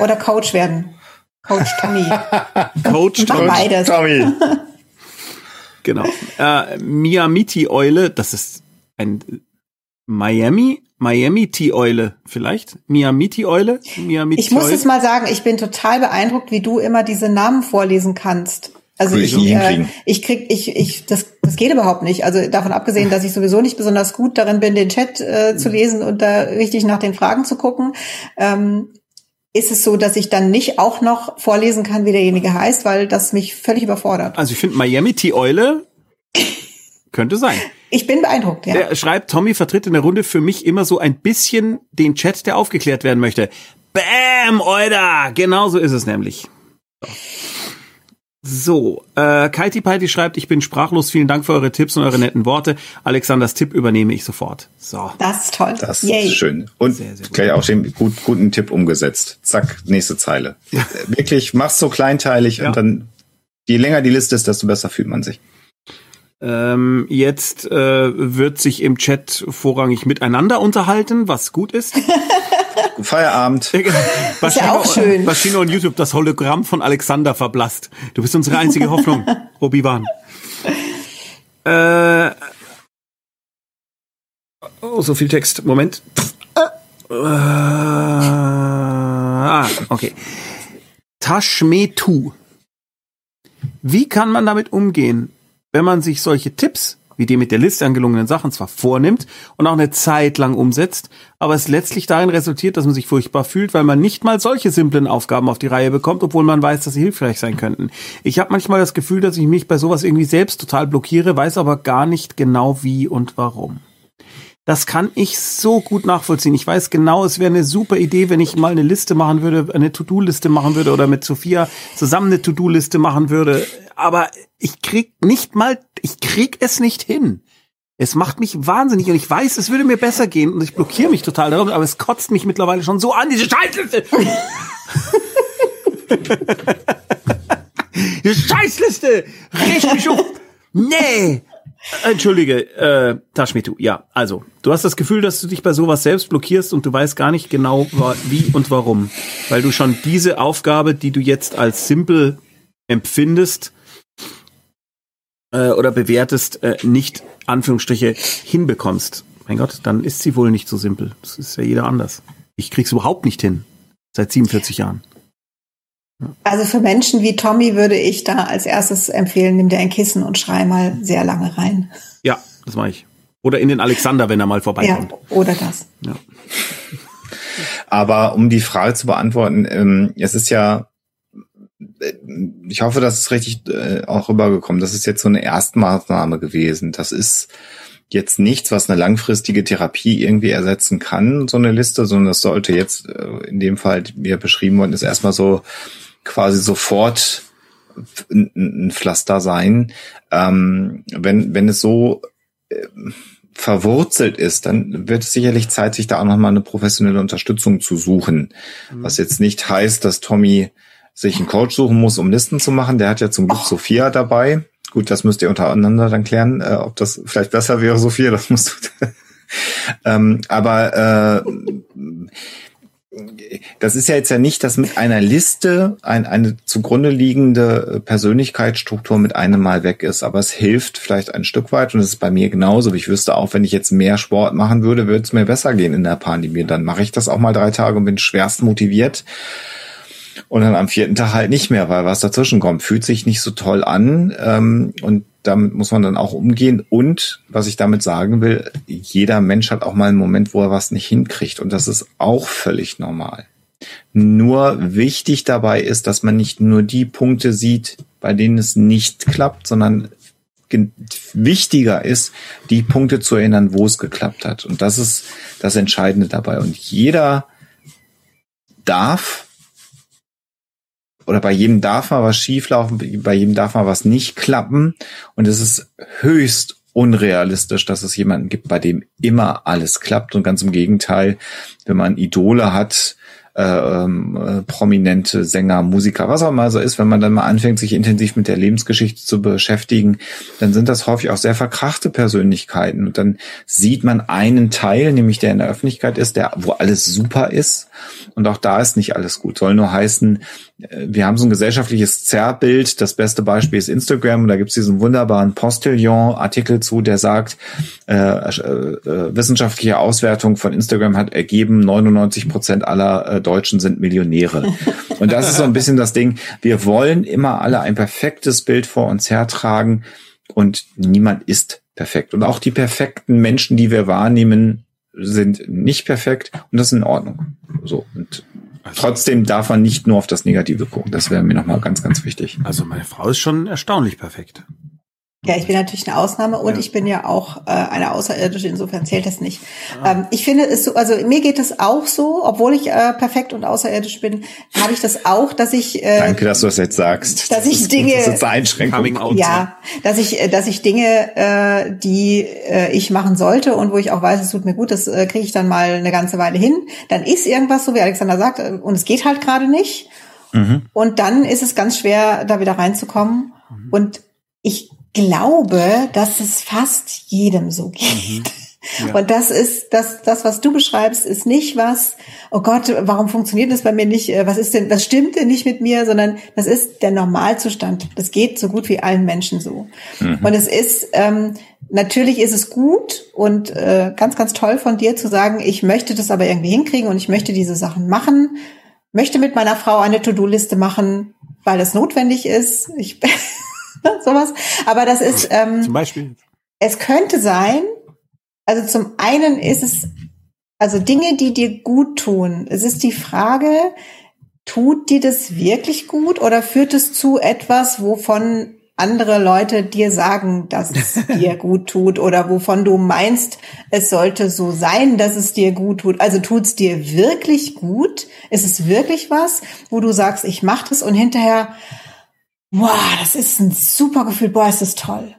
Oder Coach werden. Coach Tommy. Coach, Coach beides. Tommy. genau. Äh, Miamiti-Eule, das ist ein Miami, Miami-T-Eule vielleicht? Miamiti-Eule? Miamiti ich muss es mal sagen, ich bin total beeindruckt, wie du immer diese Namen vorlesen kannst. Also ich, ich, äh, ich krieg, ich, ich, das, das geht überhaupt nicht. Also davon abgesehen, dass ich sowieso nicht besonders gut darin bin, den Chat äh, zu lesen und da richtig nach den Fragen zu gucken, ähm, ist es so, dass ich dann nicht auch noch vorlesen kann, wie derjenige heißt, weil das mich völlig überfordert. Also ich finde Miami T-Eule könnte sein. Ich bin beeindruckt, ja. Der schreibt, Tommy vertritt in der Runde für mich immer so ein bisschen den Chat, der aufgeklärt werden möchte. Bam, Euda! Genau so ist es nämlich. So, äh, Kaiti Paiti schreibt, ich bin sprachlos. Vielen Dank für eure Tipps und eure netten Worte. Alexanders Tipp übernehme ich sofort. So. Das ist toll. Das Yay. ist schön. Und sehr, sehr gleich auch den gut, guten Tipp umgesetzt. Zack, nächste Zeile. Ja. Wirklich, mach's so kleinteilig ja. und dann, je länger die Liste ist, desto besser fühlt man sich. Ähm, jetzt äh, wird sich im Chat vorrangig miteinander unterhalten, was gut ist. Feierabend. Was ist ja auch schön. Maschine und YouTube das Hologramm von Alexander verblasst. Du bist unsere einzige Hoffnung, Obi-Wan. Äh, oh, so viel Text. Moment. Äh, ah, okay. Tashmetu. Wie kann man damit umgehen, wenn man sich solche Tipps wie die mit der Liste angelungenen Sachen zwar vornimmt und auch eine Zeit lang umsetzt, aber es letztlich darin resultiert, dass man sich furchtbar fühlt, weil man nicht mal solche simplen Aufgaben auf die Reihe bekommt, obwohl man weiß, dass sie hilfreich sein könnten. Ich habe manchmal das Gefühl, dass ich mich bei sowas irgendwie selbst total blockiere, weiß aber gar nicht genau wie und warum. Das kann ich so gut nachvollziehen. Ich weiß genau, es wäre eine super Idee, wenn ich mal eine Liste machen würde, eine To-Do-Liste machen würde oder mit Sophia zusammen eine To-Do-Liste machen würde. Aber ich krieg nicht mal, ich krieg es nicht hin. Es macht mich wahnsinnig und ich weiß, es würde mir besser gehen und ich blockiere mich total darum, aber es kotzt mich mittlerweile schon so an, diese Scheißliste. diese Scheißliste! Reg mich! Nee! Entschuldige, äh, Taschmitu, ja, also, du hast das Gefühl, dass du dich bei sowas selbst blockierst und du weißt gar nicht genau, wie und warum. Weil du schon diese Aufgabe, die du jetzt als simpel empfindest äh, oder bewertest, äh, nicht, Anführungsstriche, hinbekommst. Mein Gott, dann ist sie wohl nicht so simpel. Das ist ja jeder anders. Ich krieg's überhaupt nicht hin. Seit 47 Jahren. Also für Menschen wie Tommy würde ich da als erstes empfehlen, nimm dir ein Kissen und schrei mal sehr lange rein. Ja, das mache ich. Oder in den Alexander, wenn er mal vorbeikommt. Ja, oder das. Ja. Aber um die Frage zu beantworten, ähm, es ist ja, äh, ich hoffe, das ist richtig äh, auch rübergekommen. Das ist jetzt so eine Erstmaßnahme gewesen. Das ist jetzt nichts, was eine langfristige Therapie irgendwie ersetzen kann, so eine Liste, sondern das sollte jetzt äh, in dem Fall, wie er beschrieben worden ist, erstmal so quasi sofort ein, Pflaster sein. Ähm, wenn, wenn es so äh, verwurzelt ist, dann wird es sicherlich Zeit, sich da auch nochmal eine professionelle Unterstützung zu suchen. Mhm. Was jetzt nicht heißt, dass Tommy sich einen Coach suchen muss, um Listen zu machen. Der hat ja zum Glück oh. Sophia dabei. Gut, das müsst ihr untereinander dann klären, äh, ob das vielleicht besser wäre, Sophia, das musst du. ähm, aber äh, das ist ja jetzt ja nicht, dass mit einer Liste ein, eine zugrunde liegende Persönlichkeitsstruktur mit einem Mal weg ist, aber es hilft vielleicht ein Stück weit und es ist bei mir genauso. Ich wüsste auch, wenn ich jetzt mehr Sport machen würde, würde es mir besser gehen in der Pandemie. Dann mache ich das auch mal drei Tage und bin schwerst motiviert und dann am vierten Tag halt nicht mehr, weil was dazwischen kommt, fühlt sich nicht so toll an ähm, und damit muss man dann auch umgehen. Und was ich damit sagen will, jeder Mensch hat auch mal einen Moment, wo er was nicht hinkriegt und das ist auch völlig normal. Nur wichtig dabei ist, dass man nicht nur die Punkte sieht, bei denen es nicht klappt, sondern wichtiger ist, die Punkte zu erinnern, wo es geklappt hat. Und das ist das Entscheidende dabei. Und jeder darf oder bei jedem darf mal was schieflaufen, bei jedem darf mal was nicht klappen. Und es ist höchst unrealistisch, dass es jemanden gibt, bei dem immer alles klappt. Und ganz im Gegenteil, wenn man Idole hat, äh, ähm, äh, prominente Sänger, Musiker, was auch immer so ist, wenn man dann mal anfängt, sich intensiv mit der Lebensgeschichte zu beschäftigen, dann sind das häufig auch sehr verkrachte Persönlichkeiten. Und dann sieht man einen Teil, nämlich der in der Öffentlichkeit ist, der, wo alles super ist. Und auch da ist nicht alles gut. Soll nur heißen, äh, wir haben so ein gesellschaftliches Zerrbild. Das beste Beispiel ist Instagram. Und da gibt es diesen wunderbaren Postillon-Artikel zu, der sagt, äh, äh, äh, wissenschaftliche Auswertung von Instagram hat ergeben, 99 Prozent aller äh, Deutschen sind Millionäre. Und das ist so ein bisschen das Ding. Wir wollen immer alle ein perfektes Bild vor uns hertragen und niemand ist perfekt. Und auch die perfekten Menschen, die wir wahrnehmen, sind nicht perfekt und das ist in Ordnung. So. Und also, Trotzdem darf man nicht nur auf das Negative gucken. Das wäre mir nochmal ganz, ganz wichtig. Also meine Frau ist schon erstaunlich perfekt. Ja, ich bin natürlich eine Ausnahme und ja. ich bin ja auch äh, eine Außerirdische, insofern zählt das nicht. Ah. Ähm, ich finde es so, also mir geht es auch so, obwohl ich äh, perfekt und außerirdisch bin, habe ich das auch, dass ich äh, Danke, dass du das jetzt sagst. Dass ich Dinge das ist Einschränkung. Ja, dass ich äh, dass ich Dinge, äh, die äh, ich machen sollte und wo ich auch weiß, es tut mir gut, das äh, kriege ich dann mal eine ganze Weile hin. Dann ist irgendwas so, wie Alexander sagt, äh, und es geht halt gerade nicht. Mhm. Und dann ist es ganz schwer, da wieder reinzukommen. Mhm. Und ich glaube, dass es fast jedem so geht. Mhm. Ja. Und das ist, das, das, was du beschreibst, ist nicht was, oh Gott, warum funktioniert das bei mir nicht? Äh, was ist denn, was stimmt denn nicht mit mir? Sondern das ist der Normalzustand. Das geht so gut wie allen Menschen so. Mhm. Und es ist, ähm, natürlich ist es gut und äh, ganz, ganz toll von dir zu sagen, ich möchte das aber irgendwie hinkriegen und ich möchte diese Sachen machen, möchte mit meiner Frau eine To-Do-Liste machen, weil es notwendig ist. Ich sowas. Aber das ist ähm, zum Beispiel. Es könnte sein. Also zum einen ist es also Dinge, die dir gut tun. Es ist die Frage, tut dir das wirklich gut oder führt es zu etwas, wovon andere Leute dir sagen, dass es dir gut tut oder wovon du meinst, es sollte so sein, dass es dir gut tut. Also tut es dir wirklich gut? Ist es wirklich was, wo du sagst, ich mache das und hinterher Wow, das ist ein super Gefühl. Boah, ist das toll.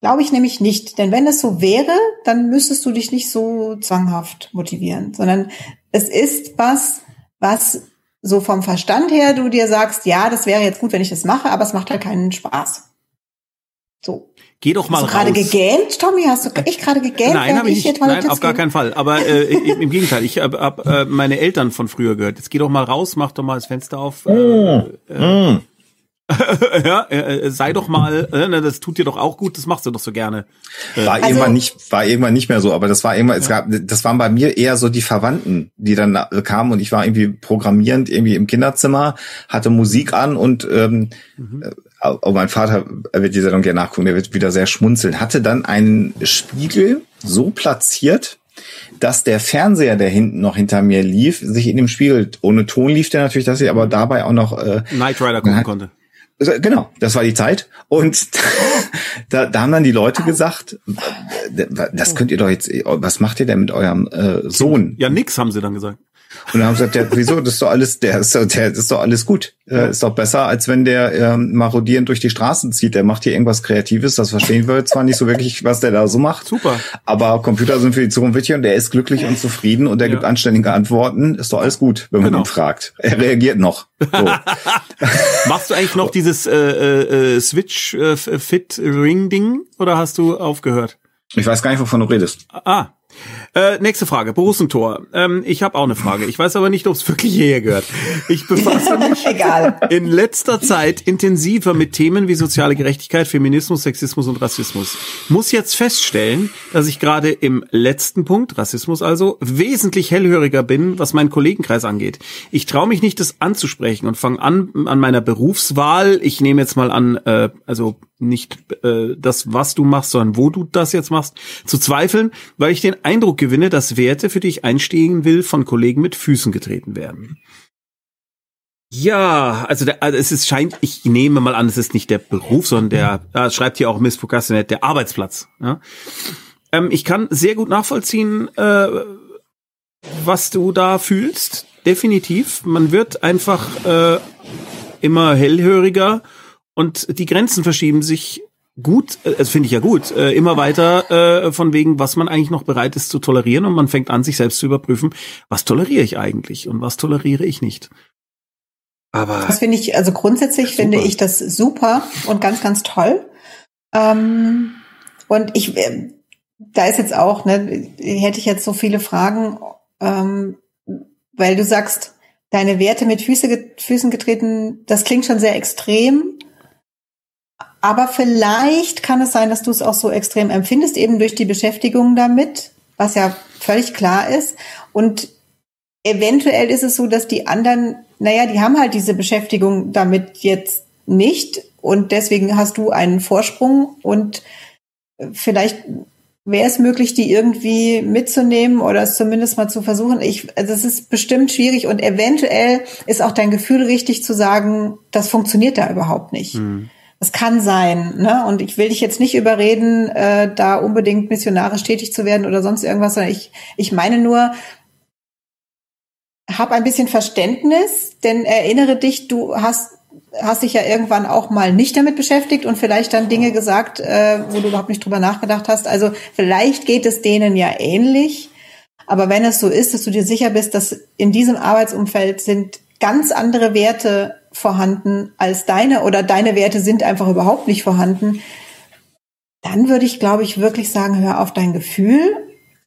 Glaube ich nämlich nicht. Denn wenn es so wäre, dann müsstest du dich nicht so zwanghaft motivieren, sondern es ist was, was so vom Verstand her du dir sagst, ja, das wäre jetzt gut, wenn ich das mache, aber es macht halt keinen Spaß. So. Geh doch mal Hast du gerade gegähnt, Tommy? Hast du echt gerade gegähnt? Nein, habe ich nicht. Nein, auf gar keinen Fall. Aber äh, im Gegenteil, ich habe hab, äh, meine Eltern von früher gehört. Jetzt geh doch mal raus, mach doch mal das Fenster auf. Äh, mm. äh, mm. ja, äh, äh, sei doch mal, äh, ne, das tut dir doch auch gut, das machst du doch so gerne. War also, irgendwann nicht, war irgendwann nicht mehr so, aber das war irgendwann, ja. es gab, das waren bei mir eher so die Verwandten, die dann kamen und ich war irgendwie programmierend irgendwie im Kinderzimmer, hatte Musik an und ähm, mhm. oh, mein Vater er wird die Sendung gerne nachgucken, der wird wieder sehr schmunzeln, hatte dann einen Spiegel so platziert, dass der Fernseher, der hinten noch hinter mir lief, sich in dem Spiegel, ohne Ton lief der natürlich, dass ich aber dabei auch noch äh, Knight Rider gucken konnte. Genau, das war die Zeit. Und da, da haben dann die Leute gesagt, das könnt ihr doch jetzt, was macht ihr denn mit eurem äh, Sohn? Ja, nix, haben sie dann gesagt. Und dann haben sie gesagt, ja, wieso, das ist doch alles, der ist, doch, der ist doch alles gut. Äh, ist doch besser, als wenn der ähm, marodierend durch die Straßen zieht. Der macht hier irgendwas Kreatives, das verstehen wir zwar nicht so wirklich, was der da so macht. Super. Aber Computer sind für die Zukunft wichtig und der ist glücklich und zufrieden und der ja. gibt anständige Antworten. Ist doch alles gut, wenn man genau. ihn fragt. Er reagiert noch. So. Machst du eigentlich noch dieses äh, äh, Switch äh, Fit Ring Ding oder hast du aufgehört? Ich weiß gar nicht, wovon du redest. Ah, äh, nächste Frage, Borussentor. Ähm, ich habe auch eine Frage. Ich weiß aber nicht, ob es wirklich hierher gehört. Ich befasse mich in letzter Zeit intensiver mit Themen wie soziale Gerechtigkeit, Feminismus, Sexismus und Rassismus. Muss jetzt feststellen, dass ich gerade im letzten Punkt, Rassismus also, wesentlich hellhöriger bin, was meinen Kollegenkreis angeht. Ich traue mich nicht, das anzusprechen und fange an an meiner Berufswahl. Ich nehme jetzt mal an, äh, also nicht äh, das, was du machst, sondern wo du das jetzt machst, zu zweifeln, weil ich den Eindruck gewinne, dass Werte, für die ich einstehen will, von Kollegen mit Füßen getreten werden. Ja, also, der, also es ist scheint, ich nehme mal an, es ist nicht der Beruf, sondern der, ja, schreibt hier auch Miss Fukassinet, der Arbeitsplatz. Ja? Ähm, ich kann sehr gut nachvollziehen, äh, was du da fühlst. Definitiv. Man wird einfach äh, immer hellhöriger und die Grenzen verschieben sich gut, äh, das finde ich ja gut, äh, immer weiter äh, von wegen, was man eigentlich noch bereit ist zu tolerieren und man fängt an, sich selbst zu überprüfen, was toleriere ich eigentlich und was toleriere ich nicht. Aber das finde ich, also grundsätzlich finde ich das super und ganz, ganz toll. Ähm, und ich, äh, da ist jetzt auch, ne, hätte ich jetzt so viele Fragen, ähm, weil du sagst, deine Werte mit Füße, Füßen getreten, das klingt schon sehr extrem. Aber vielleicht kann es sein, dass du es auch so extrem empfindest, eben durch die Beschäftigung damit, was ja völlig klar ist. Und eventuell ist es so, dass die anderen, naja, die haben halt diese Beschäftigung damit jetzt nicht. Und deswegen hast du einen Vorsprung und vielleicht wäre es möglich, die irgendwie mitzunehmen oder es zumindest mal zu versuchen. Ich, also es ist bestimmt schwierig und eventuell ist auch dein Gefühl richtig zu sagen, das funktioniert da überhaupt nicht. Mhm. Das kann sein, ne? Und ich will dich jetzt nicht überreden, äh, da unbedingt missionarisch tätig zu werden oder sonst irgendwas, sondern ich, ich meine nur, hab ein bisschen Verständnis, denn erinnere dich, du hast hast dich ja irgendwann auch mal nicht damit beschäftigt und vielleicht dann Dinge gesagt, äh, wo du überhaupt nicht drüber nachgedacht hast. Also vielleicht geht es denen ja ähnlich. Aber wenn es so ist, dass du dir sicher bist, dass in diesem Arbeitsumfeld sind ganz andere Werte vorhanden als deine oder deine Werte sind einfach überhaupt nicht vorhanden, dann würde ich, glaube ich, wirklich sagen, hör auf dein Gefühl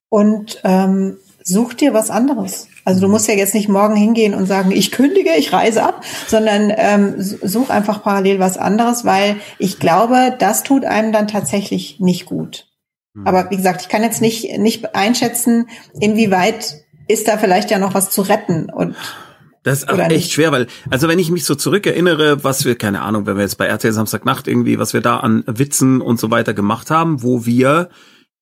und ähm, such dir was anderes. Also du musst ja jetzt nicht morgen hingehen und sagen, ich kündige, ich reise ab, sondern ähm, such einfach parallel was anderes, weil ich glaube, das tut einem dann tatsächlich nicht gut. Mhm. Aber wie gesagt, ich kann jetzt nicht, nicht einschätzen, inwieweit ist da vielleicht ja noch was zu retten und das ist echt nicht? schwer, weil, also wenn ich mich so zurückerinnere, was wir, keine Ahnung, wenn wir jetzt bei RTL Samstagnacht irgendwie, was wir da an Witzen und so weiter gemacht haben, wo wir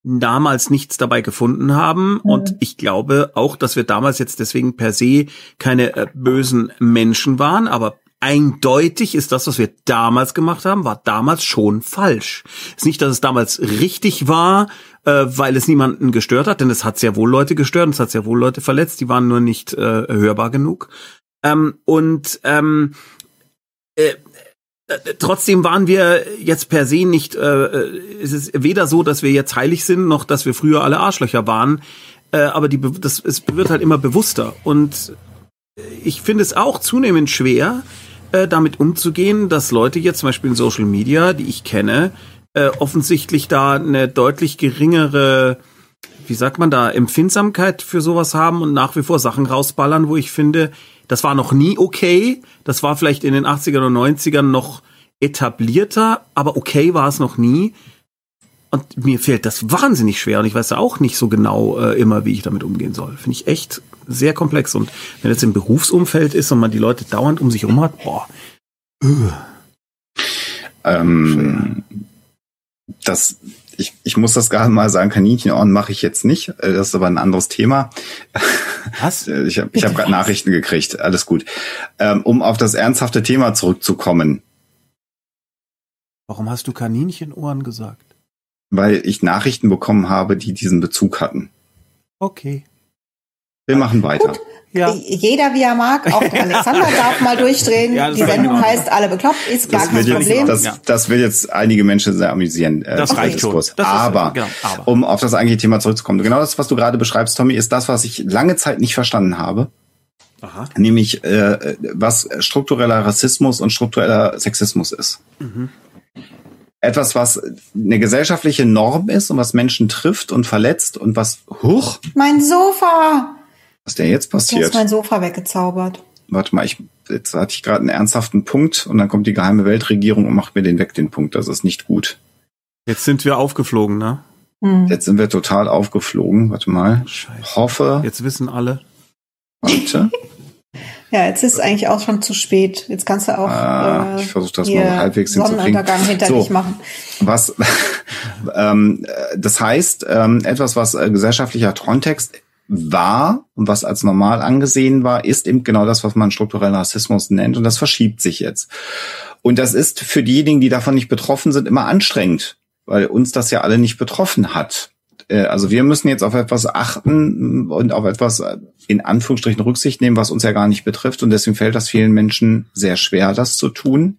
damals nichts dabei gefunden haben. Mhm. Und ich glaube auch, dass wir damals jetzt deswegen per se keine äh, bösen Menschen waren, aber eindeutig ist das, was wir damals gemacht haben, war damals schon falsch. Es ist nicht, dass es damals richtig war, äh, weil es niemanden gestört hat, denn es hat sehr wohl Leute gestört, es hat sehr wohl Leute verletzt, die waren nur nicht äh, hörbar genug. Ähm, und ähm, äh, äh, Trotzdem waren wir jetzt per se nicht, äh, es ist weder so, dass wir jetzt heilig sind, noch dass wir früher alle Arschlöcher waren, äh, aber die, das, es wird halt immer bewusster. Und ich finde es auch zunehmend schwer, äh, damit umzugehen, dass Leute jetzt zum Beispiel in Social Media, die ich kenne, äh, offensichtlich da eine deutlich geringere, wie sagt man da, Empfindsamkeit für sowas haben und nach wie vor Sachen rausballern, wo ich finde, das war noch nie okay. Das war vielleicht in den 80ern und 90ern noch etablierter, aber okay war es noch nie. Und mir fällt das wahnsinnig schwer und ich weiß auch nicht so genau äh, immer, wie ich damit umgehen soll. Finde ich echt sehr komplex. Und wenn es im Berufsumfeld ist und man die Leute dauernd um sich herum hat, boah. Ähm, das, ich, ich muss das gerade mal sagen, Kaninchenohren mache ich jetzt nicht. Äh, das ist aber ein anderes Thema. Was? Äh, ich habe ich hab gerade Nachrichten gekriegt. Alles gut. Ähm, um auf das ernsthafte Thema zurückzukommen. Warum hast du Kaninchenohren gesagt? Weil ich Nachrichten bekommen habe, die diesen Bezug hatten. Okay. Wir machen weiter. Gut. Ja. Jeder wie er mag, auch der Alexander darf mal durchdrehen. Ja, die Sendung heißt Alle bekloppt, ist gar kein Problem. Jetzt, das, das will jetzt einige Menschen sehr amüsieren. Äh, das reicht schon. Das aber, genau, aber, um auf das eigentliche Thema zurückzukommen, genau das, was du gerade beschreibst, Tommy, ist das, was ich lange Zeit nicht verstanden habe. Aha. Nämlich, äh, was struktureller Rassismus und struktureller Sexismus ist. Mhm. Etwas, was eine gesellschaftliche Norm ist und was Menschen trifft und verletzt und was, huch. Mein Sofa! Was denn jetzt passiert? Du hast mein Sofa weggezaubert. Warte mal, ich, jetzt hatte ich gerade einen ernsthaften Punkt und dann kommt die geheime Weltregierung und macht mir den weg, den Punkt. Das ist nicht gut. Jetzt sind wir aufgeflogen, ne? Hm. Jetzt sind wir total aufgeflogen. Warte mal. Scheiße. Hoffe. Jetzt wissen alle. Warte. ja, jetzt ist eigentlich auch schon zu spät. Jetzt kannst du auch ah, äh, ich versuche das mal halbwegs Sonnenuntergang hinter so, dich machen. Was? ähm, das heißt, ähm, etwas, was äh, gesellschaftlicher Kontext war und was als normal angesehen war, ist eben genau das, was man strukturellen Rassismus nennt und das verschiebt sich jetzt. Und das ist für diejenigen, die davon nicht betroffen sind, immer anstrengend, weil uns das ja alle nicht betroffen hat. Äh, also wir müssen jetzt auf etwas achten und auf etwas in Anführungsstrichen Rücksicht nehmen, was uns ja gar nicht betrifft und deswegen fällt das vielen Menschen sehr schwer, das zu tun.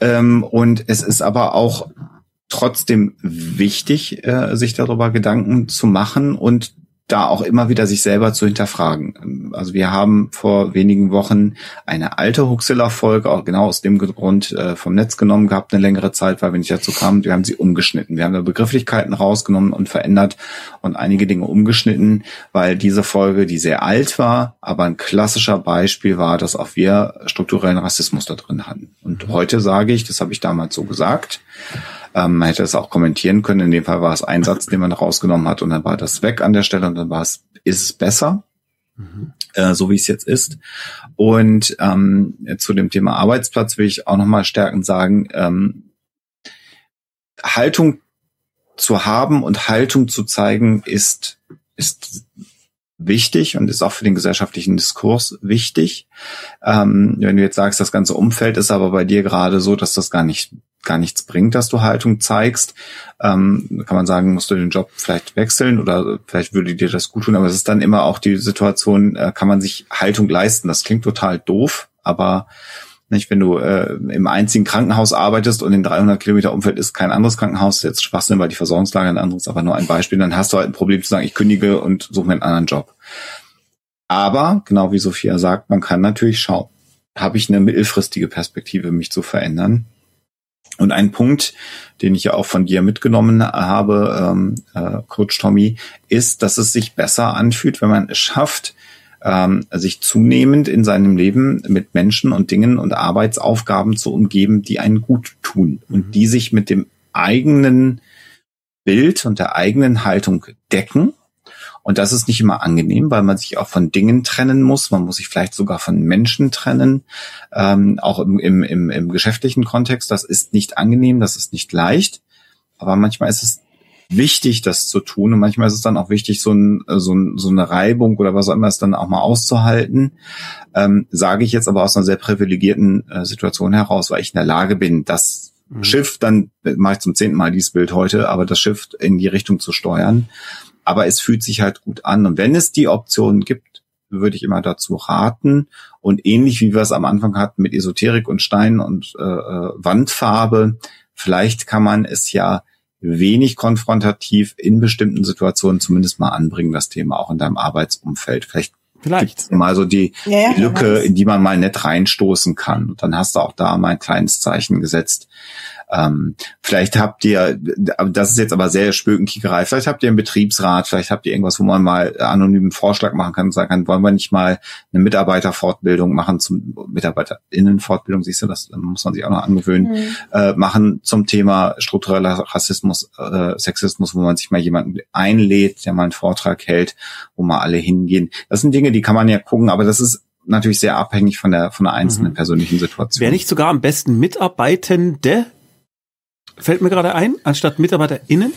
Ähm, und es ist aber auch trotzdem wichtig, äh, sich darüber Gedanken zu machen und da auch immer wieder sich selber zu hinterfragen. Also wir haben vor wenigen Wochen eine alte Huxilla-Folge, auch genau aus dem Grund äh, vom Netz genommen gehabt, eine längere Zeit, weil wir nicht dazu kamen. Wir haben sie umgeschnitten. Wir haben da Begrifflichkeiten rausgenommen und verändert und einige Dinge umgeschnitten, weil diese Folge, die sehr alt war, aber ein klassischer Beispiel war, dass auch wir strukturellen Rassismus da drin hatten. Und heute sage ich, das habe ich damals so gesagt, ähm, man hätte es auch kommentieren können. In dem Fall war es ein Satz, den man rausgenommen hat und dann war das weg an der Stelle und dann war es, ist es besser. Mhm. Äh, so wie es jetzt ist. Und ähm, zu dem Thema Arbeitsplatz will ich auch nochmal stärkend sagen, ähm, Haltung zu haben und Haltung zu zeigen ist, ist wichtig und ist auch für den gesellschaftlichen Diskurs wichtig. Ähm, wenn du jetzt sagst, das ganze Umfeld ist aber bei dir gerade so, dass das gar nicht gar nichts bringt, dass du Haltung zeigst, ähm, kann man sagen, musst du den Job vielleicht wechseln oder vielleicht würde dir das gut tun, aber es ist dann immer auch die Situation, äh, kann man sich Haltung leisten. Das klingt total doof, aber nicht, wenn du äh, im einzigen Krankenhaus arbeitest und in 300 Kilometer Umfeld ist kein anderes Krankenhaus, jetzt Schwachsinn, weil die Versorgungslage ein anderes, aber nur ein Beispiel, dann hast du halt ein Problem zu sagen, ich kündige und suche mir einen anderen Job. Aber, genau wie Sophia sagt, man kann natürlich schauen, habe ich eine mittelfristige Perspektive, mich zu verändern? Und ein Punkt, den ich ja auch von dir mitgenommen habe, ähm, äh, Coach Tommy, ist, dass es sich besser anfühlt, wenn man es schafft, ähm, sich zunehmend in seinem Leben mit Menschen und Dingen und Arbeitsaufgaben zu umgeben, die einen gut tun und mhm. die sich mit dem eigenen Bild und der eigenen Haltung decken. Und das ist nicht immer angenehm, weil man sich auch von Dingen trennen muss. Man muss sich vielleicht sogar von Menschen trennen, ähm, auch im, im, im, im geschäftlichen Kontext. Das ist nicht angenehm, das ist nicht leicht. Aber manchmal ist es wichtig, das zu tun. Und manchmal ist es dann auch wichtig, so, ein, so, ein, so eine Reibung oder was auch immer es dann auch mal auszuhalten. Ähm, sage ich jetzt aber aus einer sehr privilegierten äh, Situation heraus, weil ich in der Lage bin, das mhm. Schiff, dann mache ich zum zehnten Mal dieses Bild heute, aber das Schiff in die Richtung zu steuern. Aber es fühlt sich halt gut an. Und wenn es die Optionen gibt, würde ich immer dazu raten. Und ähnlich wie wir es am Anfang hatten mit Esoterik und Stein und äh, äh Wandfarbe, vielleicht kann man es ja wenig konfrontativ in bestimmten Situationen zumindest mal anbringen, das Thema auch in deinem Arbeitsumfeld. Vielleicht Vielleicht. Mal so die, ja, ja, die Lücke, in die man mal nett reinstoßen kann. Und dann hast du auch da mal ein kleines Zeichen gesetzt. Ähm, vielleicht habt ihr, das ist jetzt aber sehr Spökenkickerei, vielleicht habt ihr einen Betriebsrat, vielleicht habt ihr irgendwas, wo man mal anonymen Vorschlag machen kann und sagen kann, wollen wir nicht mal eine Mitarbeiterfortbildung machen zum MitarbeiterInnenfortbildung, siehst du, das muss man sich auch noch angewöhnen, mhm. äh, machen zum Thema struktureller Rassismus, äh, Sexismus, wo man sich mal jemanden einlädt, der mal einen Vortrag hält, wo mal alle hingehen. Das sind Dinge, die kann man ja gucken, aber das ist natürlich sehr abhängig von der von der einzelnen mhm. persönlichen Situation. Wäre nicht sogar am besten Mitarbeitende fällt mir gerade ein, anstatt MitarbeiterInnen.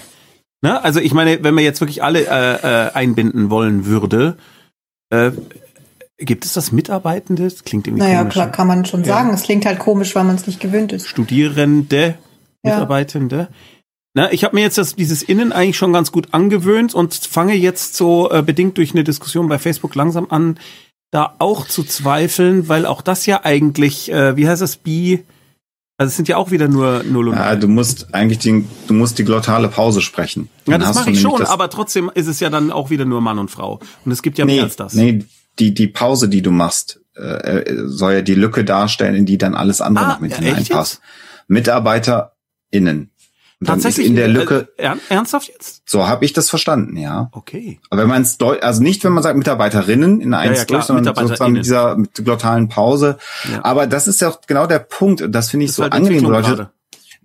Na, also ich meine, wenn man jetzt wirklich alle äh, äh, einbinden wollen würde, äh, gibt es das Mitarbeitende? Das klingt irgendwie naja, komisch. Naja, klar, kann man schon ja. sagen. Es klingt halt komisch, weil man es nicht gewöhnt ist. Studierende, Mitarbeitende. Ja. Na, ich habe mir jetzt das, dieses Innen eigentlich schon ganz gut angewöhnt und fange jetzt so äh, bedingt durch eine Diskussion bei Facebook langsam an, da auch zu zweifeln, weil auch das ja eigentlich, äh, wie heißt das, bi, also es sind ja auch wieder nur null und Ja, du musst eigentlich den, du musst die glottale Pause sprechen. Ja, Dann das hast mache ich schon, das- aber trotzdem ist es ja dann auch wieder nur Mann und Frau. Und es gibt ja mehr nee, als das. nee, die, die Pause, die du machst, äh, äh, soll ja die Lücke darstellen, in die dann alles andere Ah, noch mit ja, hineinpasst. MitarbeiterInnen. Tatsächlich in der Lücke, Äh, ern- ernsthaft jetzt? so habe ich das verstanden, ja. Okay. Aber wenn man es also nicht, wenn man sagt Mitarbeiterinnen in eins ja, klar, durch, sondern sozusagen mit dieser mit glottalen Pause. Ja. Aber das ist ja auch genau der Punkt. Und das finde ich Das so halt angenehm, Leute. gerade.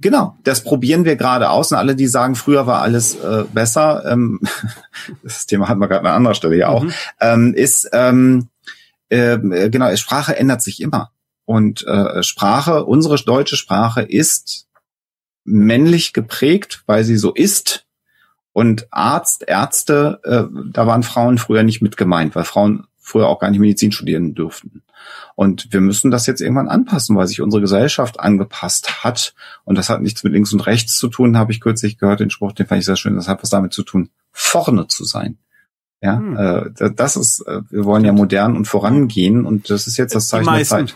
Genau, das probieren wir gerade aus. Und alle, die sagen, früher war alles äh, besser, ähm, das Thema hatten wir gerade an anderer Stelle ja auch, Mhm. ähm, ist ähm, äh, genau, Sprache ändert sich immer. Und äh, Sprache, unsere deutsche Sprache ist männlich geprägt, weil sie so ist. Und Arzt, Ärzte, äh, da waren Frauen früher nicht mit gemeint, weil Frauen früher auch gar nicht Medizin studieren dürften. Und wir müssen das jetzt irgendwann anpassen, weil sich unsere Gesellschaft angepasst hat. Und das hat nichts mit links und rechts zu tun, habe ich kürzlich gehört, den Spruch, den fand ich sehr schön. Das hat was damit zu tun, vorne zu sein. Ja, Hm. äh, da- das ist, äh, wir wollen ja modern und vorangehen und das ist jetzt das Die Zeichen der. Zeit.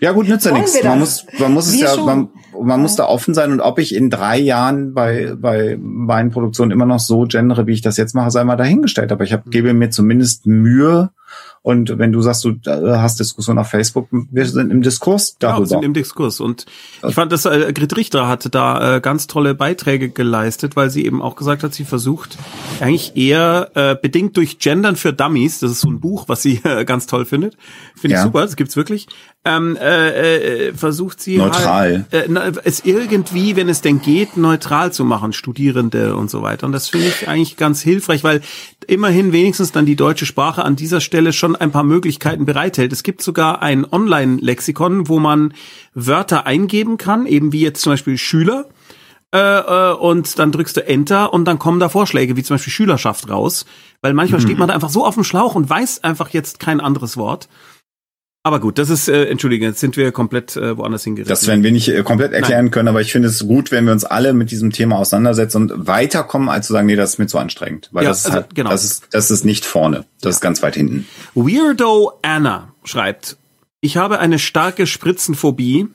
Ja gut, nützt ja nichts. Man muss, man muss es ja, man, man muss da offen sein und ob ich in drei Jahren bei, bei meinen Produktionen immer noch so gendere, wie ich das jetzt mache, sei mal dahingestellt. Aber ich hab, gebe mir zumindest Mühe. Und wenn du sagst, du äh, hast Diskussion auf Facebook, wir sind im Diskurs Ja, wir darüber. sind im Diskurs. Und ich fand, dass äh, Grit Richter hatte da äh, ganz tolle Beiträge geleistet, weil sie eben auch gesagt hat, sie versucht eigentlich eher äh, bedingt durch Gendern für Dummies, das ist so ein Buch, was sie äh, ganz toll findet. Finde ich Ja. super, das gibt's wirklich. Ähm, äh, äh, versucht sie Neutral. Halt, äh, na, es irgendwie, wenn es denn geht, neutral zu machen, Studierende und so weiter. Und das finde ich eigentlich ganz hilfreich, weil immerhin wenigstens dann die deutsche Sprache an dieser Stelle schon ein paar Möglichkeiten bereithält. Es gibt sogar ein Online-Lexikon, wo man Wörter eingeben kann, eben wie jetzt zum Beispiel Schüler. Äh, äh, und dann drückst du Enter und dann kommen da Vorschläge, wie zum Beispiel Schülerschaft raus. Weil manchmal steht man da einfach so auf dem Schlauch und weiß einfach jetzt kein anderes Wort. Aber gut, das ist, äh, entschuldige, jetzt sind wir komplett äh, woanders hingerissen. Das werden wir nicht äh, komplett erklären können, aber ich finde es gut, wenn wir uns alle mit diesem Thema auseinandersetzen und weiterkommen, als zu sagen, nee, das ist mir zu anstrengend. Weil Ja, das ist also, halt, genau. das ist, das ist nicht vorne. Das ist ganz weit hinten. Weirdo Anna schreibt, ich habe eine starke Spritzenphobie.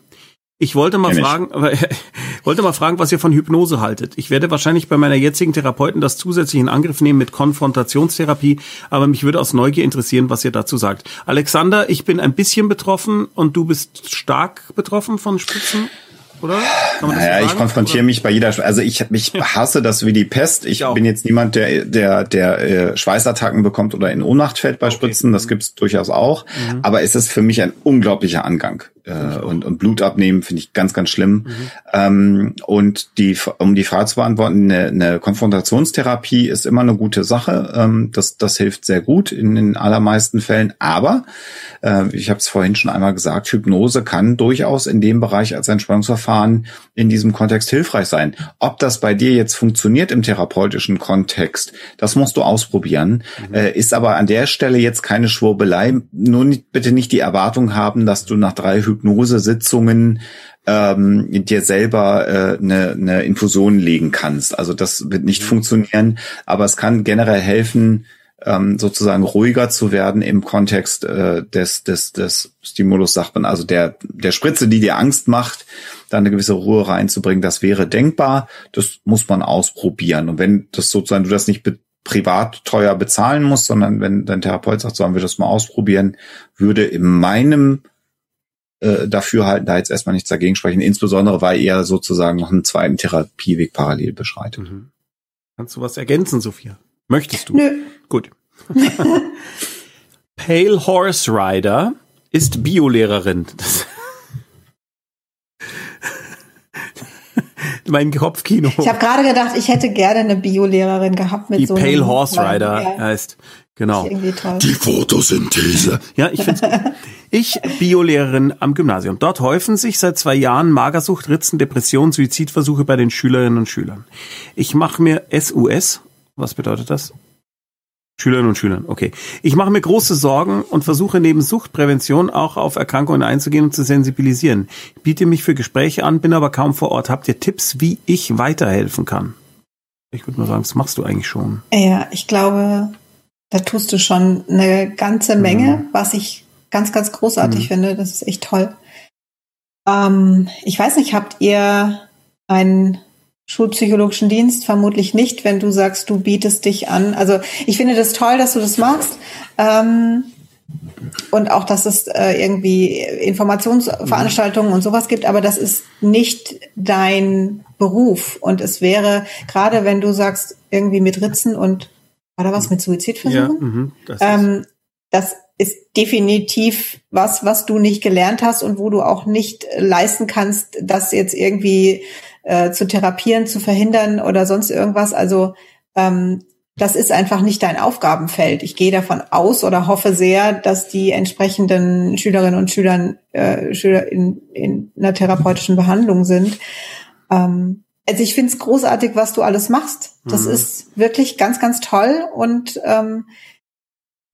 Ich wollte mal Kenn ich. fragen, wollte mal fragen, was ihr von Hypnose haltet. Ich werde wahrscheinlich bei meiner jetzigen Therapeuten das zusätzlich in Angriff nehmen mit Konfrontationstherapie, aber mich würde aus Neugier interessieren, was ihr dazu sagt. Alexander, ich bin ein bisschen betroffen und du bist stark betroffen von Spritzen, oder? So Naja, ich konfrontiere mich bei jeder, also ich, ich hasse das wie die Pest. Ich Ich bin jetzt niemand, der, der, der äh, Schweißattacken bekommt oder in Ohnmacht fällt bei Spritzen. Das gibt's durchaus auch. Mhm. Aber es ist für mich ein unglaublicher Angang. Äh, und, und Blut abnehmen finde ich ganz, ganz schlimm. Mhm. Ähm, und die, um die Frage zu beantworten, eine, eine Konfrontationstherapie ist immer eine gute Sache. Ähm, das, das hilft sehr gut in den allermeisten Fällen. Aber äh, ich habe es vorhin schon einmal gesagt, Hypnose kann durchaus in dem Bereich als Entspannungsverfahren in diesem Kontext hilfreich sein. Ob das bei dir jetzt funktioniert im therapeutischen Kontext, das musst du ausprobieren. Äh, ist aber an der Stelle jetzt keine Schwurbelei. Nur nicht, bitte nicht die Erwartung haben, dass du nach drei Hypnosesitzungen ähm, dir selber äh, eine, eine Infusion legen kannst. Also das wird nicht funktionieren, aber es kann generell helfen, ähm, sozusagen ruhiger zu werden im Kontext äh, des, des, des Stimulus, sagt man, also der, der Spritze, die dir Angst macht, da eine gewisse Ruhe reinzubringen, das wäre denkbar. Das muss man ausprobieren. Und wenn das sozusagen du das nicht privat teuer bezahlen musst, sondern wenn dein Therapeut sagt, sollen wir das mal ausprobieren, würde in meinem äh, dafür halten, da jetzt erstmal nichts dagegen sprechen, insbesondere weil er sozusagen noch einen zweiten Therapieweg parallel beschreitet. Mhm. Kannst du was ergänzen, Sophia? Möchtest du? Nö. Gut. Pale Horse Rider ist Biolehrerin. Mein Kopfkino. Ich habe gerade gedacht, ich hätte gerne eine Biolehrerin gehabt mit Die so Pale einem Horse Rider heißt. Genau. Die Photosynthese. Ja, ich find's gut. Ich, Biolehrerin am Gymnasium. Dort häufen sich seit zwei Jahren Magersucht, Ritzen, Depression, Suizidversuche bei den Schülerinnen und Schülern. Ich mache mir SUS. Was bedeutet das? Schülerinnen und Schülern, okay. Ich mache mir große Sorgen und versuche neben Suchtprävention auch auf Erkrankungen einzugehen und zu sensibilisieren. Ich biete mich für Gespräche an, bin aber kaum vor Ort. Habt ihr Tipps, wie ich weiterhelfen kann? Ich würde mal sagen, das machst du eigentlich schon. Ja, ich glaube, da tust du schon eine ganze Menge, mhm. was ich ganz, ganz großartig mhm. finde. Das ist echt toll. Ähm, ich weiß nicht, habt ihr einen Schulpsychologischen Dienst? Vermutlich nicht, wenn du sagst, du bietest dich an. Also ich finde das toll, dass du das machst. Ähm, und auch, dass es äh, irgendwie Informationsveranstaltungen und sowas gibt, aber das ist nicht dein Beruf. Und es wäre, gerade wenn du sagst, irgendwie mit Ritzen und war da was mit Suizidversuchen? Ja, mh, das, ähm, ist das ist definitiv was, was du nicht gelernt hast und wo du auch nicht leisten kannst, das jetzt irgendwie äh, zu therapieren, zu verhindern oder sonst irgendwas. Also ähm, das ist einfach nicht dein Aufgabenfeld. Ich gehe davon aus oder hoffe sehr, dass die entsprechenden Schülerinnen und Schülern, äh, Schüler in, in einer therapeutischen Behandlung sind. Ähm, also ich finde es großartig, was du alles machst. Das mhm. ist wirklich ganz, ganz toll und ähm,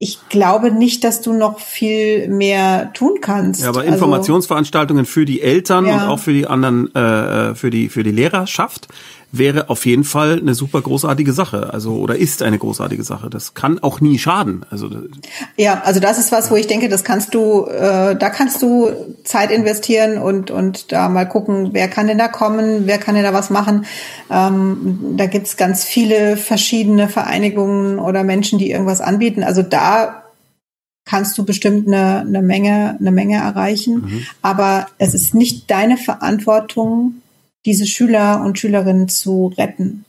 ich glaube nicht, dass du noch viel mehr tun kannst. Ja, aber also, Informationsveranstaltungen für die Eltern ja. und auch für die anderen, äh, für die für die Lehrerschaft wäre auf jeden Fall eine super großartige Sache. Also oder ist eine großartige Sache. Das kann auch nie schaden. Also ja, also das ist was, wo ich denke, das kannst du, äh, da kannst du Zeit investieren und und da mal gucken, wer kann denn da kommen, wer kann denn da was machen. Ähm, da gibt's ganz viele verschiedene Vereinigungen oder Menschen, die irgendwas anbieten. Also da kannst du bestimmt eine, eine Menge, eine Menge erreichen. Mhm. Aber es ist nicht deine Verantwortung, diese Schüler und Schülerinnen zu retten.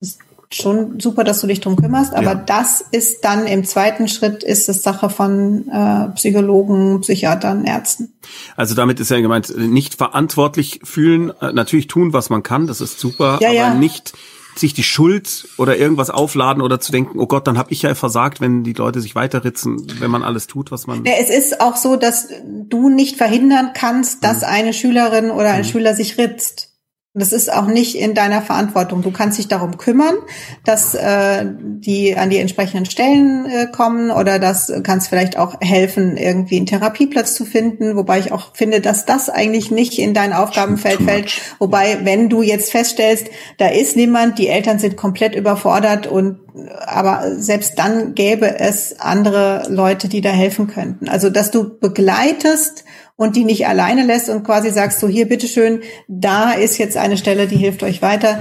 Das ist schon super, dass du dich drum kümmerst, aber ja. das ist dann im zweiten Schritt ist es Sache von äh, Psychologen, Psychiatern, Ärzten. Also damit ist ja gemeint, nicht verantwortlich fühlen, äh, natürlich tun, was man kann, das ist super, ja, aber ja. nicht sich die Schuld oder irgendwas aufladen oder zu denken, oh Gott, dann habe ich ja versagt, wenn die Leute sich weiterritzen, wenn man alles tut, was man. Ja, es ist auch so, dass du nicht verhindern kannst, dass mhm. eine Schülerin oder ein mhm. Schüler sich ritzt. Das ist auch nicht in deiner Verantwortung. Du kannst dich darum kümmern, dass äh, die an die entsprechenden Stellen äh, kommen oder das kannst vielleicht auch helfen, irgendwie einen Therapieplatz zu finden. Wobei ich auch finde, dass das eigentlich nicht in dein Aufgabenfeld fällt. Wobei, wenn du jetzt feststellst, da ist niemand, die Eltern sind komplett überfordert und aber selbst dann gäbe es andere Leute, die da helfen könnten. Also, dass du begleitest und die nicht alleine lässt und quasi sagst so, hier, bitteschön, da ist jetzt eine Stelle, die hilft euch weiter.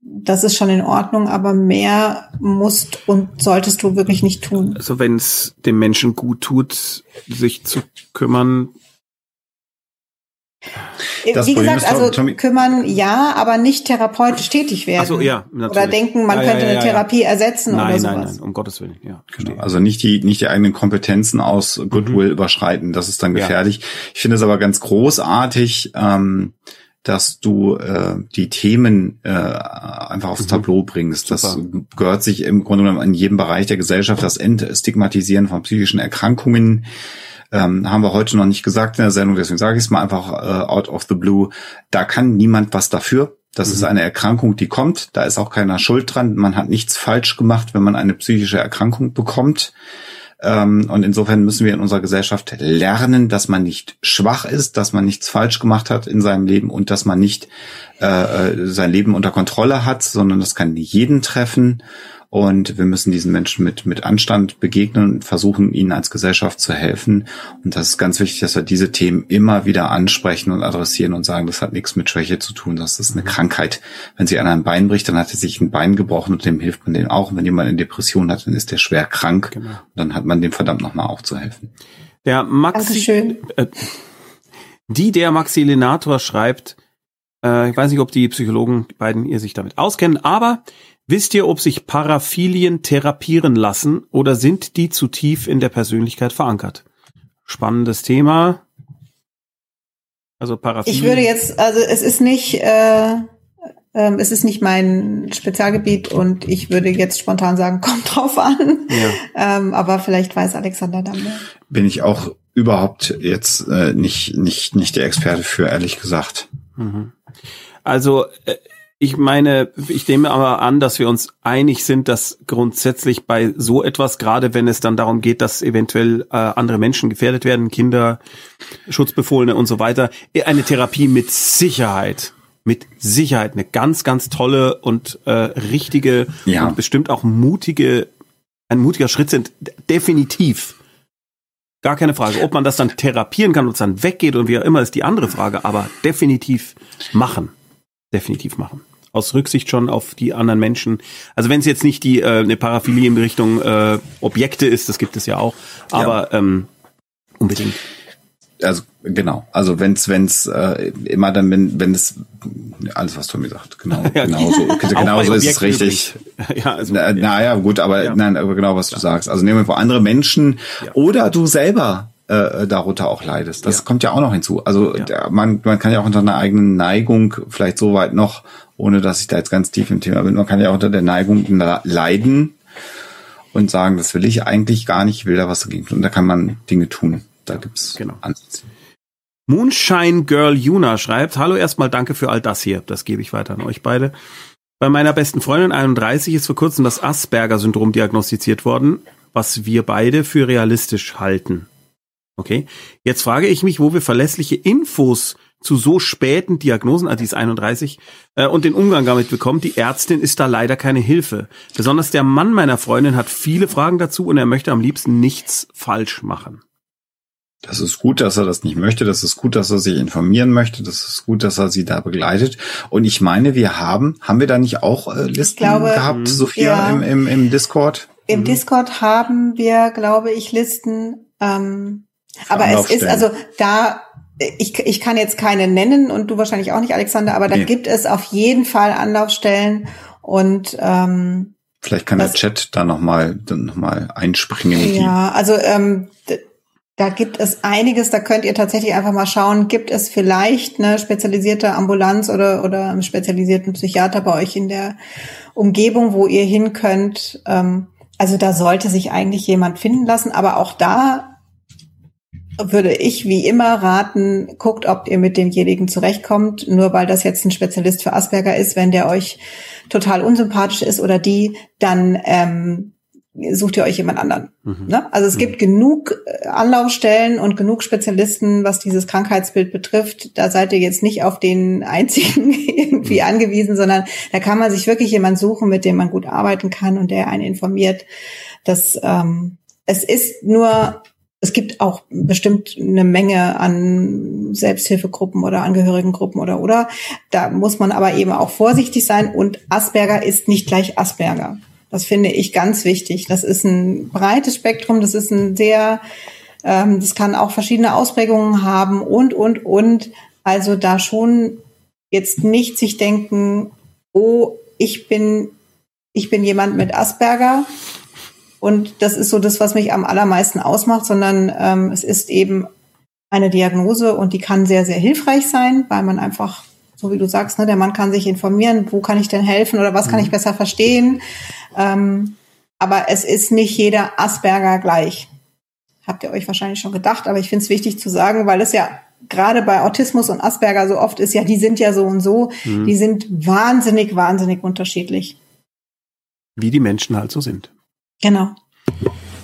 Das ist schon in Ordnung, aber mehr musst und solltest du wirklich nicht tun. Also wenn es dem Menschen gut tut, sich zu kümmern, das Wie gesagt, also Tommy, kümmern ja, aber nicht therapeutisch tätig werden. Ach so, ja, natürlich. Oder denken, man ja, könnte ja, ja, eine Therapie ersetzen nein, oder sowas. Nein, nein, um Gottes Willen, ja. Genau. Also nicht die, nicht die eigenen Kompetenzen aus Goodwill mhm. überschreiten, das ist dann gefährlich. Ich finde es aber ganz großartig, ähm, dass du äh, die Themen äh, einfach aufs mhm. Tableau bringst. Super. Das gehört sich im Grunde genommen in jedem Bereich der Gesellschaft, das Entstigmatisieren von psychischen Erkrankungen ähm, haben wir heute noch nicht gesagt in der Sendung, deswegen sage ich es mal einfach äh, out of the blue. Da kann niemand was dafür. Das mhm. ist eine Erkrankung, die kommt. Da ist auch keiner schuld dran. Man hat nichts falsch gemacht, wenn man eine psychische Erkrankung bekommt. Ähm, und insofern müssen wir in unserer Gesellschaft lernen, dass man nicht schwach ist, dass man nichts falsch gemacht hat in seinem Leben und dass man nicht äh, äh sein Leben unter Kontrolle hat, sondern das kann jeden treffen. Und wir müssen diesen Menschen mit, mit Anstand begegnen und versuchen, ihnen als Gesellschaft zu helfen. Und das ist ganz wichtig, dass wir diese Themen immer wieder ansprechen und adressieren und sagen, das hat nichts mit Schwäche zu tun, das ist eine Krankheit. Wenn sie an einem Bein bricht, dann hat er sich ein Bein gebrochen und dem hilft man dem auch. Und wenn jemand eine Depression hat, dann ist der schwer krank. Genau. Und dann hat man dem verdammt nochmal aufzuhelfen. Der Maxi, äh, die der Maxilinator schreibt, äh, ich weiß nicht, ob die Psychologen, beiden, ihr sich damit auskennen, aber Wisst ihr, ob sich Paraphilien therapieren lassen oder sind die zu tief in der Persönlichkeit verankert? Spannendes Thema. Also Paraphilien. Ich würde jetzt, also es ist nicht, äh, ähm, es ist nicht mein Spezialgebiet und ich würde jetzt spontan sagen, kommt drauf an. Ja. Ähm, aber vielleicht weiß Alexander dann mehr. Bin ich auch überhaupt jetzt äh, nicht, nicht, nicht der Experte für, ehrlich gesagt. Mhm. Also äh, ich meine, ich nehme aber an, dass wir uns einig sind, dass grundsätzlich bei so etwas, gerade wenn es dann darum geht, dass eventuell äh, andere Menschen gefährdet werden, Kinder, Schutzbefohlene und so weiter, eine Therapie mit Sicherheit, mit Sicherheit eine ganz, ganz tolle und äh, richtige Ja. und bestimmt auch mutige, ein mutiger Schritt sind. Definitiv. Gar keine Frage. Ob man das dann therapieren kann und es dann weggeht und wie auch immer, ist die andere Frage. Aber definitiv machen. Definitiv machen. Aus Rücksicht schon auf die anderen Menschen. Also wenn es jetzt nicht die äh, eine Paraphilie in Richtung äh, Objekte ist, das gibt es ja auch. Aber ähm, unbedingt. Also genau, also wenn's wenn's äh, immer dann wenn wenn es alles was Tommy sagt, genau Ja, genau so genau so ist es richtig. Ja, also Na, naja, gut, aber Ja. nein, aber genau was du sagst. Also nehmen wir vor andere Menschen Ja. oder du selber äh, darunter auch leidest. Das Ja. kommt ja auch noch hinzu. Also Ja. man man kann ja auch unter einer eigenen Neigung vielleicht so weit noch, ohne dass ich da jetzt ganz tief im Thema bin, man kann ja auch unter der Neigung leiden und sagen, das will ich eigentlich gar nicht, ich will da was dagegen tun. Da kann man Dinge tun. Da gibt's Genau. Ansätze. Moonshine Girl Yuna schreibt, hallo erstmal danke für all das hier. Das gebe ich weiter an euch beide. Bei meiner besten Freundin 31 ist vor kurzem das Asperger-Syndrom diagnostiziert worden, was wir beide für realistisch halten. Okay. Jetzt frage ich mich, wo wir verlässliche Infos zu so späten Diagnosen, ah, die ist 31, äh, und den Umgang damit bekommen. Die Ärztin ist da leider keine Hilfe. Besonders der Mann meiner Freundin hat viele Fragen dazu und er möchte am liebsten nichts falsch machen. Das ist gut, dass er das nicht möchte. Das ist gut, dass er sich informieren möchte. Das ist gut, dass er sie da begleitet. Und ich meine, wir haben, haben wir da nicht auch äh, Listen glaube, gehabt, Sophia, ja. im, im, im Discord? Im Discord haben wir, glaube ich, Listen. Ähm, aber es ist also da, ich, ich kann jetzt keine nennen und du wahrscheinlich auch nicht, Alexander, aber da Nee. gibt es auf jeden Fall Anlaufstellen und ähm, Vielleicht kann Das- der Chat da nochmal noch mal einspringen. ja, also ähm, da gibt es einiges, da könnt ihr tatsächlich einfach mal schauen, gibt es vielleicht eine spezialisierte Ambulanz oder, oder einen spezialisierten Psychiater bei euch in der Umgebung, wo ihr hin könnt. Ähm, also da sollte sich eigentlich jemand finden lassen, aber auch da würde ich wie immer raten, guckt, ob ihr mit demjenigen zurechtkommt, nur weil das jetzt ein Spezialist für Asperger ist, wenn der euch total unsympathisch ist oder die, dann ähm, sucht ihr euch jemand anderen. Mhm. Ne? Also es gibt genug äh, Anlaufstellen und genug Spezialisten, was dieses Krankheitsbild betrifft. Da seid ihr jetzt nicht auf den einzigen irgendwie angewiesen, sondern da kann man sich wirklich jemand suchen, mit dem man gut arbeiten kann und der einen informiert. Das ähm, es ist nur es gibt auch bestimmt eine Menge an Selbsthilfegruppen oder Angehörigengruppen oder oder. Da muss man aber eben auch vorsichtig sein und Asperger ist nicht gleich Asperger. Das finde ich ganz wichtig. Das ist ein breites Spektrum, das ist ein sehr, ähm, das kann auch verschiedene Ausprägungen haben und, und, und. Also da schon jetzt nicht sich denken, oh, ich bin, ich bin jemand mit Asperger und das ist so das, was mich am allermeisten ausmacht, sondern ähm, es ist eben eine Diagnose und die kann sehr, sehr hilfreich sein, weil man einfach, so wie du sagst, ne, der Mann kann sich informieren, wo kann ich denn helfen oder was kann ich besser verstehen. Ähm, aber es ist nicht jeder Asperger gleich. Habt ihr euch wahrscheinlich schon gedacht, aber ich finde es wichtig zu sagen, weil es ja gerade bei Autismus und Asperger so oft ist, ja, die sind ja so und so, Mhm. die sind wahnsinnig, wahnsinnig unterschiedlich. Wie die Menschen halt so sind. Genau.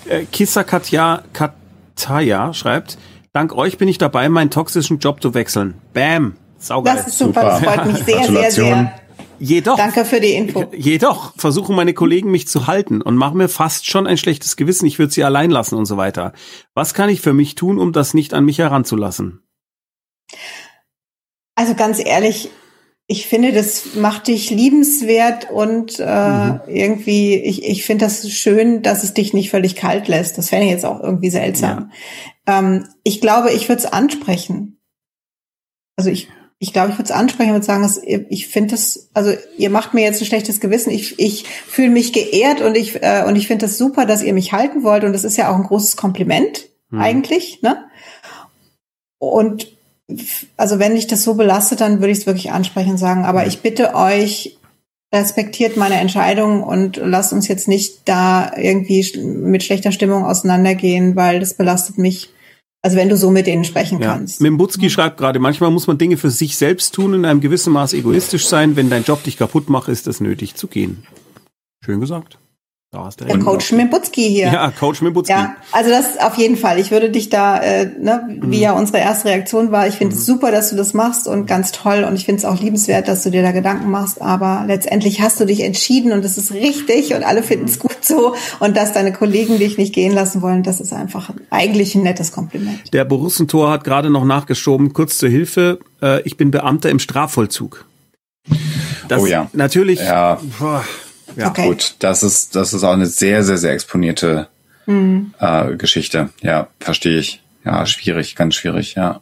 Äh, Kissa Katja Kataya schreibt, dank euch bin ich dabei, meinen toxischen Job zu wechseln. Bam. Saugeil. Das ist super, das Super. freut mich sehr, sehr, sehr. Jedoch, Danke für die Info. jedoch versuchen meine Kollegen mich zu halten und machen mir fast schon ein schlechtes Gewissen, ich würde sie allein lassen und so weiter. Was kann ich für mich tun, um das nicht an mich heranzulassen? Also ganz ehrlich, ich finde, das macht dich liebenswert und äh, irgendwie, ich, ich finde das schön, dass es dich nicht völlig kalt lässt. Das fände ich jetzt auch irgendwie seltsam. Ähm, ich glaube, ich würde es ansprechen. Also ich, ich glaube, ich würde es ansprechen und sagen, dass ich finde das, also ihr macht mir jetzt ein schlechtes Gewissen. Ich, ich fühle mich geehrt und ich, äh, und ich finde das super, dass ihr mich halten wollt. Und das ist ja auch ein großes Kompliment Mhm. eigentlich, ne? Und also wenn dich das so belastet, dann würde ich es wirklich ansprechen und sagen, aber ich bitte euch, respektiert meine Entscheidung und lasst uns jetzt nicht da irgendwie mit schlechter Stimmung auseinandergehen, weil das belastet mich Also wenn du so mit denen sprechen ja. kannst. Mimbutski schreibt gerade, manchmal muss man Dinge für sich selbst tun, in einem gewissen Maß egoistisch sein. Wenn dein Job dich kaputt macht, ist es nötig zu gehen. Schön gesagt. Da hast du der Coach Mimbutski hier. Ja, Coach Mimbutski. Ja, also das auf jeden Fall. Ich würde dich da, äh, ne, wie mhm. ja unsere erste Reaktion war, ich finde es mhm. super, dass du das machst und ganz toll und ich finde es auch liebenswert, dass du dir da Gedanken machst, aber letztendlich hast du dich entschieden und es ist richtig und alle finden es gut so und dass deine Kollegen dich nicht gehen lassen wollen, das ist einfach eigentlich ein nettes Kompliment. Der Borussentor hat gerade noch nachgeschoben, kurz zur Hilfe, äh, ich bin Beamter im Strafvollzug. Das oh ja. Natürlich. Ja. Boah, ja, okay. gut. Das ist, das ist auch eine sehr, sehr, sehr exponierte mhm. äh, Geschichte. Ja, verstehe ich. Ja, schwierig, ganz schwierig, ja.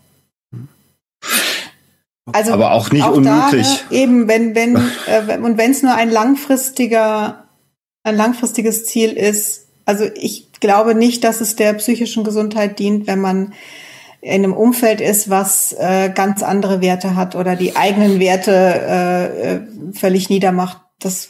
Also aber auch nicht auch unmöglich. Da, eben, wenn, wenn, äh, und wenn es nur ein langfristiger, ein langfristiges Ziel ist, also ich glaube nicht, dass es der psychischen Gesundheit dient, wenn man in einem Umfeld ist, was äh, ganz andere Werte hat oder die eigenen Werte äh, äh völlig niedermacht. Das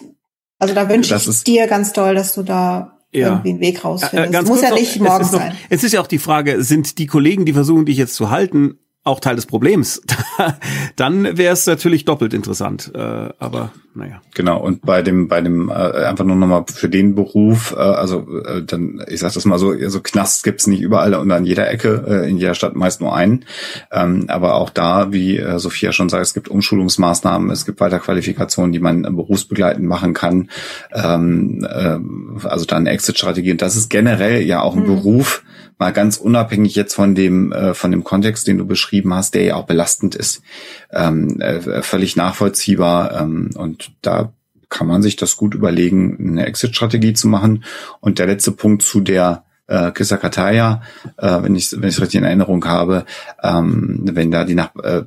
also da wünsche ich ist, dir ganz toll, dass du da ja. irgendwie einen Weg rausfindest. Äh, Muss ja nicht morgen sein. es ist ja auch die Frage, sind die Kollegen, die versuchen, dich jetzt zu halten, auch Teil des Problems, dann wäre es natürlich doppelt interessant. Äh, aber naja. Genau, und bei dem, bei dem, äh, einfach nur nochmal für den Beruf, äh, also äh, dann, ich sag das mal so, so Knast gibt's nicht überall und an jeder Ecke, äh, in jeder Stadt meist nur einen. Ähm, aber auch da, wie äh, Sophia schon sagt, es gibt Umschulungsmaßnahmen, es gibt Weiterqualifikationen, die man äh, berufsbegleitend machen kann. Ähm, äh, also dann Exit-Strategie. Und das ist generell ja auch ein mhm. Beruf, mal ganz unabhängig jetzt von dem äh, von dem Kontext, den du beschrieben hast, der ja auch belastend ist, ähm, äh, völlig nachvollziehbar ähm, und da kann man sich das gut überlegen, eine Exit-Strategie zu machen. Und der letzte Punkt zu der äh, Kissa Kataya, äh, wenn ich wenn ich richtig in Erinnerung habe, ähm, wenn da die Nach äh,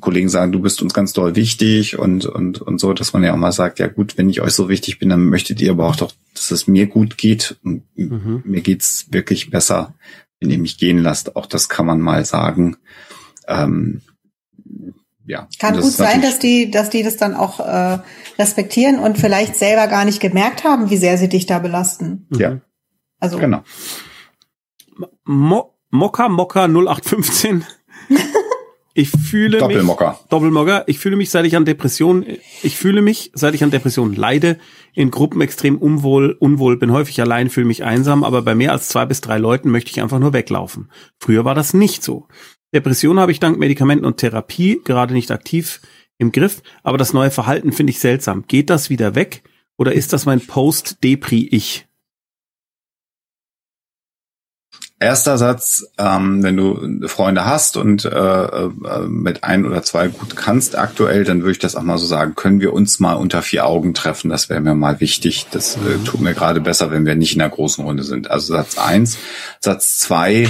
Kollegen sagen, du bist uns ganz doll wichtig und und und so, dass man ja auch mal sagt, ja gut, wenn ich euch so wichtig bin, dann möchtet ihr aber auch doch, dass es mir gut geht. Und mhm. Mir geht's wirklich besser, wenn ihr mich gehen lasst. Auch das kann man mal sagen. Ähm, ja. Kann gut sein, dass die, dass die das dann auch äh, respektieren und vielleicht selber gar nicht gemerkt haben, wie sehr sie dich da belasten. Ja. Also genau. Mo Mokka Mokka 0815. Ich fühle Doppelmocker. mich Doppelmocker. Ich fühle mich, seit ich an Depressionen, ich fühle mich, seit ich an Depressionen leide, in Gruppen extrem unwohl, unwohl, bin häufig allein, fühle mich einsam, aber bei mehr als zwei bis drei Leuten möchte ich einfach nur weglaufen. Früher war das nicht so. Depression habe ich dank Medikamenten und Therapie gerade nicht aktiv im Griff, aber das neue Verhalten finde ich seltsam. Geht das wieder weg oder ist das mein Post-Depri-Ich? Erster Satz, ähm, wenn du Freunde hast und äh, äh, mit ein oder zwei gut kannst aktuell, dann würde ich das auch mal so sagen, können wir uns mal unter vier Augen treffen, das wäre mir mal wichtig. Das äh, tut mir gerade besser, wenn wir nicht in der großen Runde sind. Also Satz eins. Satz zwei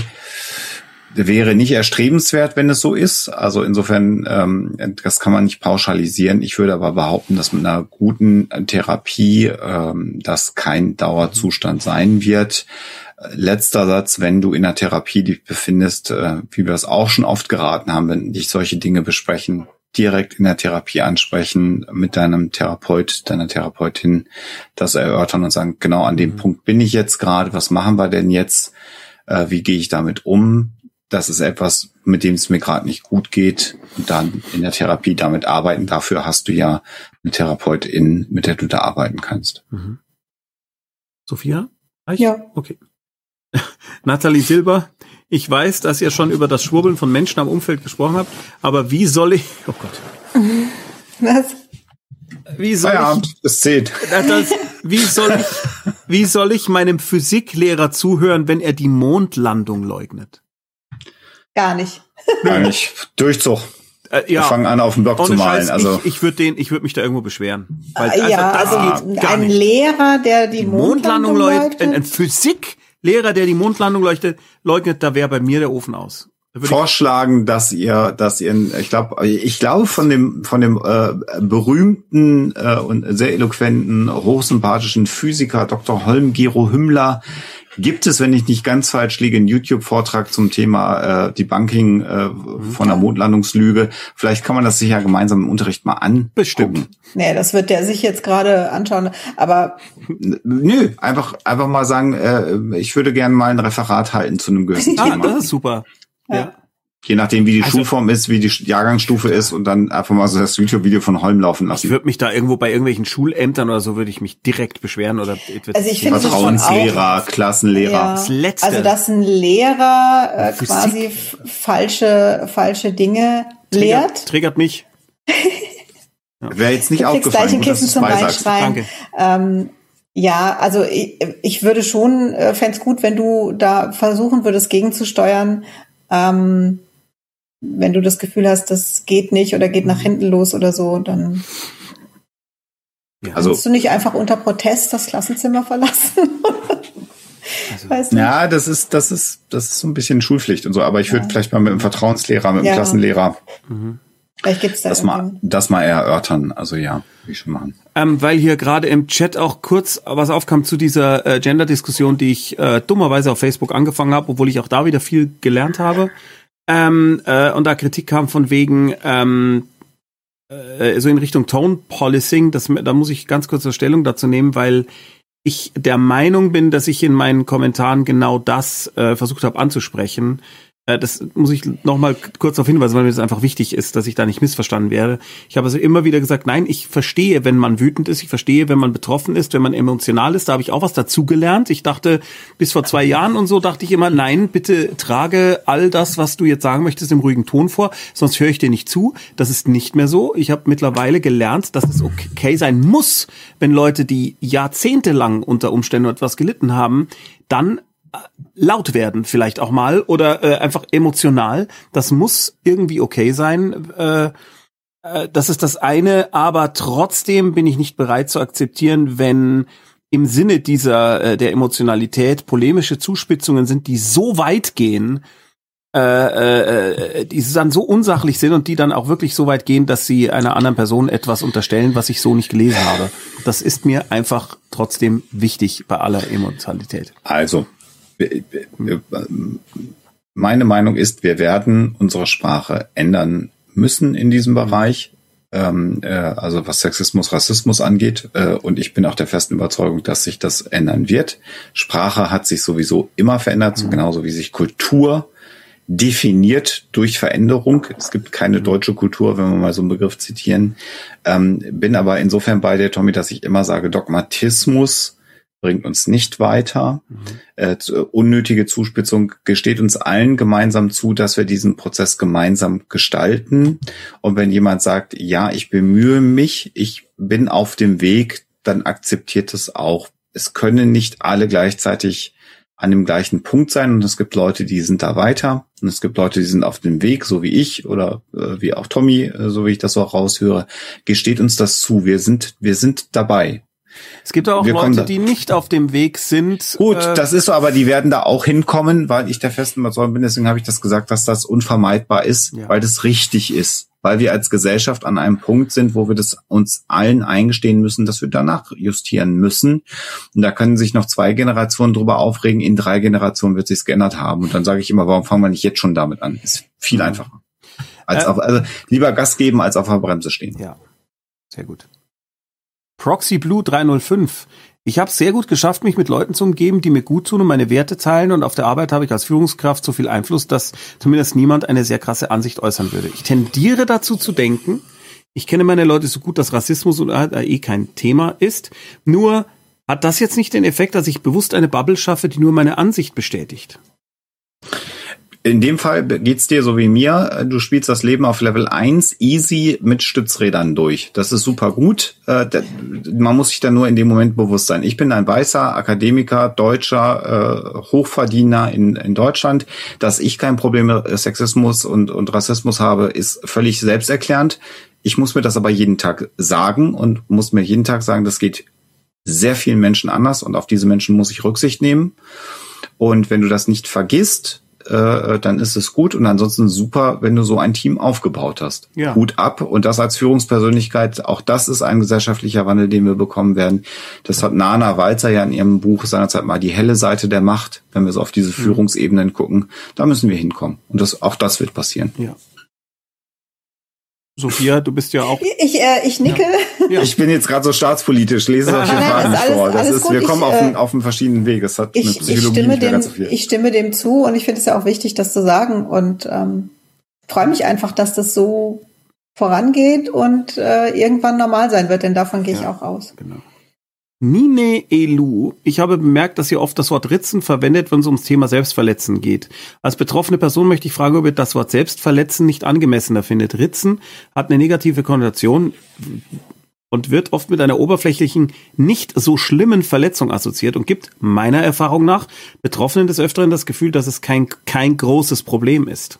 wäre nicht erstrebenswert, wenn es so ist. Also insofern, ähm, das kann man nicht pauschalisieren. Ich würde aber behaupten, dass mit einer guten Therapie ähm, das kein Dauerzustand sein wird letzter Satz, wenn du in der Therapie dich befindest, äh, wie wir es auch schon oft geraten haben, wenn dich solche Dinge besprechen, direkt in der Therapie ansprechen, mit deinem Therapeut, deiner Therapeutin das erörtern und sagen, genau an dem mhm. Punkt bin ich jetzt gerade, was machen wir denn jetzt, äh, wie gehe ich damit um? Das ist etwas, mit dem es mir gerade nicht gut geht und dann in der Therapie damit arbeiten. Dafür hast du ja eine Therapeutin, mit der du da arbeiten kannst. Mhm. Sophia? Ja. Okay. Nathalie Silber, ich weiß, dass ihr schon über das Schwurbeln von Menschen am Umfeld gesprochen habt, aber wie soll ich, oh Gott. Was? Wie soll Feierabend, ich, es zählt. Das, wie soll ich, wie soll ich meinem Physiklehrer zuhören, wenn er die Mondlandung leugnet? Gar nicht. Gar nicht. Durchzug. Äh, ja. Wir fangen an, auf dem Block zu malen. Scheiß, also ich, ich würde den, ich würde mich da irgendwo beschweren. Weil, also, ja, also ein nicht. Lehrer, der die, die Mondlandung, Mondlandung leugnet, ein, ein Physik Lehrer, der die Mondlandung leuchtet, leugnet, da wäre bei mir der Ofen aus. Vorschlagen, dass ihr, dass ihr, ich glaube, ich glaube von dem von dem äh, berühmten äh, und sehr eloquenten, hochsympathischen Physiker Dr. Holm Gero Hümmler gibt es, wenn ich nicht ganz falsch liege, einen YouTube-Vortrag zum Thema äh, Debunking äh, von der Mondlandungslüge. Vielleicht kann man das sich ja gemeinsam im Unterricht mal an. Bestimmt. Nee, das wird der sich jetzt gerade anschauen. Aber nö, einfach einfach mal sagen, äh, ich würde gerne mal ein Referat halten zu einem gewissen Ah, Thema. das ist super. Ja. Ja. Je nachdem, wie die Also- Schulform ist, wie die Jahrgangsstufe ist und dann einfach mal so das YouTube-Video von Holm laufen Ich lassen. würde mich da irgendwo bei irgendwelchen Schulämtern oder so würde ich mich direkt beschweren oder Also ich finde es schon Vertrauenslehrer, Klassenlehrer. Ja. Das Letzte. Also dass ein Lehrer äh, Physik. quasi falsche falsche Dinge lehrt. triggert, mich. Wäre jetzt nicht Du aufgefallen, gleich ein gut, dass Kissen zum. Danke. Ähm, ja, also ich, ich würde schon, äh, fände gut, wenn du da versuchen würdest, gegenzusteuern. Ähm, wenn du das Gefühl hast, das geht nicht oder geht nach hinten los oder so, dann Also kannst du nicht einfach unter Protest das Klassenzimmer verlassen. Also, Weiß nicht. Ja, das ist, das ist, das ist so ein bisschen Schulpflicht und so. Aber ich würde Ja. vielleicht mal mit dem Vertrauenslehrer, mit dem Ja. Klassenlehrer Vielleicht gibt's da das mal, das mal erörtern. Also ja, ich schon machen. Ähm, weil hier gerade im Chat auch kurz was aufkam zu dieser äh, Gender-Diskussion, die ich äh, dummerweise auf Facebook angefangen habe, obwohl ich auch da wieder viel gelernt habe. Ähm, äh, und da Kritik kam von wegen ähm, äh, so in Richtung Tone Policing. Das, da muss ich ganz kurz eine Stellung dazu nehmen, weil ich der Meinung bin, dass ich in meinen Kommentaren genau das äh, versucht habe anzusprechen. Äh, das muss ich noch mal kurz darauf hinweisen, weil mir das einfach wichtig ist, dass ich da nicht missverstanden werde. Ich habe also immer wieder gesagt, nein, ich verstehe, wenn man wütend ist, ich verstehe, wenn man betroffen ist, wenn man emotional ist. Da habe ich auch was dazugelernt. Ich dachte, bis vor zwei Jahren und so dachte ich immer, nein, bitte trage all das, was du jetzt sagen möchtest, im ruhigen Ton vor, sonst höre ich dir nicht zu. Das ist nicht mehr so. Ich habe mittlerweile gelernt, dass es okay sein muss, wenn Leute, die jahrzehntelang unter Umständen etwas gelitten haben, dann laut werden vielleicht auch mal oder äh, einfach emotional. Das muss irgendwie okay sein. Äh, äh, das ist das eine, aber trotzdem bin ich nicht bereit zu akzeptieren, wenn im Sinne dieser äh, der Emotionalität polemische Zuspitzungen sind, die so weit gehen, äh, äh, äh, die dann so unsachlich sind und die dann auch wirklich so weit gehen, dass sie einer anderen Person etwas unterstellen, was ich so nicht gelesen habe. Das ist mir einfach trotzdem wichtig bei aller Emotionalität. Also, meine Meinung ist, wir werden unsere Sprache ändern müssen in diesem Bereich. Ähm, äh, also was Sexismus, Rassismus angeht. Äh, und ich bin auch der festen Überzeugung, dass sich das ändern wird. Sprache hat sich sowieso immer verändert, so genauso wie sich Kultur definiert durch Veränderung. Es gibt keine deutsche Kultur, wenn wir mal so einen Begriff zitieren. Ähm, bin aber insofern bei dir, Tommy, dass ich immer sage, Dogmatismus bringt uns nicht weiter. Äh, zu- unnötige Zuspitzung gesteht uns allen gemeinsam zu, dass wir diesen Prozess gemeinsam gestalten. Und wenn jemand sagt, ja, ich bemühe mich, ich bin auf dem Weg, dann akzeptiert es auch. Es können nicht alle gleichzeitig an dem gleichen Punkt sein und es gibt Leute, die sind da weiter und es gibt Leute, die sind auf dem Weg, so wie ich oder äh, wie auch Tommy, äh, so wie ich das auch raushöre, gesteht uns das zu. Wir sind, wir sind dabei. Es gibt auch Wir Leute, die nicht auf dem Weg sind. Gut, äh, das ist so, aber die werden da auch hinkommen, weil ich der festen Überzeugung bin, deswegen habe ich das gesagt, dass das unvermeidbar ist, Ja. weil das richtig ist. Weil wir als Gesellschaft an einem Punkt sind, wo wir das uns allen eingestehen müssen, dass wir danach justieren müssen. Und da können sich noch zwei Generationen drüber aufregen, in drei Generationen wird sich's geändert haben. Und dann sage ich immer, warum fangen wir nicht jetzt schon damit an? Ist viel einfacher. Als Äh, auf, also lieber Gas geben, als auf der Bremse stehen. Ja, sehr gut. Proxy Blue 305. Ich habe sehr gut geschafft, mich mit Leuten zu umgeben, die mir gut tun und meine Werte teilen. Und auf der Arbeit habe ich als Führungskraft so viel Einfluss, dass zumindest niemand eine sehr krasse Ansicht äußern würde. Ich tendiere dazu zu denken, ich kenne meine Leute so gut, dass Rassismus und eh kein Thema ist. Nur hat das jetzt nicht den Effekt, dass ich bewusst eine Bubble schaffe, die nur meine Ansicht bestätigt. In dem Fall geht's dir so wie mir. Du spielst das Leben auf Level 1 easy mit Stützrädern durch. Das ist super gut. Äh, Man muss sich da nur in dem Moment bewusst sein. Ich bin ein weißer Akademiker, Deutscher, äh, Hochverdiener in, in Deutschland. Dass ich kein Problem mit Sexismus und, und Rassismus habe, ist völlig selbsterklärend. Ich muss mir das aber jeden Tag sagen und muss mir jeden Tag sagen, das geht sehr vielen Menschen anders und auf diese Menschen muss ich Rücksicht nehmen. Und wenn du das nicht vergisst, äh, dann ist es gut und ansonsten super, wenn du so ein Team aufgebaut hast. Ja. Hut ab und das als Führungspersönlichkeit, auch das ist ein gesellschaftlicher Wandel, den wir bekommen werden. Das hat Nana Walzer ja in ihrem Buch seinerzeit mal die helle Seite der Macht, wenn wir so auf diese Führungsebenen gucken, da müssen wir hinkommen und das auch das wird passieren. Ja. Sophia, du bist ja auch. Ich, äh, ich nicke. Ja. Ich bin jetzt gerade so staatspolitisch, lese solche Nein, Fragen alles- vor. Das ist, gut. wir kommen Ich, auf, äh, einen, auf einen verschiedenen Weg. Es hat mit Ich, ich, Psychologie stimme dem, ganz so viel. ich stimme dem zu und ich finde es ja auch wichtig, das zu sagen und ähm, freue mich einfach, dass das so vorangeht und äh, irgendwann normal sein wird, denn davon gehe ich Ja. auch aus. Genau. Nine Elu. Ich habe bemerkt, dass ihr oft das Wort Ritzen verwendet, wenn es ums Thema Selbstverletzen geht. Als betroffene Person möchte ich fragen, ob ihr das Wort Selbstverletzen nicht angemessener findet. Ritzen hat eine negative Konnotation und wird oft mit einer oberflächlichen, nicht so schlimmen Verletzung assoziiert und gibt meiner Erfahrung nach Betroffenen des Öfteren das Gefühl, dass es kein, kein großes Problem ist.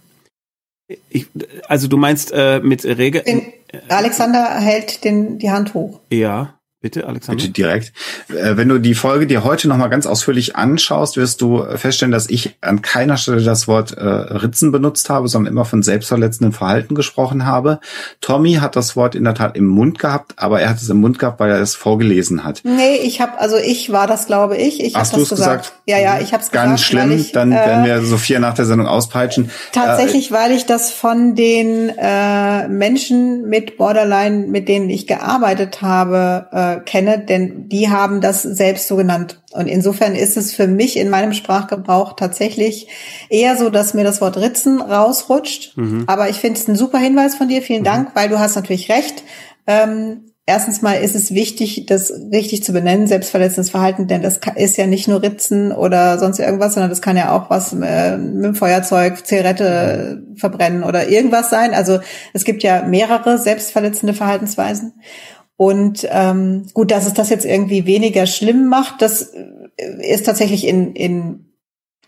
Ich, also du meinst äh, mit Rege... Den, Alexander hält den, die Hand hoch. Ja, bitte, Alexander. Bitte direkt. Äh, Wenn du die Folge dir heute nochmal ganz ausführlich anschaust, wirst du feststellen, dass ich an keiner Stelle das Wort äh, Ritzen benutzt habe, sondern immer von selbstverletzendem Verhalten gesprochen habe. Tommy hat das Wort in der Tat im Mund gehabt, aber er hat es im Mund gehabt, weil er es vorgelesen hat. Nee, ich habe, also ich war das, glaube ich. Ich habe Hast das du es gesagt. gesagt? Ja, ja, ich habe es gesagt. Ganz schlimm, ich, dann äh, werden wir Sophia nach der Sendung auspeitschen. Tatsächlich, weil ich das von den äh, Menschen mit Borderline, mit denen ich gearbeitet habe, äh, kenne, denn die haben das selbst so genannt. Und insofern ist es für mich in meinem Sprachgebrauch tatsächlich eher so, dass mir das Wort Ritzen rausrutscht. Aber ich finde es ein super Hinweis von dir. Vielen Dank, weil du hast natürlich recht. Ähm, Erstens mal ist es wichtig, das richtig zu benennen, selbstverletzendes Verhalten, denn das ist ja nicht nur Ritzen oder sonst irgendwas, sondern das kann ja auch was äh, mit dem Feuerzeug, Zigarette verbrennen oder irgendwas sein. Also es gibt ja mehrere selbstverletzende Verhaltensweisen. Und ähm, gut, dass es das jetzt irgendwie weniger schlimm macht, das äh, ist tatsächlich in, in,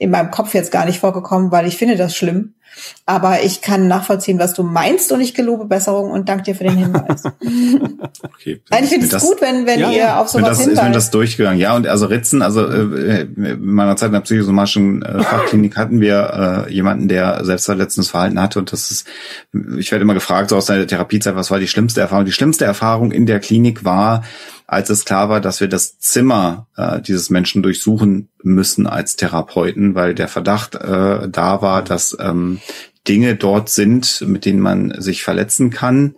in meinem Kopf jetzt gar nicht vorgekommen, weil ich finde das schlimm. Aber ich kann nachvollziehen, was du meinst und ich gelobe Besserung und danke dir für den Hinweis. Okay. Nein, ich finde es gut, wenn, wenn Ja, ihr auf Wenn sowas das, ist, wenn hinweist. das durchgegangen. Ja, und also Ritzen, also äh, in meiner Zeit in der psychosomatischen äh, Fachklinik hatten wir äh, jemanden, der selbstverletzendes Verhalten hatte. Und das ist, ich werde immer gefragt, so aus der Therapiezeit, was war die schlimmste Erfahrung? Die schlimmste Erfahrung in der Klinik war, als es klar war, dass wir das Zimmer äh, dieses Menschen durchsuchen müssen als Therapeuten, weil der Verdacht äh, da war, dass ähm, Dinge dort sind, mit denen man sich verletzen kann.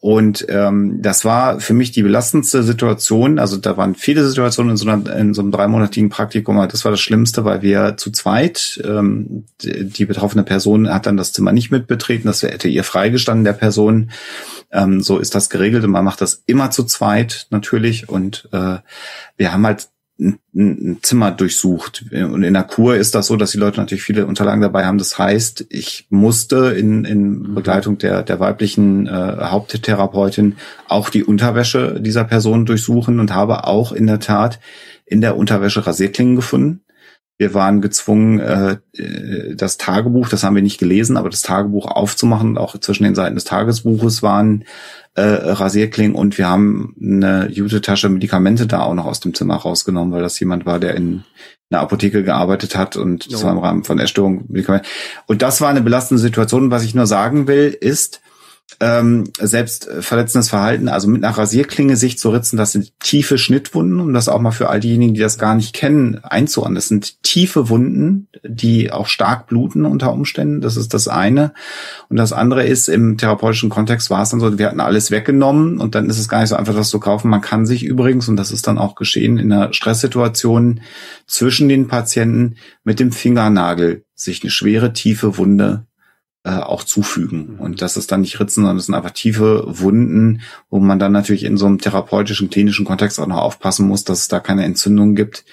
Und ähm, das war für mich die belastendste Situation. Also da waren viele Situationen in so, einer, in so einem dreimonatigen Praktikum. aber Das war das Schlimmste, weil wir zu zweit, ähm, die, betroffene Person hat dann das Zimmer nicht mitbetreten. Das hätte ihr freigestanden, der Person. Ähm, so ist das geregelt und man macht das immer zu zweit natürlich. Und äh, wir haben halt ein, Zimmer durchsucht. Und in der Kur ist das so, dass die Leute natürlich viele Unterlagen dabei haben. Das heißt, ich musste in, in Begleitung der, der weiblichen äh, Haupttherapeutin auch die Unterwäsche dieser Person durchsuchen und habe auch in der Tat in der Unterwäsche Rasierklingen gefunden. Wir waren gezwungen, äh, äh, das Tagebuch, das haben wir nicht gelesen, aber das Tagebuch aufzumachen. Auch zwischen den Seiten des Tagesbuches waren äh, Rasierklingen und wir haben eine Jute-Tasche Medikamente da auch noch aus dem Zimmer rausgenommen, weil das jemand war, der in einer Apotheke gearbeitet hat und das Jo. war im Rahmen von Erstörung Medikamente. Und das war eine belastende Situation. Was ich nur sagen will, ist, ähm, selbst äh, verletzendes Verhalten, also mit einer Rasierklinge sich zu ritzen, das sind tiefe Schnittwunden, um das auch mal für all diejenigen, die das gar nicht kennen, einzuordnen. Das sind tiefe Wunden, die auch stark bluten unter Umständen. Das ist das eine. Und das andere ist, im therapeutischen Kontext war es dann so, wir hatten alles weggenommen und dann ist es gar nicht so einfach, das zu kaufen. Man kann sich übrigens, und das ist dann auch geschehen, in einer Stresssituation zwischen den Patienten mit dem Fingernagel sich eine schwere, tiefe Wunde äh, auch zufügen. Und das ist dann nicht Ritzen, sondern das sind einfach tiefe Wunden, wo man dann natürlich in so einem therapeutischen, klinischen Kontext auch noch aufpassen muss, dass es da keine Entzündung gibt,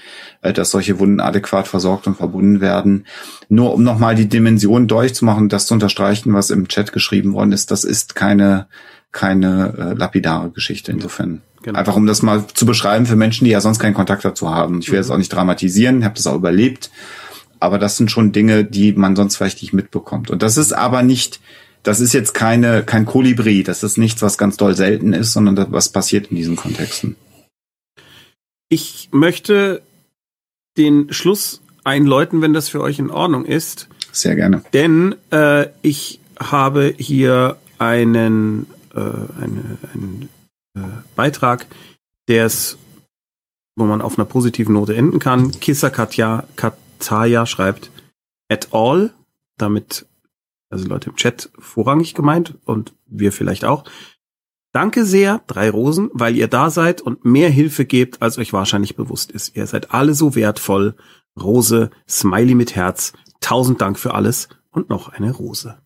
äh, dass solche Wunden adäquat versorgt und verbunden werden. Nur um nochmal die Dimension durchzumachen das zu unterstreichen, was im Chat geschrieben worden ist, das ist keine keine äh, lapidare Geschichte insofern. Genau. Einfach um das mal zu beschreiben für Menschen, die ja sonst keinen Kontakt dazu haben. Ich will jetzt auch nicht dramatisieren, habe das auch überlebt, aber das sind schon Dinge, die man sonst vielleicht nicht mitbekommt. Und das ist aber nicht, das ist jetzt keine kein Kolibri, das ist nichts, was ganz doll selten ist, sondern das, was passiert in diesen Kontexten. Ich möchte den Schluss einläuten, wenn das für euch in Ordnung ist. sehr gerne. Denn äh, ich habe hier einen, äh, eine, einen äh, Beitrag, der ist, wo man auf einer positiven Note enden kann. Kissa Katja, Kataya schreibt at all, damit also Leute im Chat vorrangig gemeint und wir vielleicht auch. Danke sehr, drei Rosen, weil ihr da seid und mehr Hilfe gebt, als euch wahrscheinlich bewusst ist. Ihr seid alle so wertvoll. Rose, Smiley mit Herz. Tausend Dank für alles und noch eine Rose.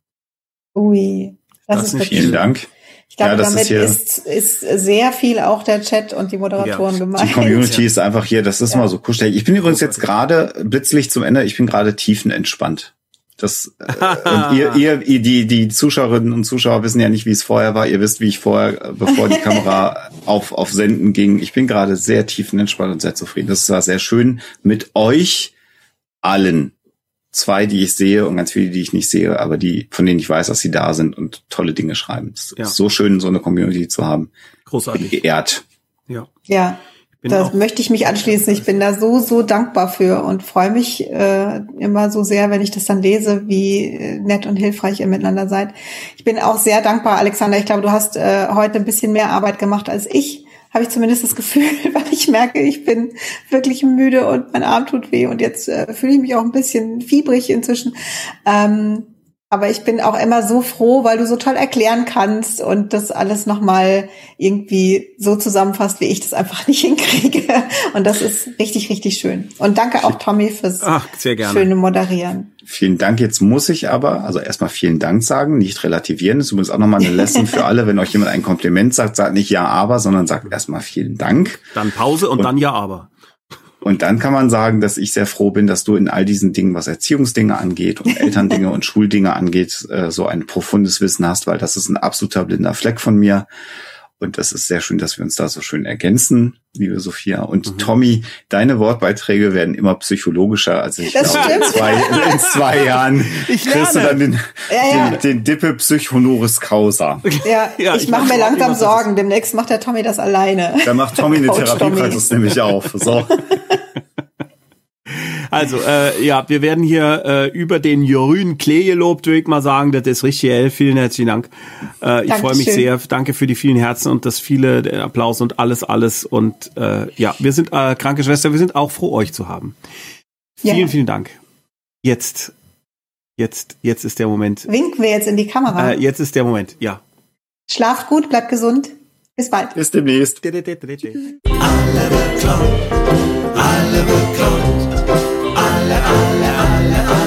Ui, das, das ist vielen schön. Dank. Ich glaube, ja, damit ist, ist, ist sehr viel auch der Chat und die Moderatoren ja. gemeint. Die Community ist einfach hier, das ist ja. mal so kuschelig. Ich bin übrigens jetzt gerade blitzlich zum Ende, ich bin gerade tiefenentspannt. Das äh, und ihr, ihr, die, die Zuschauerinnen und Zuschauer wissen ja nicht, wie es vorher war. Ihr wisst, wie ich vorher, bevor die Kamera auf, auf Senden ging. Ich bin gerade sehr tiefenentspannt und sehr zufrieden. Das war sehr schön mit euch allen. Zwei, die ich sehe und ganz viele, die ich nicht sehe, aber die, von denen ich weiß, dass sie da sind und tolle Dinge schreiben. Es ja. ist so schön, so eine Community zu haben. Großartig. Bin geehrt. Ja. Ja. Da möchte ich mich anschließen. Ich bin da so, so dankbar für und freue mich äh, immer so sehr, wenn ich das dann lese, wie äh, nett und hilfreich ihr miteinander seid. Ich bin auch sehr dankbar, Alexander. Ich glaube, du hast äh, heute ein bisschen mehr Arbeit gemacht als ich. Habe ich zumindest das Gefühl, weil ich merke, ich bin wirklich müde und mein Arm tut weh und jetzt äh, fühle ich mich auch ein bisschen fiebrig inzwischen. Ähm, aber ich bin auch immer so froh, weil du so toll erklären kannst und das alles nochmal irgendwie so zusammenfasst, wie ich das einfach nicht hinkriege. Und das ist richtig, richtig schön. Und danke auch Tommy fürs Ach, schöne Moderieren. Vielen Dank. Jetzt muss ich aber, also erstmal vielen Dank sagen, nicht relativieren. Das ist übrigens auch nochmal eine Lesson für alle. Wenn euch jemand ein Kompliment sagt, sagt nicht ja, aber, sondern sagt erstmal vielen Dank. Dann Pause und, und dann ja, aber. Und dann kann man sagen, dass ich sehr froh bin, dass du in all diesen Dingen, was Erziehungsdinge angeht und Elterndinge und Schuldinge angeht, äh, so ein profundes Wissen hast, weil das ist ein absoluter blinder Fleck von mir. Und das ist sehr schön, dass wir uns da so schön ergänzen, liebe Sophia. Und mhm. Tommy, deine Wortbeiträge werden immer psychologischer. Also ich das glaube, in zwei, in zwei Jahren kriegst du dann den, ja, ja. den, den Dippe Psychonoris Causa. Ja, ja ich, ich mache mir langsam Sorgen. Demnächst macht der Tommy das alleine. Da macht Tommy eine Therapiepraxis nämlich auf. So. Also, äh, ja, wir werden hier äh, über den Jörün Klee gelobt, würde ich mal sagen. Das ist richtig hell. Vielen herzlichen Dank. Äh, ich freue mich sehr. Danke für die vielen Herzen und das viele der Applaus und alles, alles. Und äh, ja, wir sind äh, kranke Schwester. Wir sind auch froh, euch zu haben. Vielen, ja. vielen Dank. Jetzt, jetzt, jetzt ist der Moment. Winken wir jetzt in die Kamera. Äh, jetzt ist der Moment, ja. Schlaft gut, bleibt gesund. Bis bald. Bis demnächst. Alle beklaut, alle beklaut, alle, alle, alle, alle.